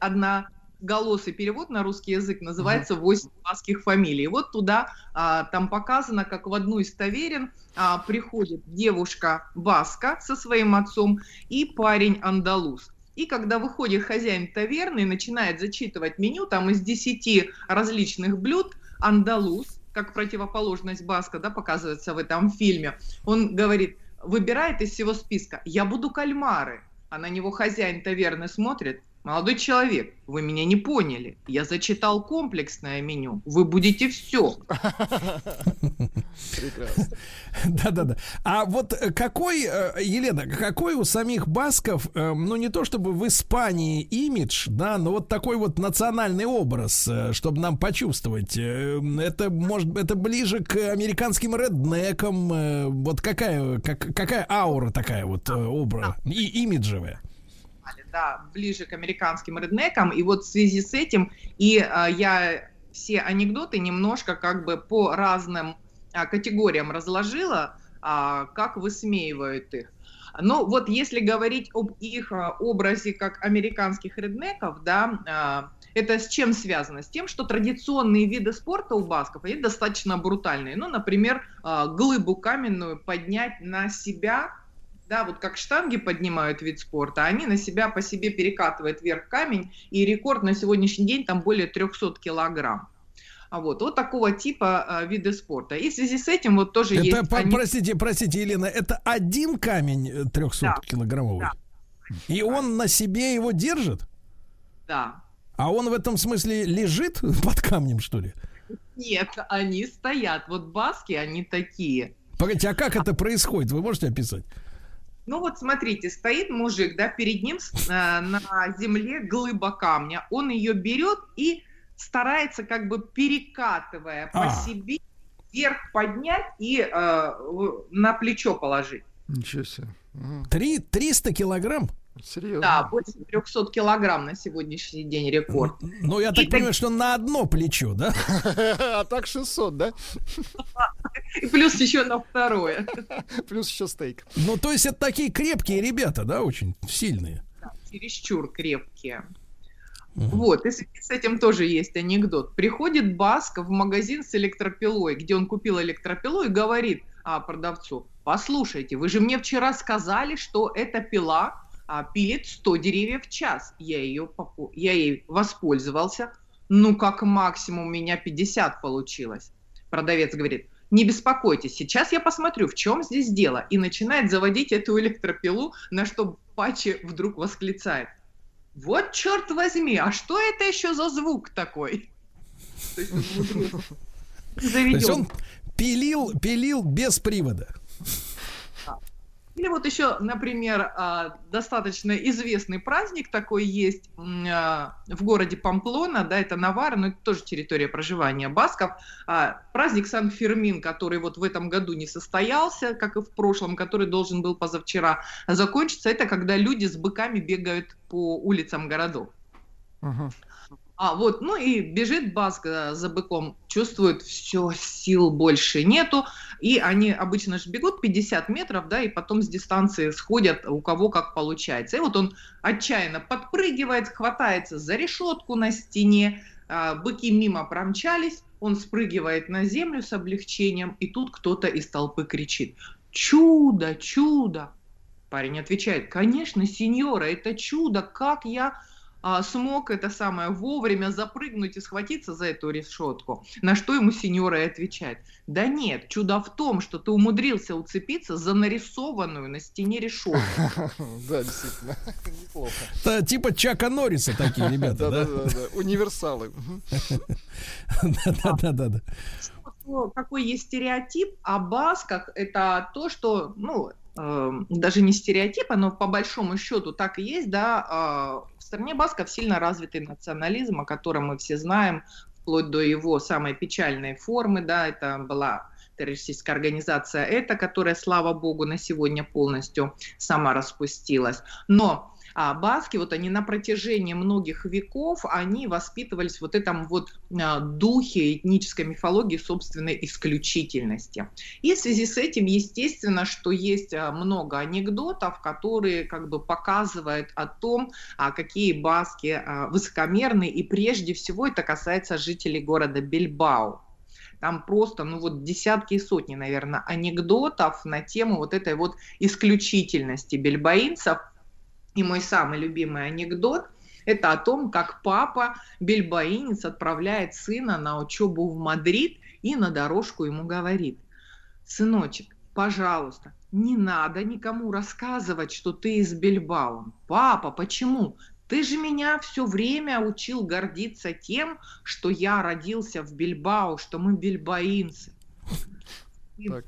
одноголосый перевод на русский язык, называется «Восемь баских фамилий». И вот туда, а, там показано, как в одну из таверен а, приходит девушка баска со своим отцом и парень андалуз. И когда выходит хозяин таверны и начинает зачитывать меню, там из 10 различных блюд андалуз, как противоположность баска, да, показывается в этом фильме, он говорит, выбирает из всего списка, я буду кальмары. А на него хозяин таверны смотрит, молодой человек, вы меня не поняли, я зачитал комплексное меню, вы будете все. Да-да-да. А вот э, какой, э, Елена, какой у самих басков, э, ну не то чтобы в Испании имидж, да, но вот такой вот национальный образ, чтобы нам почувствовать. Это может, это ближе к американским реднекам. Вот какая, как, какая аура такая вот образ и имиджевая. Да, ближе к американским реднекам. И вот в связи с этим и а, я все анекдоты немножко как бы по разным а, категориям разложила, а, как высмеивают их. Ну вот если говорить об их образе как американских реднеков, да, это с чем связано? С тем, что традиционные виды спорта у басков, они достаточно брутальные. Ну, например, глыбу каменную поднять на себя, да, вот как штанги поднимают вид спорта, они на себя по себе перекатывают вверх камень, и рекорд на сегодняшний день там более 300 килограмм. А вот, вот такого типа а, виды спорта. И в связи с этим вот тоже Это, есть... по- они- простите, простите, Елена, это один камень э, 300-килограммовый? И он на себе его держит? Да. А он в этом смысле лежит под камнем, что ли? Нет, они стоят. Вот баски, они такие. Погодите, а как это происходит? Вы можете описать? Ну вот смотрите, стоит мужик, да, перед ним э, на земле глыба камня. Он ее берет и старается как бы перекатывая по А. себе вверх поднять и э, на плечо положить. Ничего себе. Три, 300 килограмм? Серьезно. Да, больше 300 килограмм на сегодняшний день рекорд. Ну, я так понимаю, что на одно плечо, да? А так 600, да? И плюс еще на второе. Плюс еще стейк. Ну, то есть это такие крепкие ребята, да, очень сильные. чересчур крепкие. Вот, и с с этим тоже есть анекдот. Приходит Баска в магазин с электропилой, где он купил электропилу и говорит а, продавцу, послушайте, вы же мне вчера сказали, что эта пила пилит 100 деревьев в час. Я, ее, я ей воспользовался. Ну, как максимум у меня 50 получилось. Продавец говорит, не беспокойтесь, сейчас я посмотрю, в чем здесь дело. И начинает заводить эту электропилу, на что Пачи вдруг восклицает. Вот черт возьми, а что это еще за звук такой? То есть он умудрился. То есть он пилил, пилил без привода. Или вот еще, например, а, достаточно известный праздник такой есть а, в городе Памплона, да, это Навара, но это тоже территория проживания басков. А, Праздник Сан-Фермин, который вот в этом году не состоялся, как и в прошлом, который должен был позавчера закончиться, это когда люди с быками бегают по улицам городов. А, вот, ну и бежит Баск за быком, чувствует, все, сил больше нету, и они обычно же бегут 50 метров, да, и потом с дистанции сходят, у кого как получается. И вот он отчаянно подпрыгивает, хватается за решетку на стене, а, быки мимо промчались, он спрыгивает на землю с облегчением, и тут кто-то из толпы кричит «Чудо, чудо!» Парень отвечает, конечно, сеньора, это чудо, как я смог это самое вовремя запрыгнуть и схватиться за эту решетку. На что ему сеньора и отвечает. Да нет, чудо в том, что ты умудрился уцепиться за нарисованную на стене решетку. Да, действительно, неплохо. Типа Чака Норриса такие ребята, да? Да-да-да, универсалы. Да-да-да. Что- Какой есть стереотип о басках, это то, что, ну, э, даже не стереотип, оно по большому счету так и есть, да, э, в стране басков сильно развитый национализм, о котором мы все знаем, вплоть до его самой печальной формы, да, это была террористическая организация ЭТА, которая, слава богу, на сегодня полностью сама распустилась. Но а баски, вот они на протяжении многих веков, они воспитывались вот этом вот а, духе этнической мифологии собственной исключительности. И в связи с этим, естественно, что есть а, много анекдотов, которые как бы показывают о том, а, какие баски высокомерные, и прежде всего это касается жителей города Бильбао. Там просто, ну вот десятки и сотни, наверное, анекдотов на тему вот этой вот исключительности бельбаинцев. И мой самый любимый анекдот – это о том, как папа, бельбаинец, отправляет сына на учебу в Мадрид и на дорожку ему говорит, сыночек, пожалуйста, не надо никому рассказывать, что ты из Бильбао. Папа, почему? Ты же меня все время учил гордиться тем, что я родился в Бильбао, что мы бильбаинцы. Так.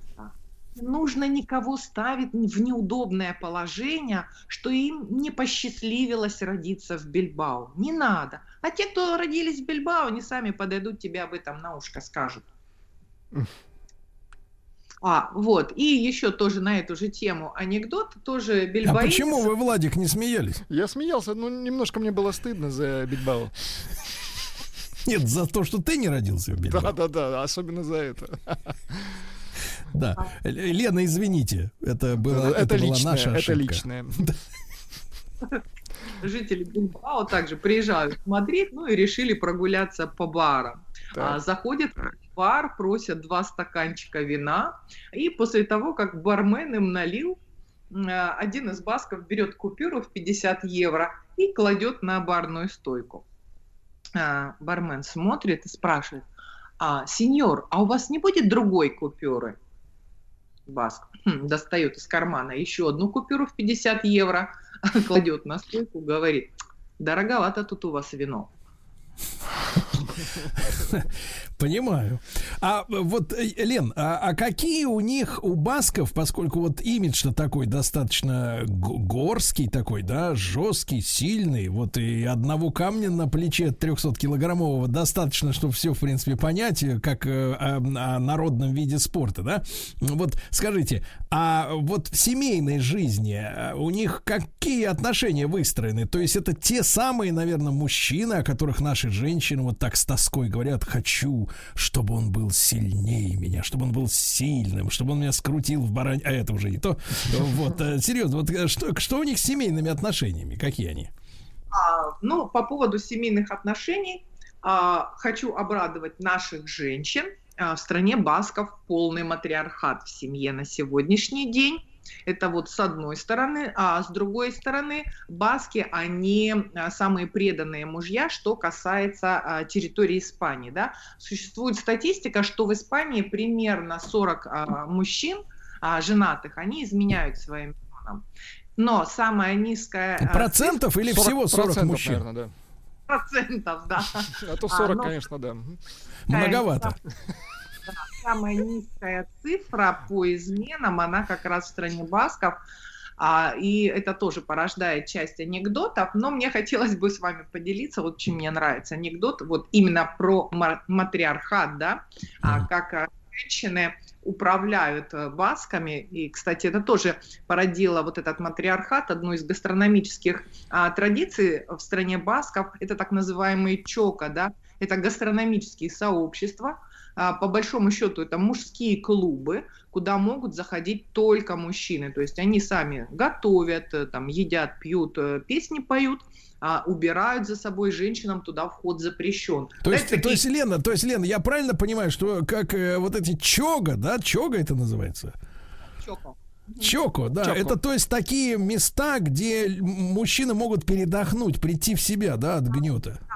Не нужно никого ставить в неудобное положение, что им не посчастливилось родиться в Бильбао. Не надо. А те, кто родились в Бильбао, они сами подойдут тебе об этом на ушко скажут. А, вот. И еще тоже на эту же тему анекдот, тоже А бильбаинец. почему вы, Владик, не смеялись? Я смеялся, но немножко мне было стыдно за Бильбао. Нет, за то, что ты не родился в Бильбао. Да-да-да, особенно за это. Да. Лена, извините, это, было, это, Это была личное, наша это ошибка. личное. жители Бильбао также приезжают в Мадрид, ну и решили прогуляться по барам. А, заходят в бар, просят два стаканчика вина, и после того, как бармен им налил, а, один из басков берет купюру в 50 евро и кладет на барную стойку. А, бармен смотрит и спрашивает, а, сеньор, а у вас не будет другой купюры? Баск достает из кармана еще одну купюру в 50 евро, кладет на стойку, говорит, дороговато тут у вас вино. Понимаю. А вот, э, Лен, а, а какие у них, у басков, поскольку вот имидж-то такой достаточно горский такой, да, жесткий, сильный, вот и одного камня на плече 300-килограммового достаточно, чтобы все, в принципе, понять, э, как э, о, о народном виде спорта, да? Вот скажите, а вот в семейной жизни э, у них какие отношения выстроены? То есть это те самые, наверное, мужчины, о которых наши женщины вот так с тоской говорят, хочу, чтобы он был сильнее меня, чтобы он был сильным, чтобы он меня скрутил в барань... А это уже не то. Вот, э, серьезно, вот э, что, что у них с семейными отношениями? Какие они? А, ну, по поводу семейных отношений а, хочу обрадовать наших женщин. А, в стране басков полный матриархат в семье на сегодняшний день. Это вот с одной стороны, а с другой стороны, баски, они а, самые преданные мужья, что касается а, территории Испании. Да? Существует статистика, что в Испании примерно 40 а, мужчин а, женатых, они изменяют своим женам. Но самая низкая... а, Процентов или всего 40 процентов, мужчин? наверное, да. процентов, да. А то А, 40, ну, конечно, да. Многовато. Да, самая низкая цифра по изменам, она как раз в стране басков. А, и это тоже порождает часть анекдотов, но мне хотелось бы с вами поделиться, вот чем мне нравится анекдот, вот именно про ма- матриархат, да, а, как а, женщины управляют э, басками, и, кстати, это тоже породило вот этот матриархат, одну из гастрономических а, традиций в стране басков, это так называемые чока, да, это гастрономические сообщества, а, по большому счету это мужские клубы, куда могут заходить только мужчины. То есть они сами готовят, э, там, едят, пьют, э, песни поют, а, убирают за собой женщинам, туда вход запрещен. То есть, Знаете, то есть, Лена, то есть, Лена, я правильно понимаю, что как э, вот эти чога, да, чога это называется? Чока. Чоко, да, Чоко. это то есть такие места, где мужчины могут передохнуть, прийти в себя, да, от гнета. В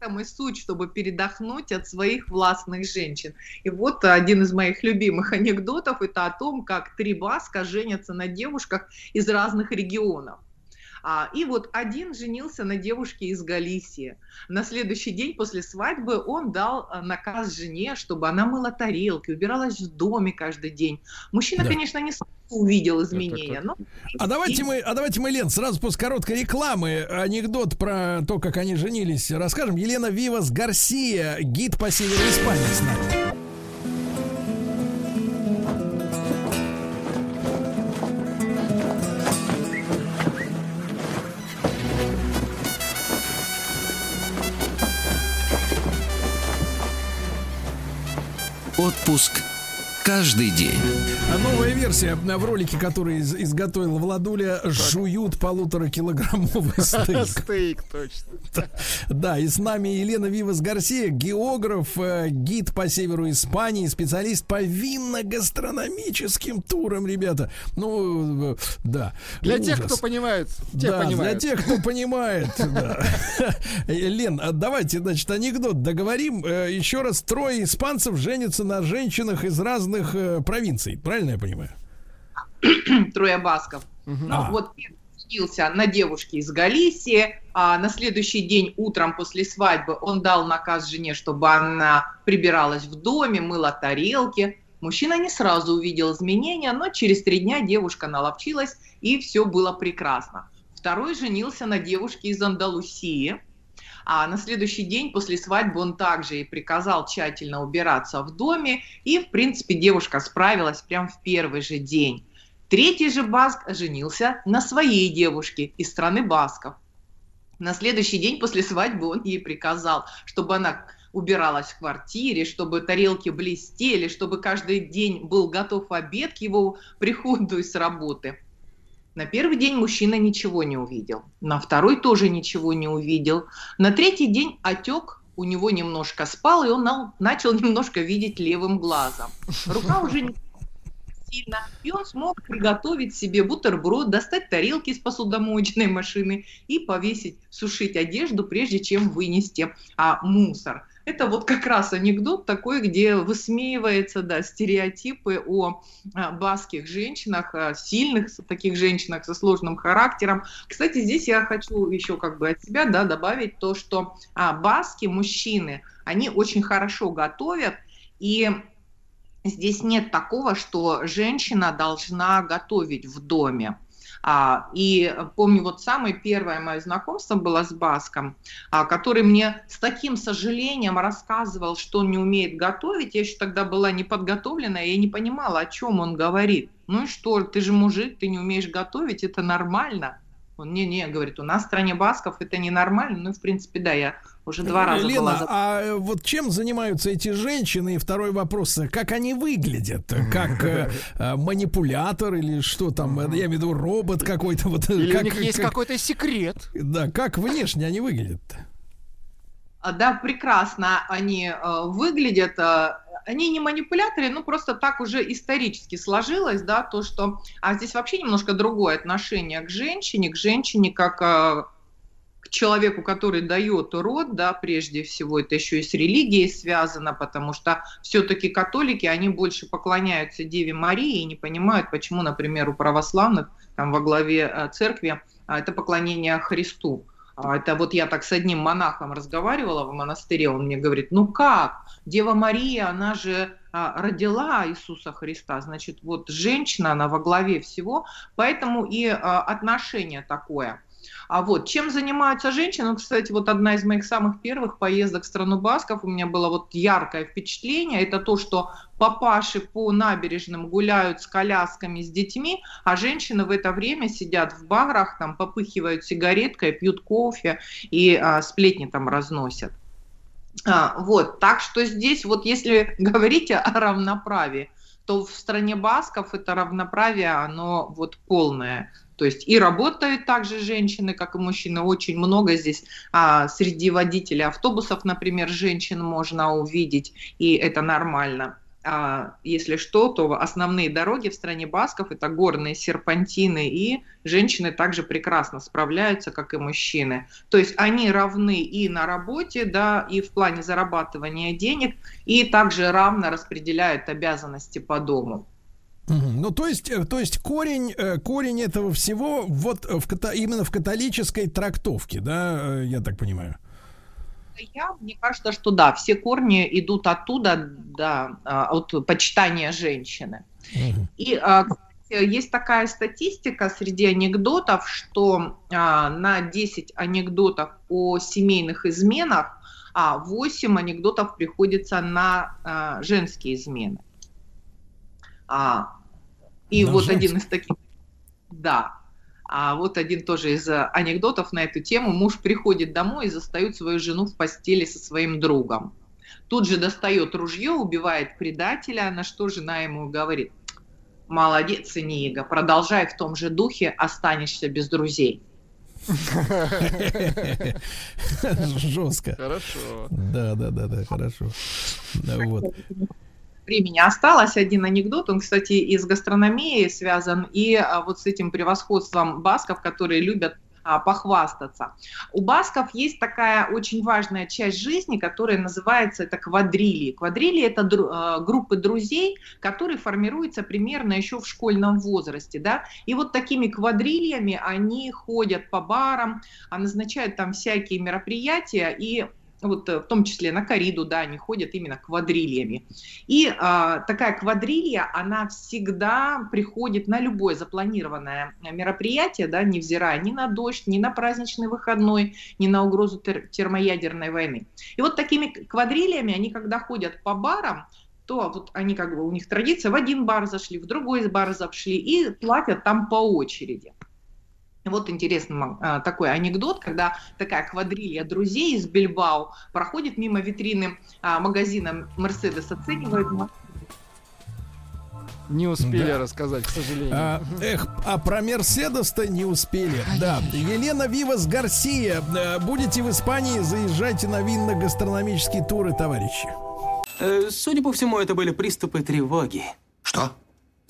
этом и суть, чтобы передохнуть от своих властных женщин. И вот один из моих любимых анекдотов это о том, как три баска женятся на девушках из разных регионов. А, и вот один женился на девушке из Галисии. На следующий день после свадьбы он дал а, наказ жене, чтобы она мыла тарелки, убиралась в доме каждый день. Мужчина, Да. конечно, не увидел изменения, но А давайте мы, а давайте мы, Лен, сразу после короткой рекламы анекдот про то, как они женились, расскажем. Елена Вивас Гарсия, гид по северу Испании с нами. Отпуск каждый день. А новая версия в ролике, который из- изготовил Владуля, жуют полуторакилограммовый стейк. Стейк, точно. Да, и с нами Елена Вивас Гарсия, географ, э, гид по северу Испании, специалист по винно-гастрономическим турам, ребята. Ну, э, да. Для тех, Ужас. кто понимает, да, для тех, кто понимает. Э, Лен, а давайте, значит, анекдот договорим. Э, Еще раз, трое испанцев женятся на женщинах из разных э, провинций. Правильно я понимаю? трое басков. А. Ну, вот первый женился на девушке из Галисии, а на следующий день утром после свадьбы он дал наказ жене, чтобы она прибиралась в доме, мыла тарелки. Мужчина не сразу увидел изменения, но через три дня девушка наловчилась, и все было прекрасно. Второй женился на девушке из Андалусии, а на следующий день после свадьбы он также и приказал тщательно убираться в доме, и, в принципе, девушка справилась прямо в первый же день. Третий же баск женился на своей девушке из страны басков. На следующий день после свадьбы он ей приказал, чтобы она убиралась в квартире, чтобы тарелки блестели, чтобы каждый день был готов обед к его приходу из работы. На первый день мужчина ничего не увидел, на второй тоже ничего не увидел, на третий день отек у него немножко спал, и он на- начал немножко видеть левым глазом. Рука уже не сильно, и он смог приготовить себе бутерброд, достать тарелки из посудомоечной машины и повесить, сушить одежду, прежде чем вынести а, мусор. Это вот как раз анекдот такой, где высмеивается, да, стереотипы о а, баских женщинах, а, сильных таких женщинах со сложным характером. Кстати, здесь я хочу еще как бы от себя, да, добавить то, что а, баски, мужчины, они очень хорошо готовят, и здесь нет такого, что женщина должна готовить в доме. А, и помню, вот самое первое мое знакомство было с Баском, а, который мне с таким сожалением рассказывал, что он не умеет готовить. Я еще тогда была не подготовлена, я не понимала, о чем он говорит. Ну и что, ты же мужик, ты не умеешь готовить, это нормально. Он, не-не, говорит, у нас в стране Басков это ненормально. Ну, в принципе, да, я уже два раза Лена, была... а э, вот чем занимаются эти женщины? И второй вопрос, э, как они выглядят? Как э, э, манипулятор или что там? Я имею в виду робот какой-то. Вот, Или как, у них есть как- какой-то секрет. Да, как внешне они выглядят? А, Да, прекрасно они э, выглядят. э, они не манипуляторы, ну просто так уже исторически сложилось, да, то, что... А здесь вообще немножко другое отношение к женщине, к женщине как э, к человеку, который дает род, да, прежде всего, это еще и с религией связано, потому что все-таки католики, они больше поклоняются Деве Марии и не понимают, почему, например, у православных, там во главе э, церкви, а, это поклонение Христу. А, Это вот я так с одним монахом разговаривала в монастыре, он мне говорит, ну как, Дева Мария, она же а, родила Иисуса Христа, значит, вот женщина, она во главе всего, поэтому и а, отношение такое. А вот чем занимаются женщины? Ну, кстати, вот одна из моих самых первых поездок в страну Басков, у меня было вот яркое впечатление, это то, что папаши по набережным гуляют с колясками, с детьми, а женщины в это время сидят в барах, там попыхивают сигареткой, пьют кофе и а, сплетни там разносят. А, вот, так что здесь вот если говорить о равноправии, то в стране басков это равноправие, оно вот полное. То есть и работают также женщины, как и мужчины, очень много здесь. А, среди водителей автобусов, например, женщин можно увидеть, и это нормально. а, если что, то основные дороги в стране басков это горные серпантины, и женщины также прекрасно справляются, как и мужчины. То есть они равны и на работе, да, и в плане зарабатывания денег, и также равно распределяют обязанности по дому. Ну, то есть, э, то есть корень, э, корень этого всего вот в, именно в католической трактовке, да, э, я так понимаю я, мне кажется, что да, все корни идут оттуда, да, а, от почитания женщины. И а, есть такая статистика среди анекдотов, что а, на 10 анекдотов о семейных изменах, а 8 анекдотов приходится на женские измены. И на вот женские. один из таких, да, а вот один тоже из э, анекдотов на эту тему. Муж приходит домой и застает свою жену в постели со своим другом. Тут же достает ружье, убивает предателя, на что жена ему говорит, молодец, Нига, продолжай в том же духе, останешься без друзей. Жестко. Хорошо. Да, да, да, да, хорошо. Вот времени осталось. Один анекдот, он, кстати, из гастрономии связан, и а, вот с этим превосходством басков, которые любят а, похвастаться. У басков есть такая очень важная часть жизни, которая называется это квадрили. Квадрили это дру, э, группы друзей, которые формируются примерно еще в школьном возрасте, да. И вот такими квадрильями они ходят по барам, а назначают там всякие мероприятия и вот э, в том числе на кориду, да, они ходят именно квадрильями. И а, такая квадрилья, она всегда приходит на любое запланированное мероприятие, да, невзирая ни на дождь, ни на праздничный выходной, ни на угрозу тер- термоядерной войны. И вот такими квадрильями они, когда ходят по барам, то вот они как бы, у них традиция, в один бар зашли, в другой бар зашли и платят там по очереди. Вот интересный а, такой анекдот, когда такая квадрилья друзей из Бильбао проходит мимо витрины а, магазина Мерседес, оценивает не успели да. рассказать, к сожалению. А, эх, а про Мерседес-то не успели. Да. Елена Вивас Гарсия. Э, будете в Испании, заезжайте на винно-гастрономические туры, товарищи. Э, судя по всему, это были приступы тревоги. Что?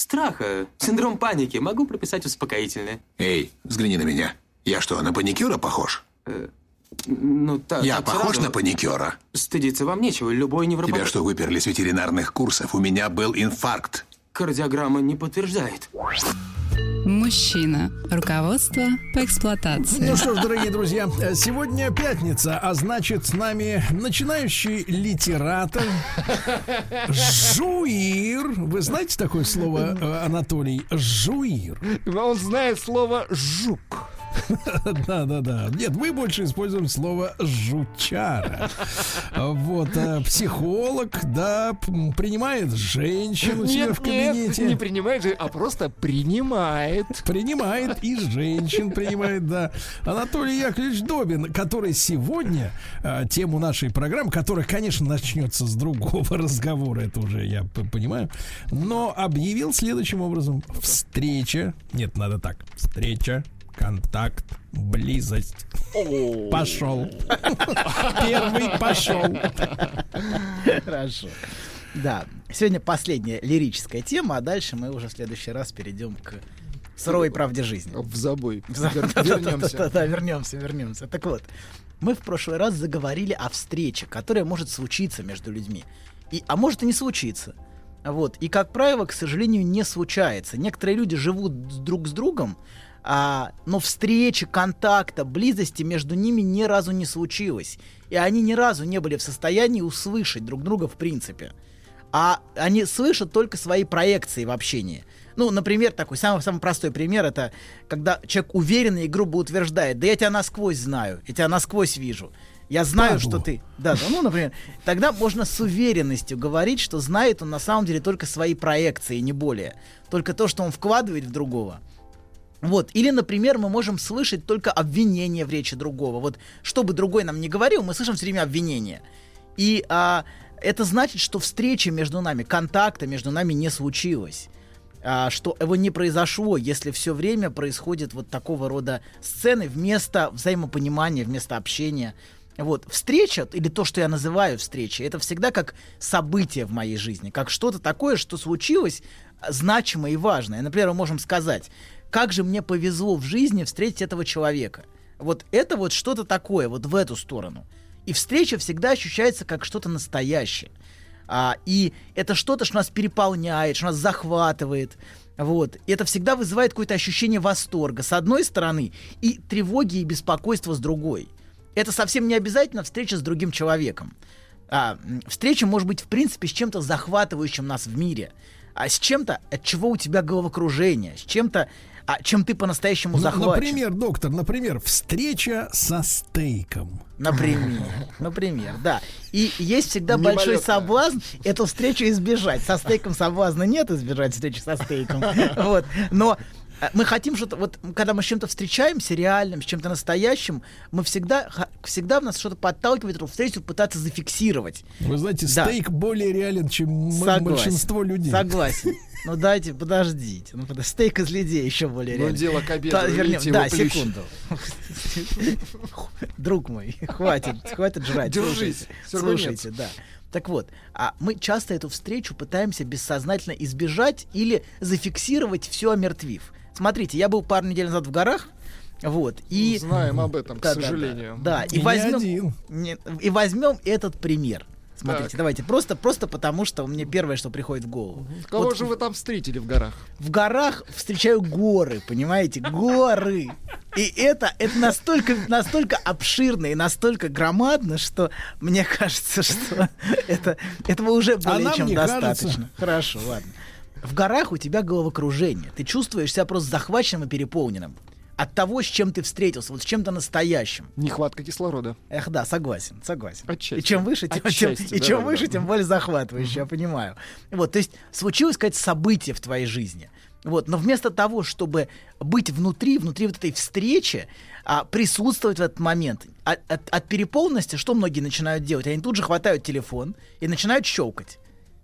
Страха, синдром паники. Могу прописать успокоительное. Эй, взгляни на меня. Я что, на паникюра похож? Э, ну, так. Я похож сразу... на паникюра? Стыдиться вам нечего. Любой невропат... Тебя что, выперли с ветеринарных курсов? У меня был инфаркт. Кардиограмма не подтверждает. Мужчина. Руководство по эксплуатации. Ну что ж, дорогие друзья, сегодня пятница, а значит с нами начинающий литератор Жуир. Вы знаете такое слово, э, Анатолий? Жуир. Он знает слово жук. Да, да, да. Нет, мы больше используем слово жучара. Вот, а, психолог, да, принимает женщину у себя в кабинете. Нет, не принимает, а просто принимает. Принимает и женщин принимает, да. Анатолий Яковлевич Добин, который сегодня а, тему нашей программы, которая, конечно, начнется с другого разговора, это уже я понимаю, но объявил следующим образом. Встреча, нет, надо так, встреча контакт, близость. Пошел. Первый пошел. Хорошо. Да, сегодня последняя лирическая тема, а дальше мы уже в следующий раз перейдем к суровой правде жизни. В забой. Вернемся. Да, да, вернемся, вернемся. Так вот, мы в прошлый раз заговорили о встрече, которая может случиться между людьми. И, а может и не случиться. Вот. И, как правило, к сожалению, не случается. Некоторые люди живут друг с другом, а, но встречи, контакта, близости между ними ни разу не случилось. И они ни разу не были в состоянии услышать друг друга в принципе. А они слышат только свои проекции в общении. Ну, например, такой самый, самый простой пример это когда человек уверенно и грубо утверждает, да я тебя насквозь знаю, я тебя насквозь вижу. Я знаю, Падлу. что ты. Да, да, ну, например, тогда можно с уверенностью говорить, что знает он на самом деле только свои проекции, не более. Только то, что он вкладывает в другого. Вот. Или, например, мы можем слышать только обвинение в речи другого. Вот что бы другой нам не говорил, мы слышим все время обвинение. И а, это значит, что встречи между нами, контакта между нами не случилось. А, что его не произошло, если все время происходит вот такого рода сцены вместо взаимопонимания, вместо общения. Вот, встреча, или то, что я называю встречей, это всегда как событие в моей жизни, как что-то такое, что случилось а, значимое и важное. Например, мы можем сказать, как же мне повезло в жизни встретить этого человека. Вот это вот что-то такое, вот в эту сторону. И встреча всегда ощущается как что-то настоящее. А, и это что-то, что нас переполняет, что нас захватывает. Вот. И это всегда вызывает какое-то ощущение восторга с одной стороны и тревоги и беспокойства с другой. Это совсем не обязательно встреча с другим человеком. А, встреча может быть, в принципе, с чем-то захватывающим нас в мире. А с чем-то, от чего у тебя головокружение, с чем-то, а, чем ты по-настоящему Ну, захвачен. например, доктор, например, встреча со стейком. Например, например, да. И есть всегда большой Мимолетная. соблазн эту встречу избежать. Со стейком соблазна нет избежать встречи со стейком. Вот. Но мы хотим что-то, вот когда мы с чем-то встречаемся реальным, с чем-то настоящим, мы всегда, всегда в нас что-то подталкивает эту встречу пытаться зафиксировать. Вы знаете, Да. стейк более реален, чем Согласен. большинство людей. Согласен. Ну дайте, подождите. Ну, подожди. стейк из людей еще более Ну, реально. дело к обеду, Та- вернем- Да, плющ. секунду. Друг мой, хватит, хватит жрать. Держись. Слушайте, да. Так вот, а мы часто эту встречу пытаемся бессознательно избежать или зафиксировать все омертвив. Смотрите, я был пару недель назад в горах, вот, и... Знаем об этом, к Да, да, да. сожалению. Да, И и не возьмем, один. не- и возьмем этот пример. Смотрите, Так. давайте, просто, просто потому, что мне первое, что приходит в голову. Кого Вот же вы там встретили в горах? в горах встречаю горы, понимаете, горы. И это, это настолько, настолько обширно и настолько громадно, что мне кажется, что это, этого уже А более нам чем не достаточно. кажется. Хорошо, ладно. В горах у тебя головокружение. Ты чувствуешь себя просто захваченным и переполненным. От того, с чем ты встретился, вот с чем-то настоящим. Нехватка кислорода. Эх, да, согласен, согласен. Отчасти. И чем выше, тем, тем- Отчасти, и да, чем да, выше, да. тем более захватывающе, я понимаю. Вот, то есть случилось какое-то событие в твоей жизни. Вот, но вместо того, чтобы быть внутри, внутри вот этой встречи, а, присутствовать в этот момент, от, от- от переполненности, что многие начинают делать? Они тут же хватают телефон и начинают щелкать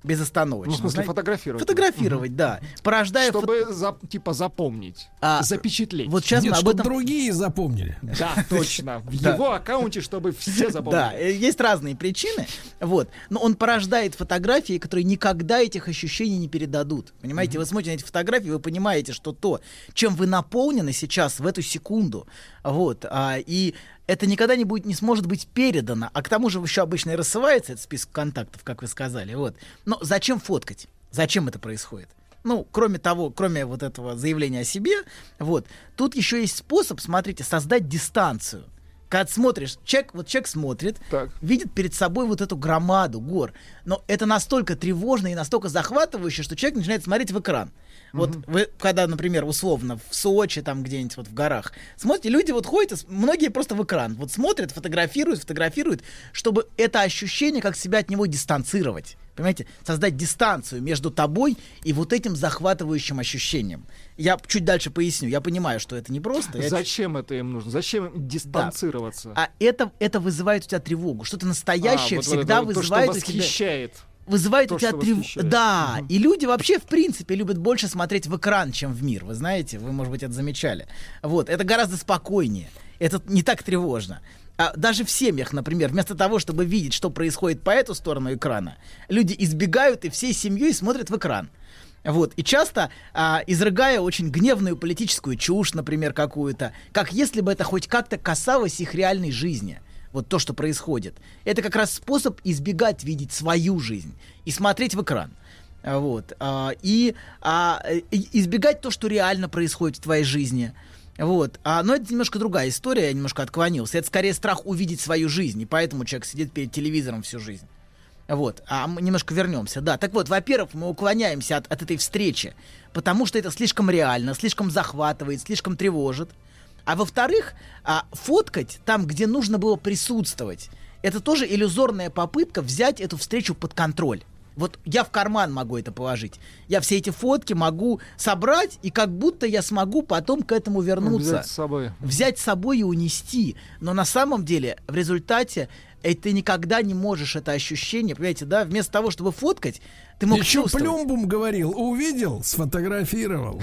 безостановочно. Ну, в смысле, знаете. фотографировать. Фотографировать, да. Порождая фото- Чтобы, за- типа, запомнить, А, запечатлеть. вот сейчас Нет, мы об этом... другие запомнили. Да, точно. В Да. его аккаунте, чтобы все Да, запомнили. э, есть разные причины, вот, но он порождает фотографии, которые никогда этих ощущений не передадут. Понимаете, вы смотрите на эти фотографии, вы понимаете, что то, чем вы наполнены сейчас в эту секунду, вот, а, и это никогда не будет, не сможет быть передано, а к тому же еще обычно и рассылается этот список контактов, как вы сказали, вот. Но зачем фоткать? Зачем это происходит? Ну, кроме того, кроме вот этого заявления о себе, вот, тут еще есть способ, смотрите, создать дистанцию. Когда смотришь, человек, вот человек смотрит, видит перед собой вот эту громаду гор, но это настолько тревожно и настолько захватывающе, что человек начинает смотреть в экран. Вот вы, когда, например, условно в Сочи, там где-нибудь вот в горах, смотрите, люди вот ходят, многие просто в экран, вот смотрят, фотографируют, фотографируют, чтобы это ощущение, как себя от него дистанцировать. Понимаете, создать дистанцию между тобой и вот этим захватывающим ощущением. Я чуть дальше поясню. Я понимаю, что это непросто. Я Зачем это им нужно? Зачем им дистанцироваться? а это, это вызывает у тебя тревогу. Что-то настоящее А, вот- всегда это вот то, что вызывает у тебя... восхищает. Вызывает То, у тебя что тревогу. Да, и люди вообще, в принципе, любят больше смотреть в экран, чем в мир. Вы знаете, вы, может быть, это замечали. Вот, это гораздо спокойнее. Это не так тревожно. А даже в семьях, например, вместо того, чтобы видеть, что происходит по эту сторону экрана, люди избегают и всей семьей смотрят в экран. Вот. И часто, а, изрыгая очень гневную политическую чушь, например, какую-то, как если бы это хоть как-то касалось их реальной жизни. Вот то, что происходит. Это как раз способ избегать видеть свою жизнь и смотреть в экран. Вот. А, И а, избегать то, что реально происходит в твоей жизни. Вот. А, но это немножко другая история, я немножко отклонился. Это скорее страх увидеть свою жизнь, и поэтому человек сидит перед телевизором всю жизнь. Вот, а мы немножко вернемся. Да, так вот, во-первых, мы уклоняемся от, от этой встречи, потому что это слишком реально, слишком захватывает, слишком тревожит. А во-вторых, а, фоткать там, где нужно было присутствовать, это тоже иллюзорная попытка взять эту встречу под контроль. Вот я в карман могу это положить. Я все эти фотки могу собрать, и как будто я смогу потом к этому вернуться Взять с собой. взять с собой и унести. Но на самом деле в результате и ты никогда не можешь это ощущение, понимаете, да, вместо того, чтобы фоткать, ты мог Еще. Плюмбум говорил, увидел, сфотографировал.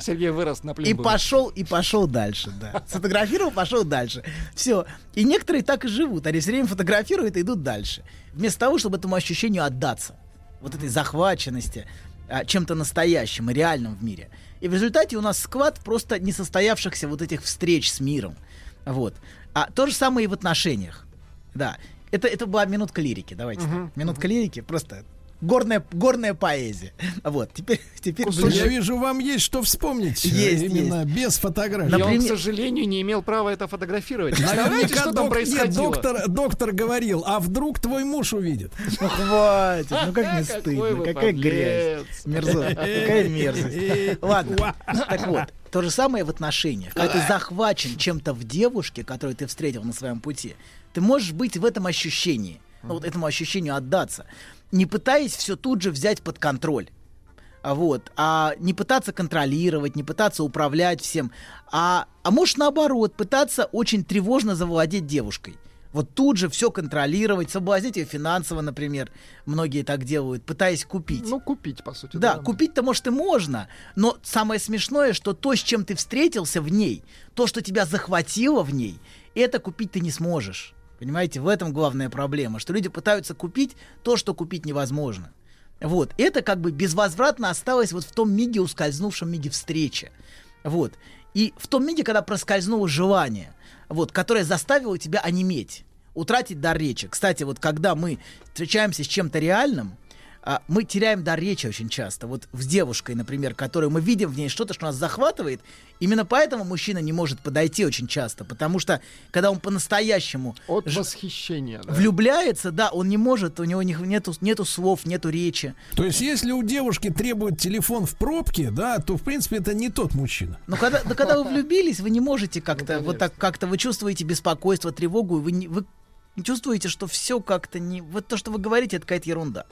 Сергей вырос на И плюмбуме. пошел, и пошел дальше, да. Сфотографировал, пошел дальше. Все. И некоторые так и живут. Они все время фотографируют и идут дальше. Вместо того, чтобы этому ощущению отдаться. Вот этой захваченности а, чем-то настоящим и реальным в мире. И в результате у нас сквад просто несостоявшихся вот этих встреч с миром. Вот. А то же самое и в отношениях. Да. Это, это была минутка лирики. Давайте. Мгм. так. Минутка лирики. Просто горная, горная поэзия. Вот. Теперь, теперь Я ближе- вижу, вам есть что вспомнить. Есть, Именно есть. без фотографий. И он, к сожалению, не имел права это фотографировать. Представляете, Наверняка что там док- нет, происходило? доктор, доктор говорил, а вдруг твой муж увидит? Ну хватит, ну как не стыдно, какая грязь, мерзость, какая мерзость. Ладно, так вот, то же самое в отношениях. Когда ты захвачен чем-то в девушке, которую ты встретил на своем пути, ты можешь быть в этом ощущении, ну, вот этому ощущению отдаться, не пытаясь все тут же взять под контроль. А вот, а не пытаться контролировать, не пытаться управлять всем, а, а может наоборот, пытаться очень тревожно завладеть девушкой. Вот тут же все контролировать, соблазнить ее финансово, например. Многие так делают, пытаясь купить. Ну, купить, по сути. Да, купить-то, может, и можно. Но самое смешное, что то, с чем ты встретился в ней, то, что тебя захватило в ней, это купить ты не сможешь. Понимаете, в этом главная проблема, что люди пытаются купить то, что купить невозможно. Вот, это как бы безвозвратно осталось вот в том миге, ускользнувшем миге встречи. Вот. И в том миге, когда проскользнуло желание, вот, которое заставило тебя онеметь, утратить дар речи. Кстати, вот когда мы встречаемся с чем-то реальным, а, мы теряем дар речи очень часто. Вот с девушкой, например, которую мы видим в ней что-то, что нас захватывает. Именно поэтому мужчина не может подойти очень часто. Потому что, когда он по-настоящему От ж- восхищения. да. влюбляется, да, он не может, у него не- нету, нету слов, нету речи. То есть, если у девушки требует телефон в пробке, да, то, в принципе, это не тот мужчина. Но когда, да, когда вы влюбились, вы не можете как-то вот так как-то вы чувствуете беспокойство, тревогу, и вы не, вы чувствуете, что все как-то не вот то, что вы говорите, это какая-то ерунда.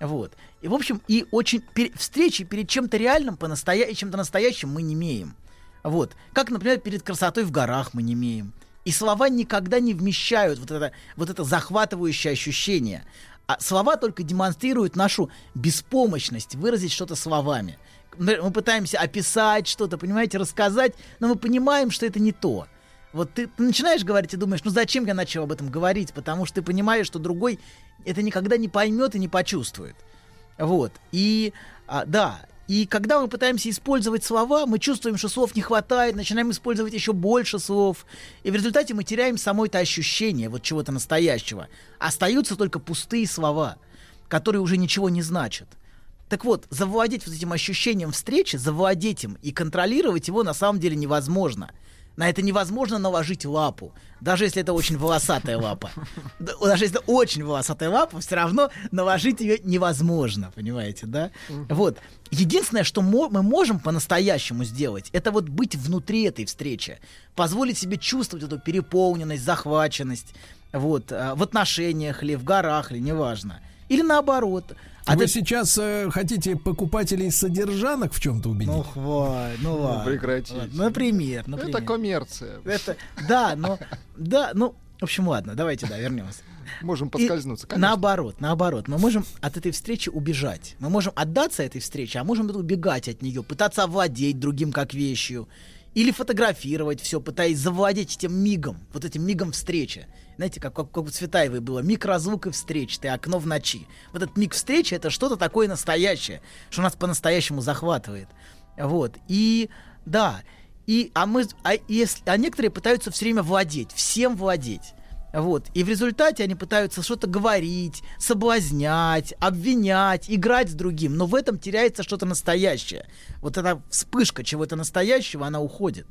Вот. И, в общем, и очень пере- встречи перед чем-то реальным, по настоя... чем-то настоящим мы не имеем. Вот. Как, например, перед красотой в горах мы не имеем. И слова никогда не вмещают вот это, вот это захватывающее ощущение. А слова только демонстрируют нашу беспомощность выразить что-то словами. Мы пытаемся описать что-то, понимаете, рассказать, но мы понимаем, что это не то. Вот ты, начинаешь говорить и думаешь, ну зачем я начал об этом говорить? Потому что ты понимаешь, что другой это никогда не поймет и не почувствует. Вот. И а, да, и когда мы пытаемся использовать слова, мы чувствуем, что слов не хватает, начинаем использовать еще больше слов. И в результате мы теряем само это ощущение вот чего-то настоящего. Остаются только пустые слова, которые уже ничего не значат. Так вот, завладеть вот этим ощущением встречи, завладеть им и контролировать его на самом деле невозможно. На это невозможно наложить лапу. Даже если это очень волосатая лапа. Да, Даже если это очень волосатая лапа, все равно наложить ее невозможно, понимаете, да? Вот. Единственное, что мы можем по-настоящему сделать, это вот быть внутри этой встречи. Позволить себе чувствовать эту переполненность, захваченность. Вот. а, В отношениях ли, в горах ли, неважно. Или наоборот. А Вы ты- сейчас э, хотите покупателей содержанок в чем-то убедить? Ну, хватит, ну ладно. прекратите. ладно. Например, например. Это коммерция. Это, да, но, да, ну, в общем, ладно, давайте, да, вернемся. Можем И подскользнуться, конечно. наоборот, наоборот, мы можем от этой встречи убежать. Мы можем отдаться этой встрече, а можем убегать от нее, пытаться овладеть другим как вещью. Или фотографировать все, пытаясь завладеть этим мигом, вот этим мигом встречи. Знаете, как, как, как у Цветаевой было, миг разлук и встреч, ты окно в ночи. Вот этот миг встречи это что-то такое настоящее, что нас по-настоящему захватывает. Вот. И да, и, а, мы, а, если, а некоторые пытаются все время владеть, всем владеть. Вот. И в результате они пытаются что-то говорить, соблазнять, обвинять, играть с другим. Но в этом теряется что-то настоящее. Вот эта вспышка чего-то настоящего, она уходит.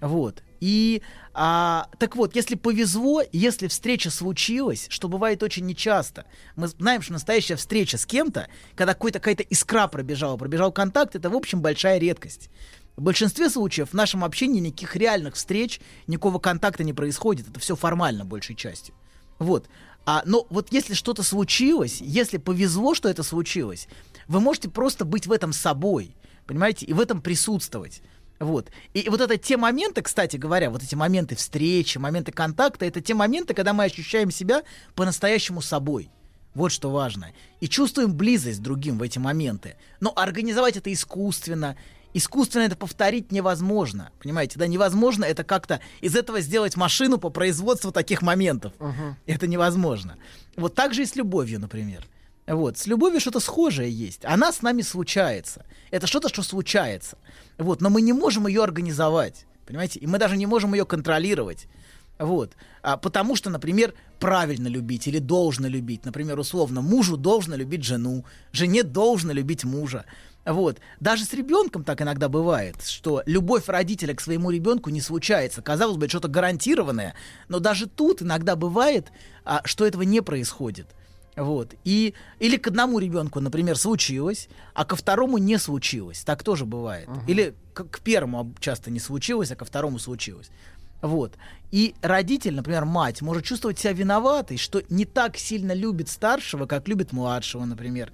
Вот. И а, так вот, если повезло, если встреча случилась, что бывает очень нечасто, мы знаем, что настоящая встреча с кем-то, когда какая-то искра пробежала, пробежал контакт, это, в общем, большая редкость. В большинстве случаев в нашем общении никаких реальных встреч, никакого контакта не происходит. Это все формально, большей частью. Вот. А, но вот если что-то случилось, если повезло, что это случилось, вы можете просто быть в этом собой, понимаете, и в этом присутствовать. Вот. И вот это те моменты, кстати говоря, вот эти моменты встречи, моменты контакта, это те моменты, когда мы ощущаем себя по-настоящему собой. Вот что важно. И чувствуем близость другим в эти моменты. Но организовать это искусственно, искусственно это повторить невозможно. Понимаете, да, невозможно это как-то из этого сделать машину по производству таких моментов. Мгм. Это невозможно. Вот так же и с любовью, например. Вот, с любовью что-то схожее есть. Она с нами случается. Это что-то, что случается. Вот, но мы не можем ее организовать. Понимаете? И мы даже не можем ее контролировать. Вот. А, потому что, например, правильно любить или должно любить. Например, условно, мужу должно любить жену, жене должно любить мужа. Вот. Даже с ребенком так иногда бывает, что любовь родителя к своему ребенку не случается. Казалось бы, это что-то гарантированное, но даже тут иногда бывает, а, что этого не происходит. Вот. И, или к одному ребенку, например, случилось, а ко второму не случилось. Так тоже бывает. Или к, к первому часто не случилось, а ко второму случилось. Вот. И родитель, например, мать, может чувствовать себя виноватой, что не так сильно любит старшего, как любит младшего, например.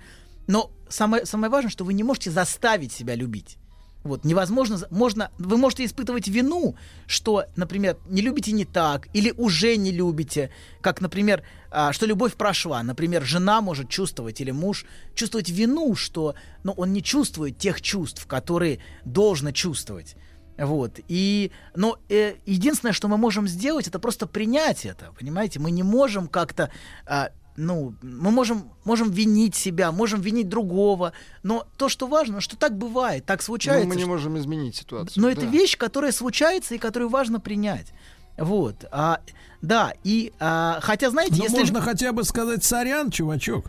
Но самое, самое важное, что вы не можете заставить себя любить. Вот, невозможно, можно, вы можете испытывать вину, что, например, не любите не так, или уже не любите, как, например, а, что любовь прошла. Например, жена может чувствовать, или муж чувствовать вину, что ну, он не чувствует тех чувств, которые должно чувствовать. Вот. И, но э, единственное, что мы можем сделать, это просто принять это. Понимаете, мы не можем как-то, а, ну, мы можем, можем винить себя, можем винить другого. Но то, что важно, что так бывает, так случается. Ну, мы не что- можем изменить ситуацию. но это да. вещь, которая случается и которую важно принять. Вот. А, да, и а, хотя, знаете, Ну, если... можно хотя бы сказать сорян, чувачок.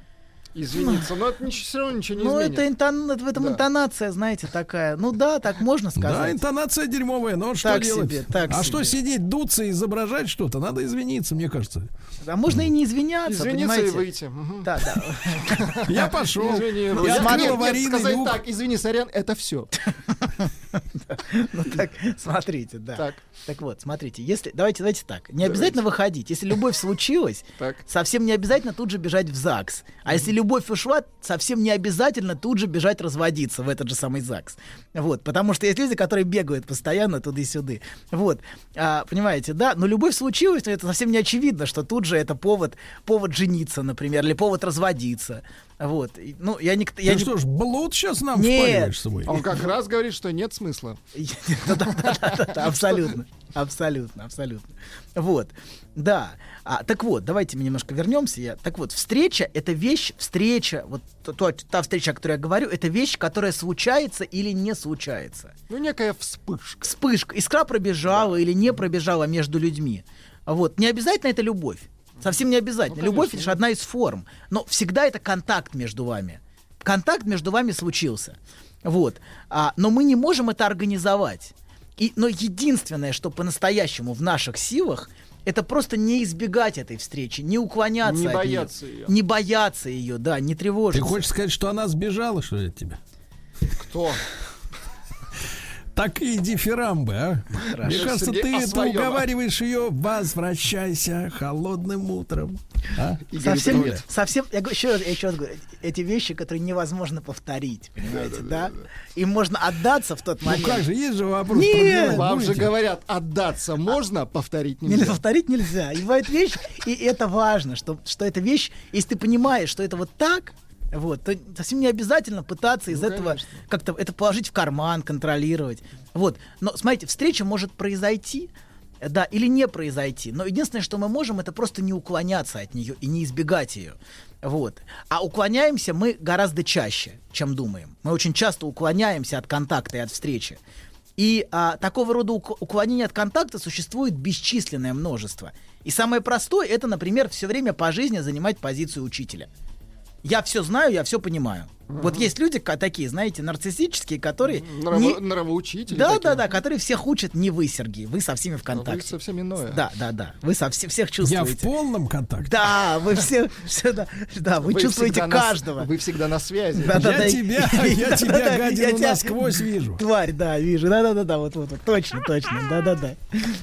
Извиниться, но это ничего, все равно ничего не Ну, изменит. это, интон- это в этом Да. интонация, знаете, такая. Ну да, так можно сказать. Да, интонация дерьмовая, но что Так делать? себе, так а себе. что сидеть, дуться и изображать что-то? Надо извиниться, мне кажется. А можно и не извиняться, Извиниться понимаете? и выйти. Мгм. Да, да. Я пошел. Извини, Ну, я нет, аварийный сказать так, извини, сорян, это все. Ну так, смотрите, да. Так. Так вот, смотрите, если давайте, давайте так. Не обязательно выходить. Если любовь случилась, совсем не обязательно тут же бежать в ЗАГС. А если любовь ушла, совсем не обязательно тут же бежать разводиться в этот же самый ЗАГС. Вот, потому что есть люди, которые бегают постоянно туда и сюда. Вот, А, понимаете, да? Но любовь случилась, но это совсем не очевидно, что тут же это повод, повод жениться, например, или повод разводиться. Вот, ну я не, я Ты не- что ж, блуд сейчас нам Нет. свой? Он как раз говорит, что нет смысла. Абсолютно. Абсолютно, абсолютно. Вот. Да. А, так вот, давайте мы немножко вернемся. Я, так вот, встреча — это вещь, встреча, вот то- та встреча, о которой я говорю, это вещь, которая случается или не случается. Ну, некая вспышка. Вспышка. Искра пробежала или не пробежала между людьми. Вот. Не обязательно это любовь. Совсем не обязательно. Ну, любовь конечно. лишь одна из форм. Но всегда это контакт между вами. Контакт между вами случился. Вот. А, но мы не можем это организовать. И, но единственное, что по-настоящему в наших силах, это просто не избегать этой встречи, не уклоняться Не от бояться нее. её. Не бояться ее, да, не Ты тревожиться. хочешь сказать, что она сбежала, что ли, от тебя? Кто? Так и дифирамбы, а? Хорошо. Мне кажется, ты, ты уговариваешь ее, возвращайся холодным утром. А? Совсем, Трудов. совсем, я говорю, еще раз, я еще раз говорю, эти вещи, которые невозможно повторить, понимаете, да? Им можно отдаться в тот Ну момент. как же, есть же вопрос. Нет, Вам же говорят, отдаться можно, повторить Нельзя. нельзя. повторить нельзя. И бывает вещь, и это важно, что, что эта вещь, если ты понимаешь, что это вот так, вот, то совсем не обязательно пытаться из Ну, этого конечно. как-то это положить в карман, контролировать. Вот. Но смотрите, встреча может произойти, да, или не произойти. Но единственное, что мы можем, это просто не уклоняться от нее и не избегать ее. Вот. А уклоняемся мы гораздо чаще, чем думаем. Мы очень часто уклоняемся от контакта и от встречи. И а, такого рода ук- уклонения от контакта существует бесчисленное множество. И самое простое это, например, все время по жизни занимать позицию учителя. Я все знаю, я все понимаю. Вот есть люди такие, знаете, нарциссические, которые... Нраво- не- Нравоучители Да, такие. да, да, которые всех учат не вы, Сергей. Вы со всеми в А Вы контакте. совсем иное. Да, да, да. Вы со все- всех Я в чувствуете. полном контакте. Да, вы все, все да, да, вы, чувствуете всегда на каждого. Вы всегда на связи. Да, да, Я да, тебя, я тебя, да, гадину, я тебя- насквозь вижу. Тварь, да, вижу. Да, да, да, да, вот, вот, вот, точно, точно, да, да, да.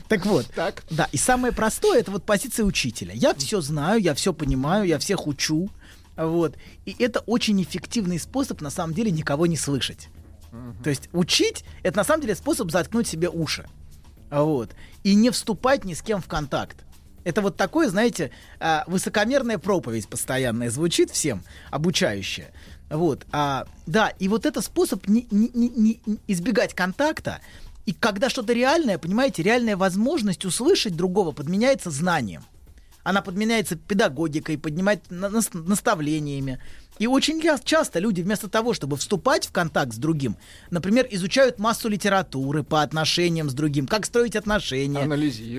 Так вот, Так. да, и самое простое это вот позиция учителя. Я все знаю, я все понимаю, я всех учу. Вот. И это очень эффективный способ, на самом деле, никого не слышать. То есть учить это на самом деле способ заткнуть себе уши. Вот. И не вступать ни с кем в контакт. Это вот такое, знаете, а, высокомерная проповедь постоянная звучит всем, обучающая. Вот, а, да, и вот это способ не, не, не, не избегать контакта. И когда что-то реальное, понимаете, реальная возможность услышать другого подменяется знанием. Она подменяется педагогикой, поднимает на- нас- наставлениями. И очень часто люди вместо того, чтобы вступать в контакт с другим, например, изучают массу литературы по отношениям с другим, как строить отношения,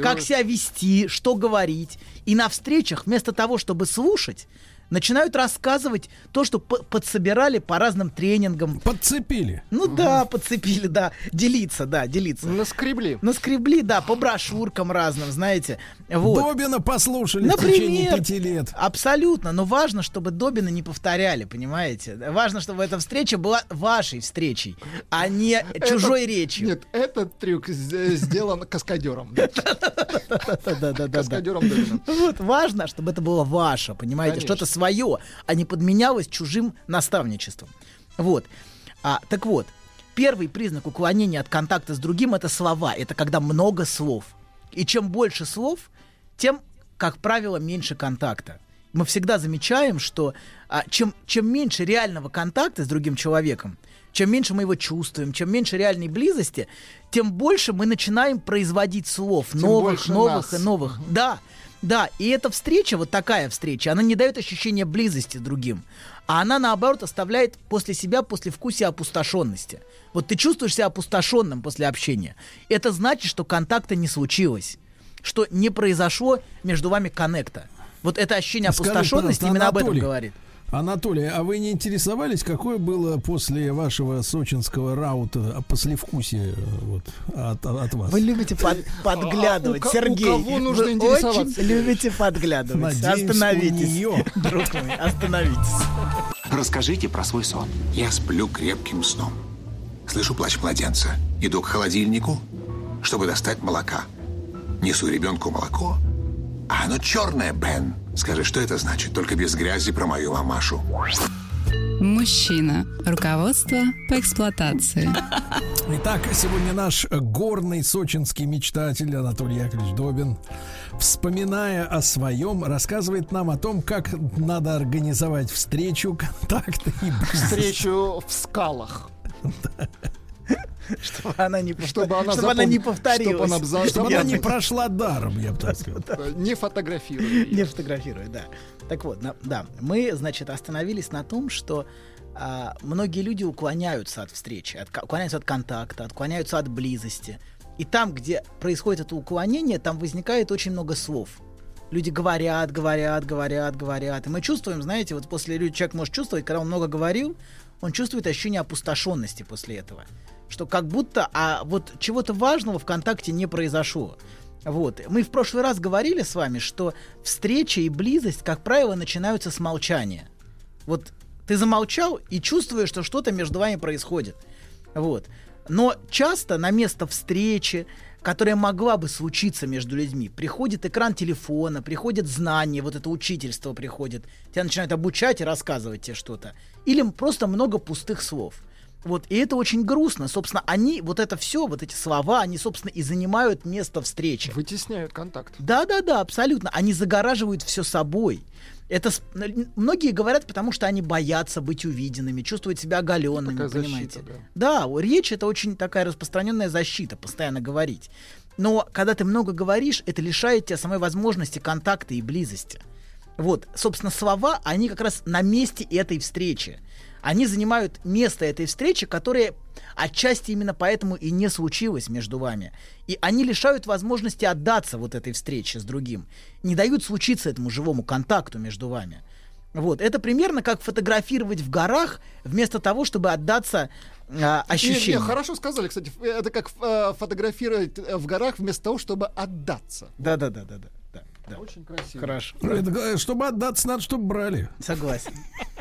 как себя вести, что говорить. И на встречах вместо того, чтобы слушать, начинают рассказывать то, что п- подсобирали по разным тренингам. Подцепили. Ну да, подцепили, да. Делиться, да, делиться. Наскребли. Наскребли, да, по брошюркам разным, знаете. Вот. Добина послушали в течение пяти лет. Абсолютно, но важно, чтобы Добина не повторяли, понимаете? Важно, чтобы эта встреча была вашей встречей, а не чужой Этот- речью. Нет, этот трюк сделан каскадером. Да-да-да. Каскадером Добина. Вот важно, чтобы это было ваше, понимаете, что-то свое, а не подменялось чужим наставничеством. Вот. А, так вот, первый признак уклонения от контакта с другим это слова. Это когда много слов. И чем больше слов, тем, как правило, меньше контакта. Мы всегда замечаем, что а, чем, чем меньше реального контакта с другим человеком, чем меньше мы его чувствуем, чем меньше реальной близости, тем больше мы начинаем производить слов Тем новых, новых нас. и новых. Да, да. И эта встреча, вот такая встреча, она не дает ощущения близости другим, а она, наоборот, оставляет после себя послевкусие опустошенности. Вот ты чувствуешь себя опустошенным после общения. Это значит, что контакта не случилось, что не произошло между вами коннекта. Вот это ощущение Скажите, опустошенности именно об этом Анатолий, говорит. Анатолий, а вы не интересовались, какое было после вашего сочинского раута послевкусие э, вот, от, от вас? Вы любите под- подглядывать, А у ко- у Сергей. кого нужно Вы интересоваться? очень любите подглядывать. Надеюсь, у остановитесь, нее. друг мой, остановитесь. Расскажите про свой сон. Я сплю крепким сном. Слышу плач младенца. Иду к холодильнику, чтобы достать молока. Несу ребенку молоко. А оно черное, Бен. Скажи, что это значит? Только без грязи про мою мамашу. Мужчина. Руководство по эксплуатации. Итак, сегодня наш горный сочинский мечтатель Анатолий Яковлевич Добин, вспоминая о своем, рассказывает нам о том, как надо организовать встречу, контакты и. Встречу в скалах. Чтобы она не, повтор- Чтобы она, чтобы она не запом- повторилась. Чтобы она, за- Чтобы она не прошла даром, я бы так сказал. не фотографируя. Не фотографирует, да. Так вот, да, мы, значит, остановились на том, что а, многие люди уклоняются от встречи, от, уклоняются от контакта, отклоняются от близости. И там, где происходит это уклонение, там возникает очень много слов. Люди говорят, говорят, говорят, говорят. И мы чувствуем, знаете, вот после люди, человек может чувствовать, когда он много говорил, он чувствует ощущение опустошенности после этого. Что как будто, а вот чего-то важного в контакте не произошло. Вот. Мы в прошлый раз говорили с вами, что встреча и близость, как правило, начинаются с молчания. Вот ты замолчал и чувствуешь, что что-то между вами происходит. Вот. Но часто на место встречи, которая могла бы случиться между людьми, приходит экран телефона, приходит знание, вот это учительство приходит, тебя начинают обучать и рассказывать тебе что-то. Или просто много пустых слов. Вот, и это очень грустно. Собственно, они, вот это все, вот эти слова, они, собственно, и занимают место встречи. Вытесняют контакт. Да-да-да, абсолютно. Они загораживают все собой. Это многие говорят, потому что они боятся быть увиденными, чувствуют себя оголенными, Такая понимаете? защита, да. Да, речь это очень такая распространенная защита, постоянно говорить. Но когда ты много говоришь, это лишает тебя самой возможности контакта и близости. Вот, собственно, слова, они как раз на месте этой встречи. Они занимают место этой встречи, которая отчасти именно поэтому и не случилась между вами. И они лишают возможности отдаться вот этой встрече с другим. Не дают случиться этому живому контакту между вами. Вот, это примерно как фотографировать в горах вместо того, чтобы отдаться а, Не, ощущениям. не, хорошо сказали, кстати. ф- Это как э, фотографировать э, в горах вместо того, чтобы отдаться. Да, да, да, да, да. Да. Очень красиво. Хорошо. Это, э, чтобы отдаться, надо, чтобы брали. Согласен.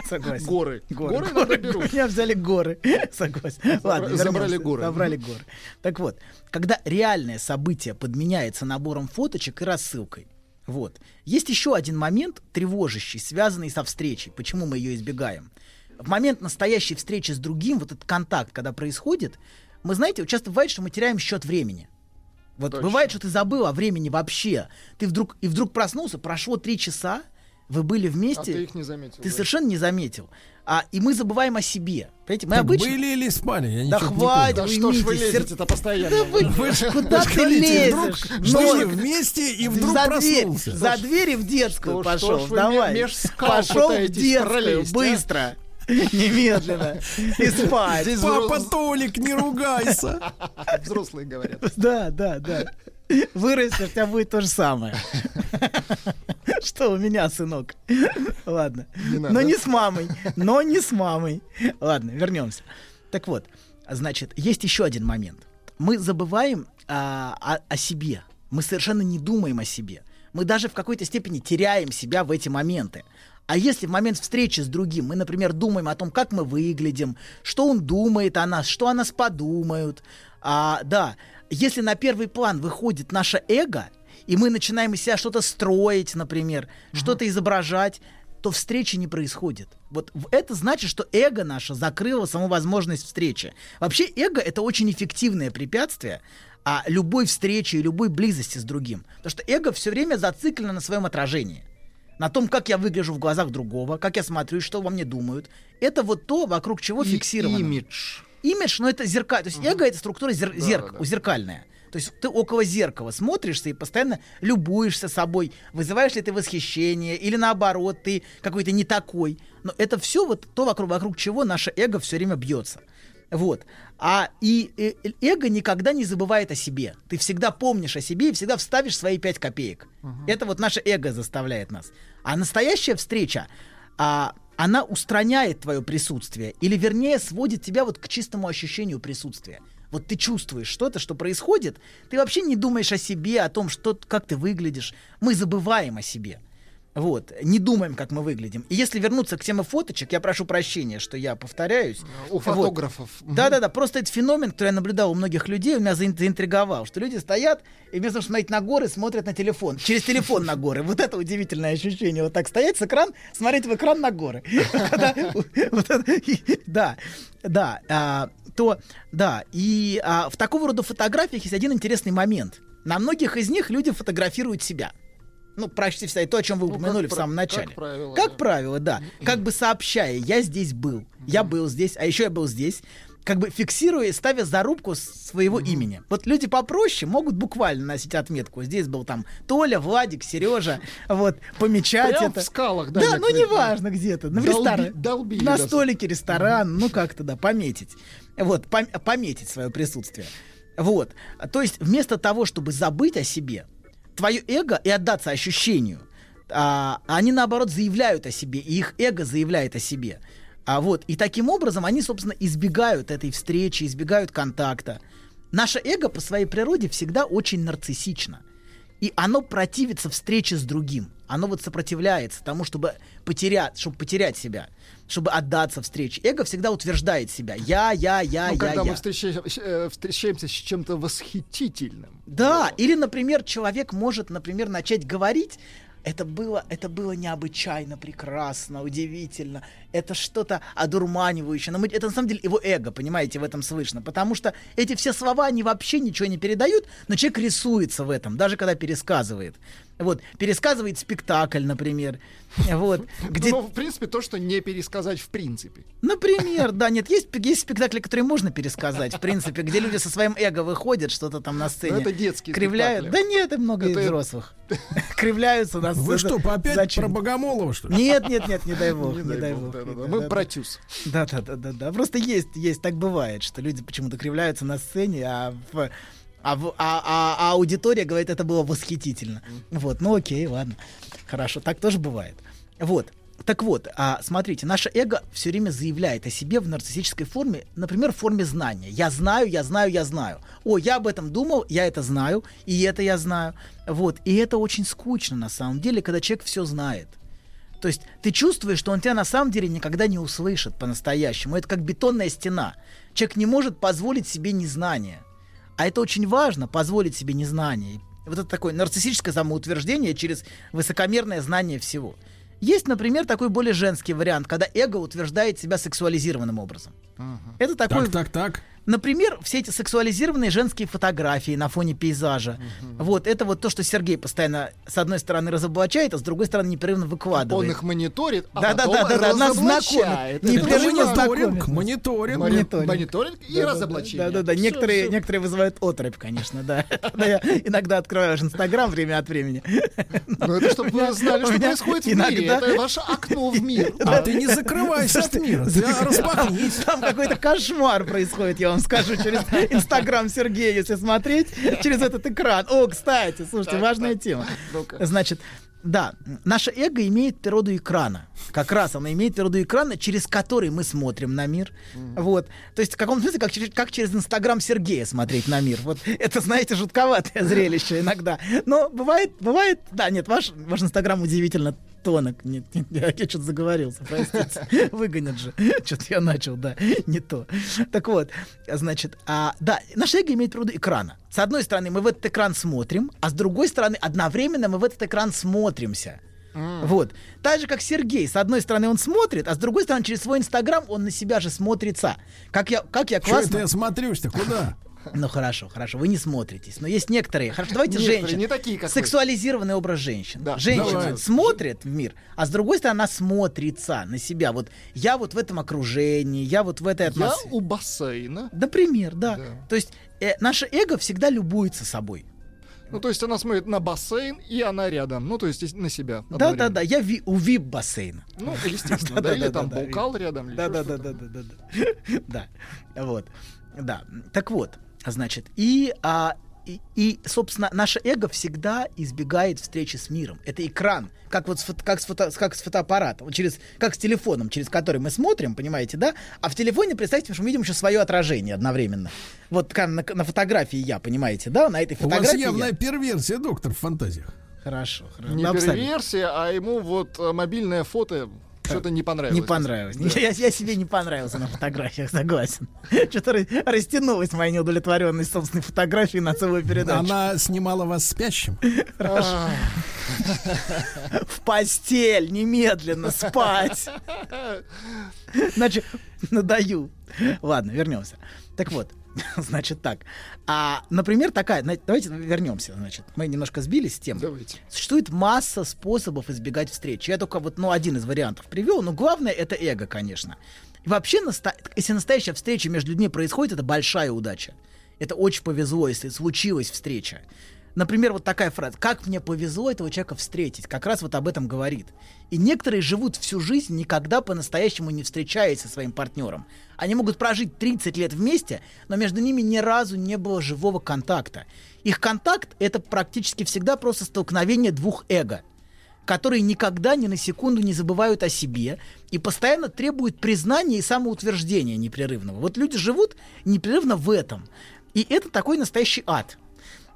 Согласен. Горы. Горы, Горы надо берут. Меня взяли горы. Согласен. Ладно, забрали вернемся. горы. Забрали горы. Так вот, когда реальное событие подменяется набором фоточек и рассылкой, вот. Есть еще один момент тревожащий, связанный со встречей. Почему мы ее избегаем? в момент настоящей встречи с другим, вот этот контакт, когда происходит, мы, знаете, часто бывает, что мы теряем счет времени. Вот Точно. бывает, что ты забыл о времени вообще. Ты вдруг и вдруг проснулся, прошло три часа, вы были вместе. А ты их не заметил. Ты да? совершенно не заметил. А, и мы забываем о себе. Понимаете, мы Так обычно... были или спали? Я Да хватит, Да что ж вы лезете-то постоянно? Да вы, Вы ж- куда вы ты лезешь? вдруг, что Ноль. вы вместе и вдруг за дверь, проснулся. за дверь и в детскую Что пошел. что ж вы Давай. ме- меж скал пошел в детскую, а? быстро. Немедленно. И спать. Здесь Папа взрос- Толик, не ругайся. взрослые говорят. Да, да, да. Вырастешь, у тебя будет то же самое. Что у меня, сынок? Ладно. Не. Но не с мамой. Но не с мамой. Ладно, вернемся. Так вот, значит, есть еще один момент. Мы забываем а, о, о себе. Мы совершенно не думаем о себе. Мы даже в какой-то степени теряем себя в эти моменты. А если в момент встречи с другим мы, например, думаем о том, как мы выглядим, что он думает о нас, что о нас подумают, а, да, если на первый план выходит наше эго, и мы начинаем из себя что-то строить, например, что-то изображать, то встречи не происходит. Вот это значит, что эго наше закрыло саму возможность встречи. Вообще эго это очень эффективное препятствие а, любой встречи и любой близости с другим. Потому что эго все время зациклено на своем отражении. На том, как я выгляжу в глазах другого, как я смотрю, что во мне думают. Это вот то, вокруг чего И- фиксировано. Имидж. Имидж, но это зеркаль. То есть эго это структура зер- Да, зерк- да. зеркальная. То есть ты около зеркала смотришься и постоянно любуешься собой. Вызываешь ли ты восхищение или наоборот, ты какой-то не такой. Но это все вот то, вокруг, вокруг чего наше эго все время бьется. Вот. А и э, э, эго никогда не забывает о себе. Ты всегда помнишь о себе и всегда вставишь свои пять копеек. Это вот наше эго заставляет нас. А настоящая встреча, а, она устраняет твое присутствие. Или, вернее, сводит тебя вот к чистому ощущению присутствия. Вот ты чувствуешь что-то, что происходит, ты вообще не думаешь о себе, о том, что, как ты выглядишь. Мы забываем о себе. Вот, не думаем, как мы выглядим. И если вернуться к теме фоточек, я прошу прощения, что я повторяюсь. У фотографов. Да-да-да, просто это феномен, который я наблюдал у многих людей, он меня заин- заинтриговал, что люди стоят и вместо того, чтобы смотреть на горы, смотрят на телефон. Через телефон на горы. Вот это удивительное ощущение. Вот так стоять с экран, смотреть в экран на горы. Да, да. а, То, да. И а, в такого рода фотографиях есть один интересный момент. На многих из них люди фотографируют себя. Ну, почти всегда. И то, о чем вы Ну, как упомянули в самом начале. как правило, Как да. правило, да. Как бы сообщая, я здесь был, я был здесь, а еще я был здесь, как бы фиксируя ставя зарубку своего имени. Вот люди попроще могут буквально носить отметку. Здесь был там Толя, Владик, Сережа, вот, помечать Прям это. в скалах, да, Да, ну неважно где-то, на Долби- ресторан, долбили на столике ресторан, ну как-то, да, пометить. Вот, пом- пометить свое присутствие. Вот, то есть вместо того, чтобы забыть о себе, твое эго и отдаться ощущению, а, они наоборот заявляют о себе, и их эго заявляет о себе. А вот, и таким образом они, собственно, избегают этой встречи, избегают контакта. Наше эго по своей природе всегда очень нарциссично. И оно противится встрече с другим. Оно вот сопротивляется тому, чтобы потерять, чтобы потерять себя, чтобы отдаться встрече. Эго всегда утверждает себя. Я, я, я, Ну, я, когда я. мы встречаем- э, встречаемся с чем-то восхитительным. Да, или, например, человек может, например, начать говорить, это было, это было необычайно прекрасно, удивительно. Это что-то одурманивающее. Но мы, это на самом деле его эго, понимаете, в этом слышно. Потому что эти все слова, они вообще ничего не передают, но человек рисуется в этом, даже когда пересказывает. Вот, пересказывает спектакль, например. Вот, где Ну, в принципе, то, что не пересказать в принципе. Например, да, нет, есть, есть спектакли, которые можно пересказать, в принципе, где люди со своим эго выходят, что-то там на сцене. Но это детские Кривляют. спектакли. Да нет, и много Это- взрослых. Кривляются на Вы сцене. что, опять Зачем? про Богомолова, что ли? Нет, нет, нет, не дай бог, Не не дай бог, бог. да-да-да. не Мы дай про тюз. Да, да, да, да, да. Просто есть, есть, так бывает, что люди почему-то кривляются на сцене, а в а, а- а- а аудитория говорит, это было восхитительно. Вот, ну окей, ладно. Хорошо, так тоже бывает. Вот. Так вот, а, смотрите, наше эго все время заявляет о себе в нарциссической форме, например, в форме знания. Я знаю, я знаю, я знаю. О, я об этом думал, я это знаю, и это я знаю. Вот. И это очень скучно на самом деле, когда человек все знает. То есть ты чувствуешь, что он тебя на самом деле никогда не услышит по-настоящему. Это как бетонная стена. Человек не может позволить себе незнание. А это очень важно, позволить себе незнание. Вот это такое нарциссическое самоутверждение через высокомерное знание всего. Есть, например, такой более женский вариант, когда эго утверждает себя сексуализированным образом. Это такой... Так, так, так. Например, все эти сексуализированные женские фотографии на фоне пейзажа. Вот, это вот то, что Сергей постоянно, с одной стороны, разоблачает, а с другой стороны, непрерывно Он выкладывает. их мониторит, а Да, да, потом да, да, да, нас разоблачает. знакомит. Это Непрерывно знакомит. Мониторинг. Мониторинг. Мониторинг и разоблачение. Да, да, да. Всё, Некоторые, всё. некоторые вызывают отрыв, конечно, да. Я иногда открываю Инстаграм время от времени. Ну, это чтобы вы знали, что происходит в мире. Это ваше окно в мир. А ты не закрывайся от мира, распахнись. Там какой-то кошмар происходит, я вам скажу, через Инстаграм Сергея, если смотреть, через этот экран. О, кстати, слушайте, важная тема. Значит, да, наше эго имеет природу экрана. Как раз оно имеет природу экрана, через который мы смотрим на мир. Вот. То есть в каком смысле, как через, как через Инстаграм Сергея смотреть на мир. Вот это, знаете, жутковатое зрелище иногда. Но бывает, бывает, да, нет, ваш, ваш Инстаграм удивительно тонок. Нет, нет, я, что-то заговорился, простите. Выгонят же. Что-то я начал, да, не то. Так вот, значит, а, да, наш эго имеет природу экрана. С одной стороны, мы в этот экран смотрим, а с другой стороны, одновременно мы в этот экран смотримся. Вот. Так же, как Сергей. С одной стороны, он смотрит, а с другой стороны, через свой Инстаграм он на себя же смотрится. Как я, как я Что классно... это я смотрюсь-то? Куда? Ну хорошо, хорошо, вы не смотритесь. Но есть некоторые. Хорошо, давайте женщины. не такие, как вы. Сексуализированный образ женщин. Да. Женщина Давай. смотрит в мир, а с другой стороны, она смотрится на себя. Вот я вот в этом окружении, я вот в этой Я атмосфере. у бассейна. Например, да. То есть э, наше эго всегда любуется собой. Ну, то есть она смотрит на бассейн, и она рядом. Ну, то есть на себя. Да, да, да. Я ви- у вип бассейна. Ну, естественно, да, или там бокал рядом. или Да, да, что-то да, да, да, да, да. Да. Вот. Да. Так вот, значит, и, а, и, и, собственно, наше эго всегда избегает встречи с миром. Это экран, как вот с, фото- как с, фото- как с фотоаппаратом, через, как с телефоном, через который мы смотрим, понимаете, да? А в телефоне, представьте, что мы видим еще свое отражение одновременно. Вот как на, на фотографии я, понимаете, да? На этой У вас фотографии явная я. перверсия, доктор, в фантазиях. Хорошо, хорошо. Не Ну, перверсия, а ему вот э, мобильное фото что-то не понравилось. Не понравилось. Да. Я, я себе не понравился на фотографиях, согласен. Что-то ра- растянулась моя неудовлетворенность собственной фотографии на целую передачу. Она снимала вас спящим. Хорошо. В постель, немедленно, спать. Значит, надаю. Ладно, вернемся. Так вот, значит так. А, например, такая, давайте вернемся, значит. Мы немножко сбились с тем. Давайте. Существует масса способов избегать встреч. Я только вот, ну, один из вариантов привел, но главное это эго, конечно. И вообще, наста- если настоящая встреча между людьми происходит, это большая удача. Это очень повезло, если случилась встреча. Например, вот такая фраза. Как мне повезло этого человека встретить? Как раз вот об этом говорит. И некоторые живут всю жизнь, никогда по-настоящему не встречаясь со своим партнером. Они могут прожить 30 лет вместе, но между ними ни разу не было живого контакта. Их контакт — это практически всегда просто столкновение двух эго которые никогда ни на секунду не забывают о себе и постоянно требуют признания и самоутверждения непрерывного. Вот люди живут непрерывно в этом. И это такой настоящий ад.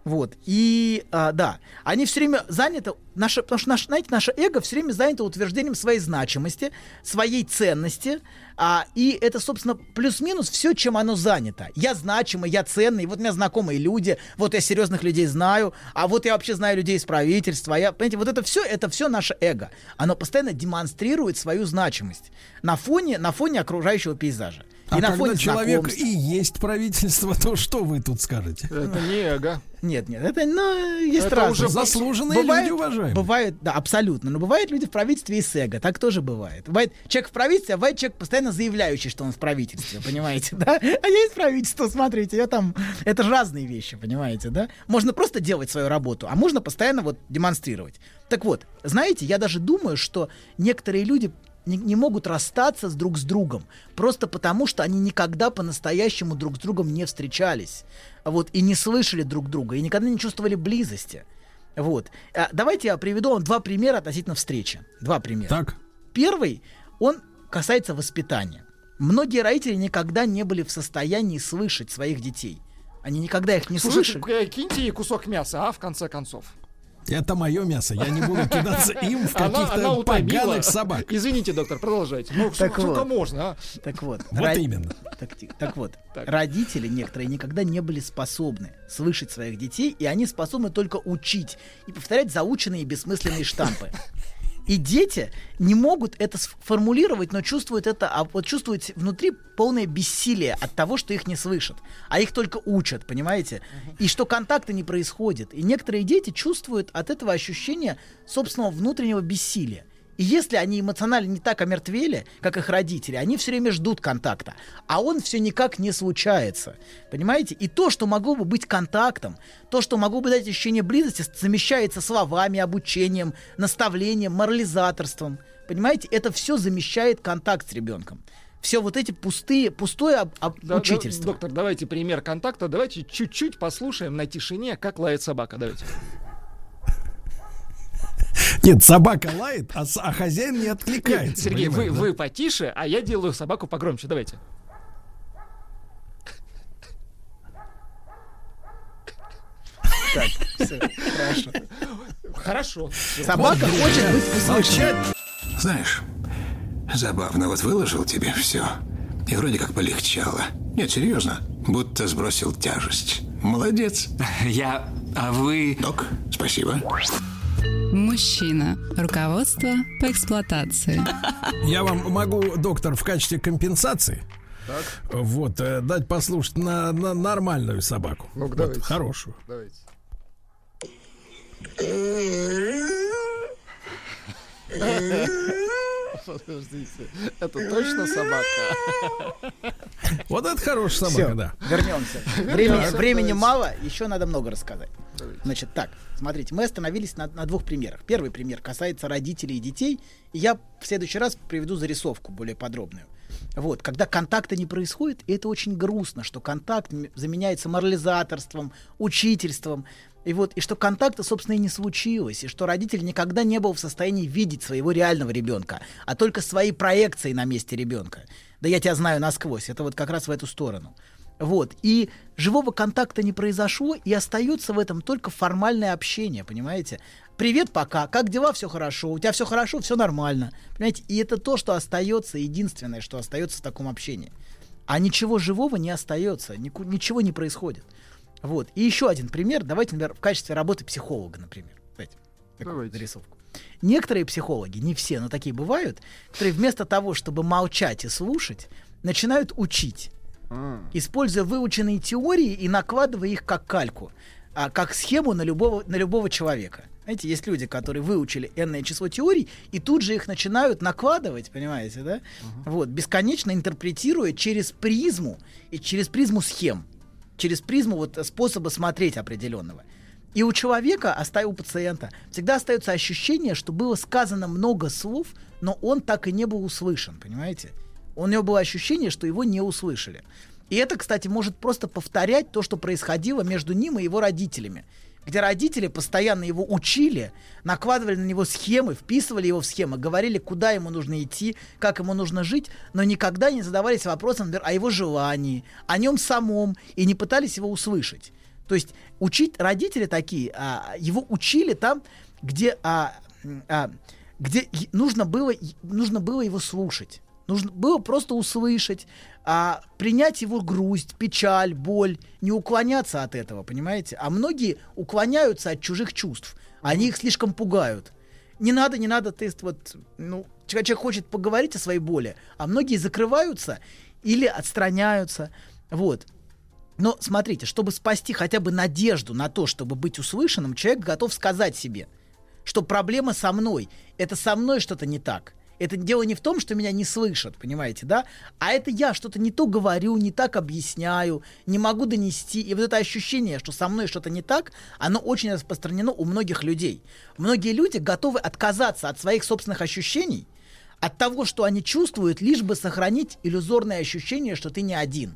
Вот. И а, да, они все время заняты, наше, потому что, наш, знаете, наше эго все время занято утверждением своей значимости, своей ценности, а, и это, собственно, плюс-минус все, чем оно занято. Я значимый, я ценный, вот у меня знакомые люди, вот я серьезных людей знаю, а вот я вообще знаю людей из правительства, я, понимаете, вот это все, это все наше эго. Оно постоянно демонстрирует свою значимость на фоне, на фоне окружающего пейзажа. А и на когда фоне человек знакомств. и есть правительство, то что вы тут скажете? Это не эго. Нет, нет, это, ну, есть Это разные. уже заслуженные люди, уважаемые. Бывает, да, абсолютно. Но бывают люди в правительстве и с эго, так тоже бывает. Бывает человек в правительстве, а бывает человек постоянно заявляющий, что он в правительстве, понимаете, да? А я из правительства, смотрите, я там... Это же разные вещи, понимаете, да? Можно просто делать свою работу, а можно постоянно вот демонстрировать. Так вот, знаете, я даже думаю, что некоторые люди не, не могут расстаться с друг с другом, просто потому что они никогда по-настоящему друг с другом не встречались, вот, и не слышали друг друга, и никогда не чувствовали близости. Вот. А, давайте я приведу вам два примера относительно встречи. Два примера. Так. Первый, он касается воспитания. Многие родители никогда не были в состоянии слышать своих детей. Они никогда их не Слушайте, слышали. э, киньте ей кусок мяса, а, в конце концов. Это мое мясо. Я не буду кидаться им в Она- она каких-то поганых собак. Извините, доктор, продолжайте. Ну, Так сколько вот. можно, а? Так вот. Вот ро- именно. Так, так вот, Так. родители некоторые никогда не были способны слышать своих детей, и они способны только учить и повторять заученные бессмысленные штампы. И дети не могут это сформулировать, но чувствуют это, а вот чувствуют внутри полное бессилие от того, что их не слышат, а их только учат, понимаете? И что контакта не происходит. И некоторые дети чувствуют от этого ощущения собственного внутреннего бессилия. И если они эмоционально не так омертвели, как их родители, они все время ждут контакта, а он все никак не случается. Понимаете? И то, что могло бы быть контактом, то, что могло бы дать ощущение близости, замещается словами, обучением, наставлением, морализаторством. Понимаете? Это все замещает контакт с ребенком все вот эти пустые, пустое об, об Да, учительство. да, доктор, давайте пример контакта. Давайте чуть-чуть послушаем на тишине, как лает собака. Давайте. Нет, собака лает, а, а хозяин не откликается. Сергей, вы, да? вы потише, а я делаю собаку погромче. Давайте. Так, хорошо. Хорошо. Собака хочет быть услышанной. Знаешь, забавно, вот выложил тебе все. И вроде как полегчало. Нет, серьезно, будто сбросил тяжесть. Молодец. Я... А вы... Док, спасибо. Мужчина. Руководство по эксплуатации. Я вам могу, доктор, в качестве компенсации вот э, дать послушать на, на нормальную собаку. Ну-ка, Вот, давайте. хорошую. Давайте. Подождите, это точно собака? Вот это хорошая собака, Всё, да. Вернемся. Времени, времени мало, еще надо много рассказать. Значит, так, смотрите, мы остановились на, на двух примерах. Первый пример касается родителей и детей, и я в следующий раз приведу зарисовку более подробную. Вот, когда контакта не происходит, и это очень грустно, что контакт заменяется морализаторством, учительством, и вот, и что контакта, собственно, и не случилось, и что родитель никогда не был в состоянии видеть своего реального ребенка, а только свои проекции на месте ребенка. Да я тебя знаю насквозь, это вот как раз в эту сторону. Вот. И живого контакта не произошло, и остается в этом только формальное общение, понимаете? Привет, пока, как дела, все хорошо, у тебя все хорошо, все нормально. Понимаете? И это то, что остается, единственное, что остается в таком общении. А ничего живого не остается, ничего не происходит. Вот. И еще один пример. Давайте, например, в качестве работы психолога, например. Давайте. Такую зарисовку. Некоторые психологи, не все, но такие бывают, которые вместо того, чтобы молчать и слушать, начинают учить используя выученные теории и накладывая их как кальку, а, как схему на любого, на любого человека. Знаете, есть люди, которые выучили энное число теорий и тут же их начинают накладывать, понимаете, да? Вот, бесконечно интерпретируя через призму и через призму схем, через призму вот способа смотреть определенного. И у человека, оста- у пациента, всегда остается ощущение, что было сказано много слов, но он так и не был услышан, понимаете? У него было ощущение, что его не услышали. И это, кстати, может просто повторять то, что происходило между ним и его родителями. Где родители постоянно его учили, накладывали на него схемы, вписывали его в схемы, говорили, куда ему нужно идти, как ему нужно жить, но никогда не задавались вопросом, например, о его желании, о нем самом, и не пытались его услышать. То есть учить родители такие, а, его учили там, где, а, а, где нужно было, нужно было его слушать. Нужно было просто услышать, а, принять его грусть, печаль, боль, не уклоняться от этого, понимаете? А многие уклоняются от чужих чувств. Они их слишком пугают. Не надо, не надо, ты вот, ну, человек хочет поговорить о своей боли, а многие закрываются или отстраняются. Вот. Но смотрите, чтобы спасти хотя бы надежду на то, чтобы быть услышанным, человек готов сказать себе, что проблема со мной, это со мной что-то не так. Это дело не в том, что меня не слышат, понимаете, да? А это я что-то не то говорю, не так объясняю, не могу донести. И вот это ощущение, что со мной что-то не так, оно очень распространено у многих людей. Многие люди готовы отказаться от своих собственных ощущений, от того, что они чувствуют, лишь бы сохранить иллюзорное ощущение, что ты не один.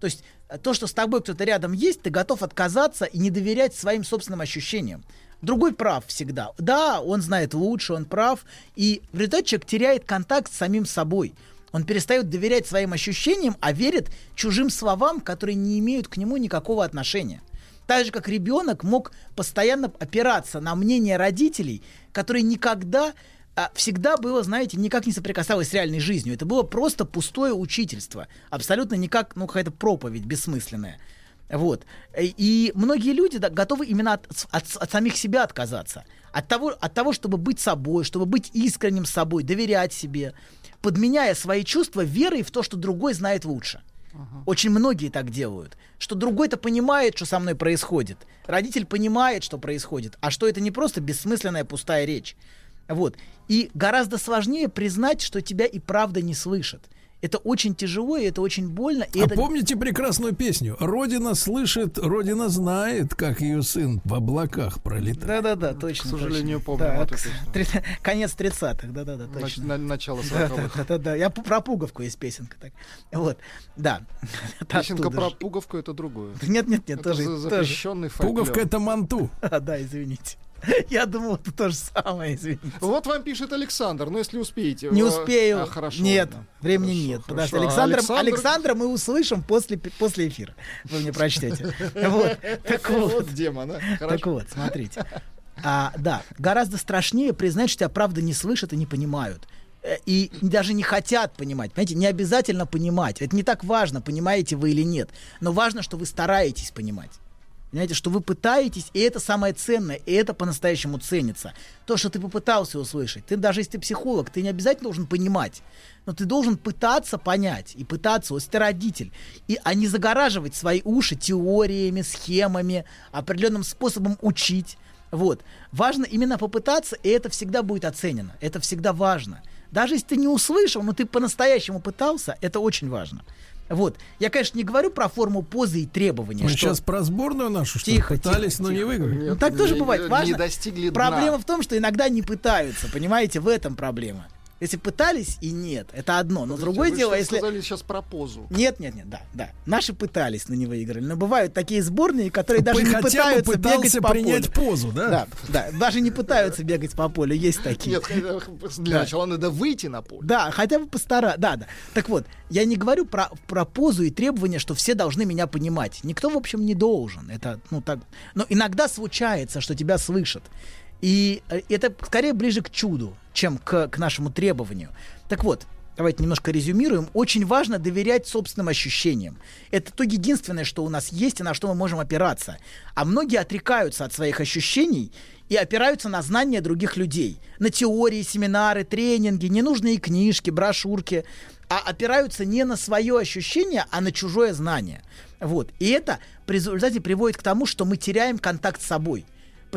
То есть э, то, что с тобой кто-то рядом есть, ты готов отказаться и не доверять своим собственным ощущениям. Другой прав всегда. Да, он знает лучше, он прав. И в результате человек теряет контакт с самим собой. Он перестает доверять своим ощущениям, а верит чужим словам, которые не имеют к нему никакого отношения. Так же, как ребенок мог постоянно опираться на мнение родителей, которые никогда, всегда было, знаете, никак не соприкасалось с реальной жизнью. Это было просто пустое учительство. Абсолютно никак, ну, какая-то проповедь бессмысленная. Вот. И- многие люди да, готовы именно от, от- от самих себя отказаться. От того, от того, чтобы быть собой, чтобы быть искренним собой, доверять себе, подменяя свои чувства верой в то, что другой знает лучше. Очень многие так делают. Что другой-то понимает, что со мной происходит. Родитель понимает, что происходит. А что это не просто бессмысленная пустая речь. Вот. И гораздо сложнее признать, что тебя и правда не слышат. Это очень тяжело, и это очень больно. И а это... помните прекрасную песню? Родина слышит, Родина знает, как ее сын в облаках пролетает. Да-да-да, точно. К сожалению, точно. помню Да, песню. три- Конец 30-х, да-да-да, точно. на- начало Да, 40-х. да, да, да. Я про пуговку есть песенка. Так. Вот, да. Это Песенка про пуговку это другое. Нет, нет, нет, Это тоже. за- тоже. запрещенный фольклор. Пуговка это манту. А, да, извините. Я думал, это то же самое, извините. Вот вам пишет Александр, ну если успеете. Не успею. а, хорошо. Нет, времени Хорошо, нет. хорошо. Подожди, А Александра, Александр- Александра мы услышим после, после эфира. Вы мне прочтете. Вот, так вот. Вот демон, а? Так вот, смотрите. А, да, гораздо страшнее признать, что тебя правда не слышат и не понимают. Э, И даже не хотят понимать. Понимаете, не обязательно понимать. Это не так важно, понимаете вы или нет. Но важно, что вы стараетесь понимать. Понимаете, что вы пытаетесь, и это самое ценное, и это по-настоящему ценится. То, что ты попытался услышать. Ты даже если ты психолог, ты не обязательно должен понимать. Но ты должен пытаться понять и пытаться, если ты родитель, и, а не загораживать свои уши теориями, схемами, определенным способом учить. Вот. Важно именно попытаться, и это всегда будет оценено. Это всегда важно. Даже если ты не услышал, но ты по-настоящему пытался, это очень важно. Вот. Я, конечно, не говорю про форму позы и требования. Мы что- сейчас про сборную нашу, что Тихо, пытались, тихо, но не тихо. выиграли. Ну, так тоже не- бывает. не Важно. достигли дна. Проблема в том, что иногда не пытаются, понимаете, в этом проблема. Если пытались и нет, это одно. Но другое Вы дело, что если... сказали сейчас про позу. Нет, нет, нет, да, да. Наши пытались, но не выиграли. Но бывают такие сборные, которые даже не хотя бы пытаются бегать по принять полю. позу, да? Да, да, даже не пытаются бегать по полю, есть такие. Нет, для начала надо выйти на поле. Да, хотя бы постара. Да, да. Так вот, я не говорю про, про позу и требования, что все должны меня понимать. Никто, в общем, не должен. Это, ну, так. Но иногда случается, что тебя слышат. И э, это скорее ближе к чуду, чем к, к нашему требованию. Так вот, давайте немножко резюмируем. Очень важно доверять собственным ощущениям. Это то единственное, что у нас есть и на что мы можем опираться. А многие отрекаются от своих ощущений и опираются на знания других людей, на теории, семинары, тренинги, ненужные книжки, брошюрки, а опираются не на свое ощущение, а на чужое знание. Вот. И это в результате приводит к тому, что мы теряем контакт с собой.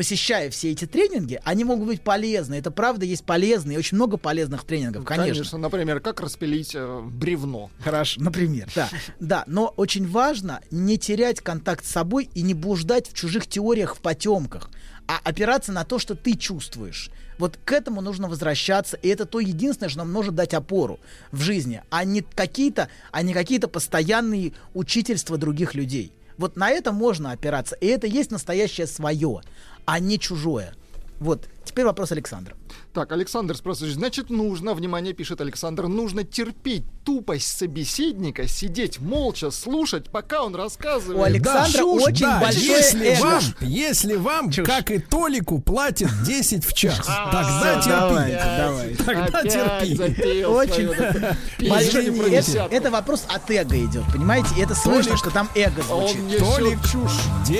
Посещая все эти тренинги, они могут быть полезны. Это правда есть полезные, очень много полезных тренингов, конечно. Например, как распилить э, бревно. Хорошо, например, да. Да, но очень важно не терять контакт с собой и не блуждать в чужих теориях, в потемках, а опираться на то, что ты чувствуешь. Вот к этому нужно возвращаться, и это то единственное, что нам может дать опору в жизни, а не какие-то, а не какие-то постоянные учительства других людей. Вот на это можно опираться, и это есть настоящее свое, а не чужое. Вот, теперь вопрос Александра. Так, Александр спрашивает, значит, нужно, внимание, пишет Александр, нужно терпеть тупость собеседника, сидеть молча, слушать, пока он рассказывает. У Александра чушь, очень да, большое если эго. вам, если вам, как и Толику, платят 10 в час, тогда Всё, терпи. Тогда терпи. Очень это, вопрос от эго идет, понимаете? И это слышно, что там эго звучит. Толик, чушь.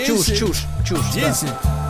Чушь, 10, чушь, чушь. да. 10.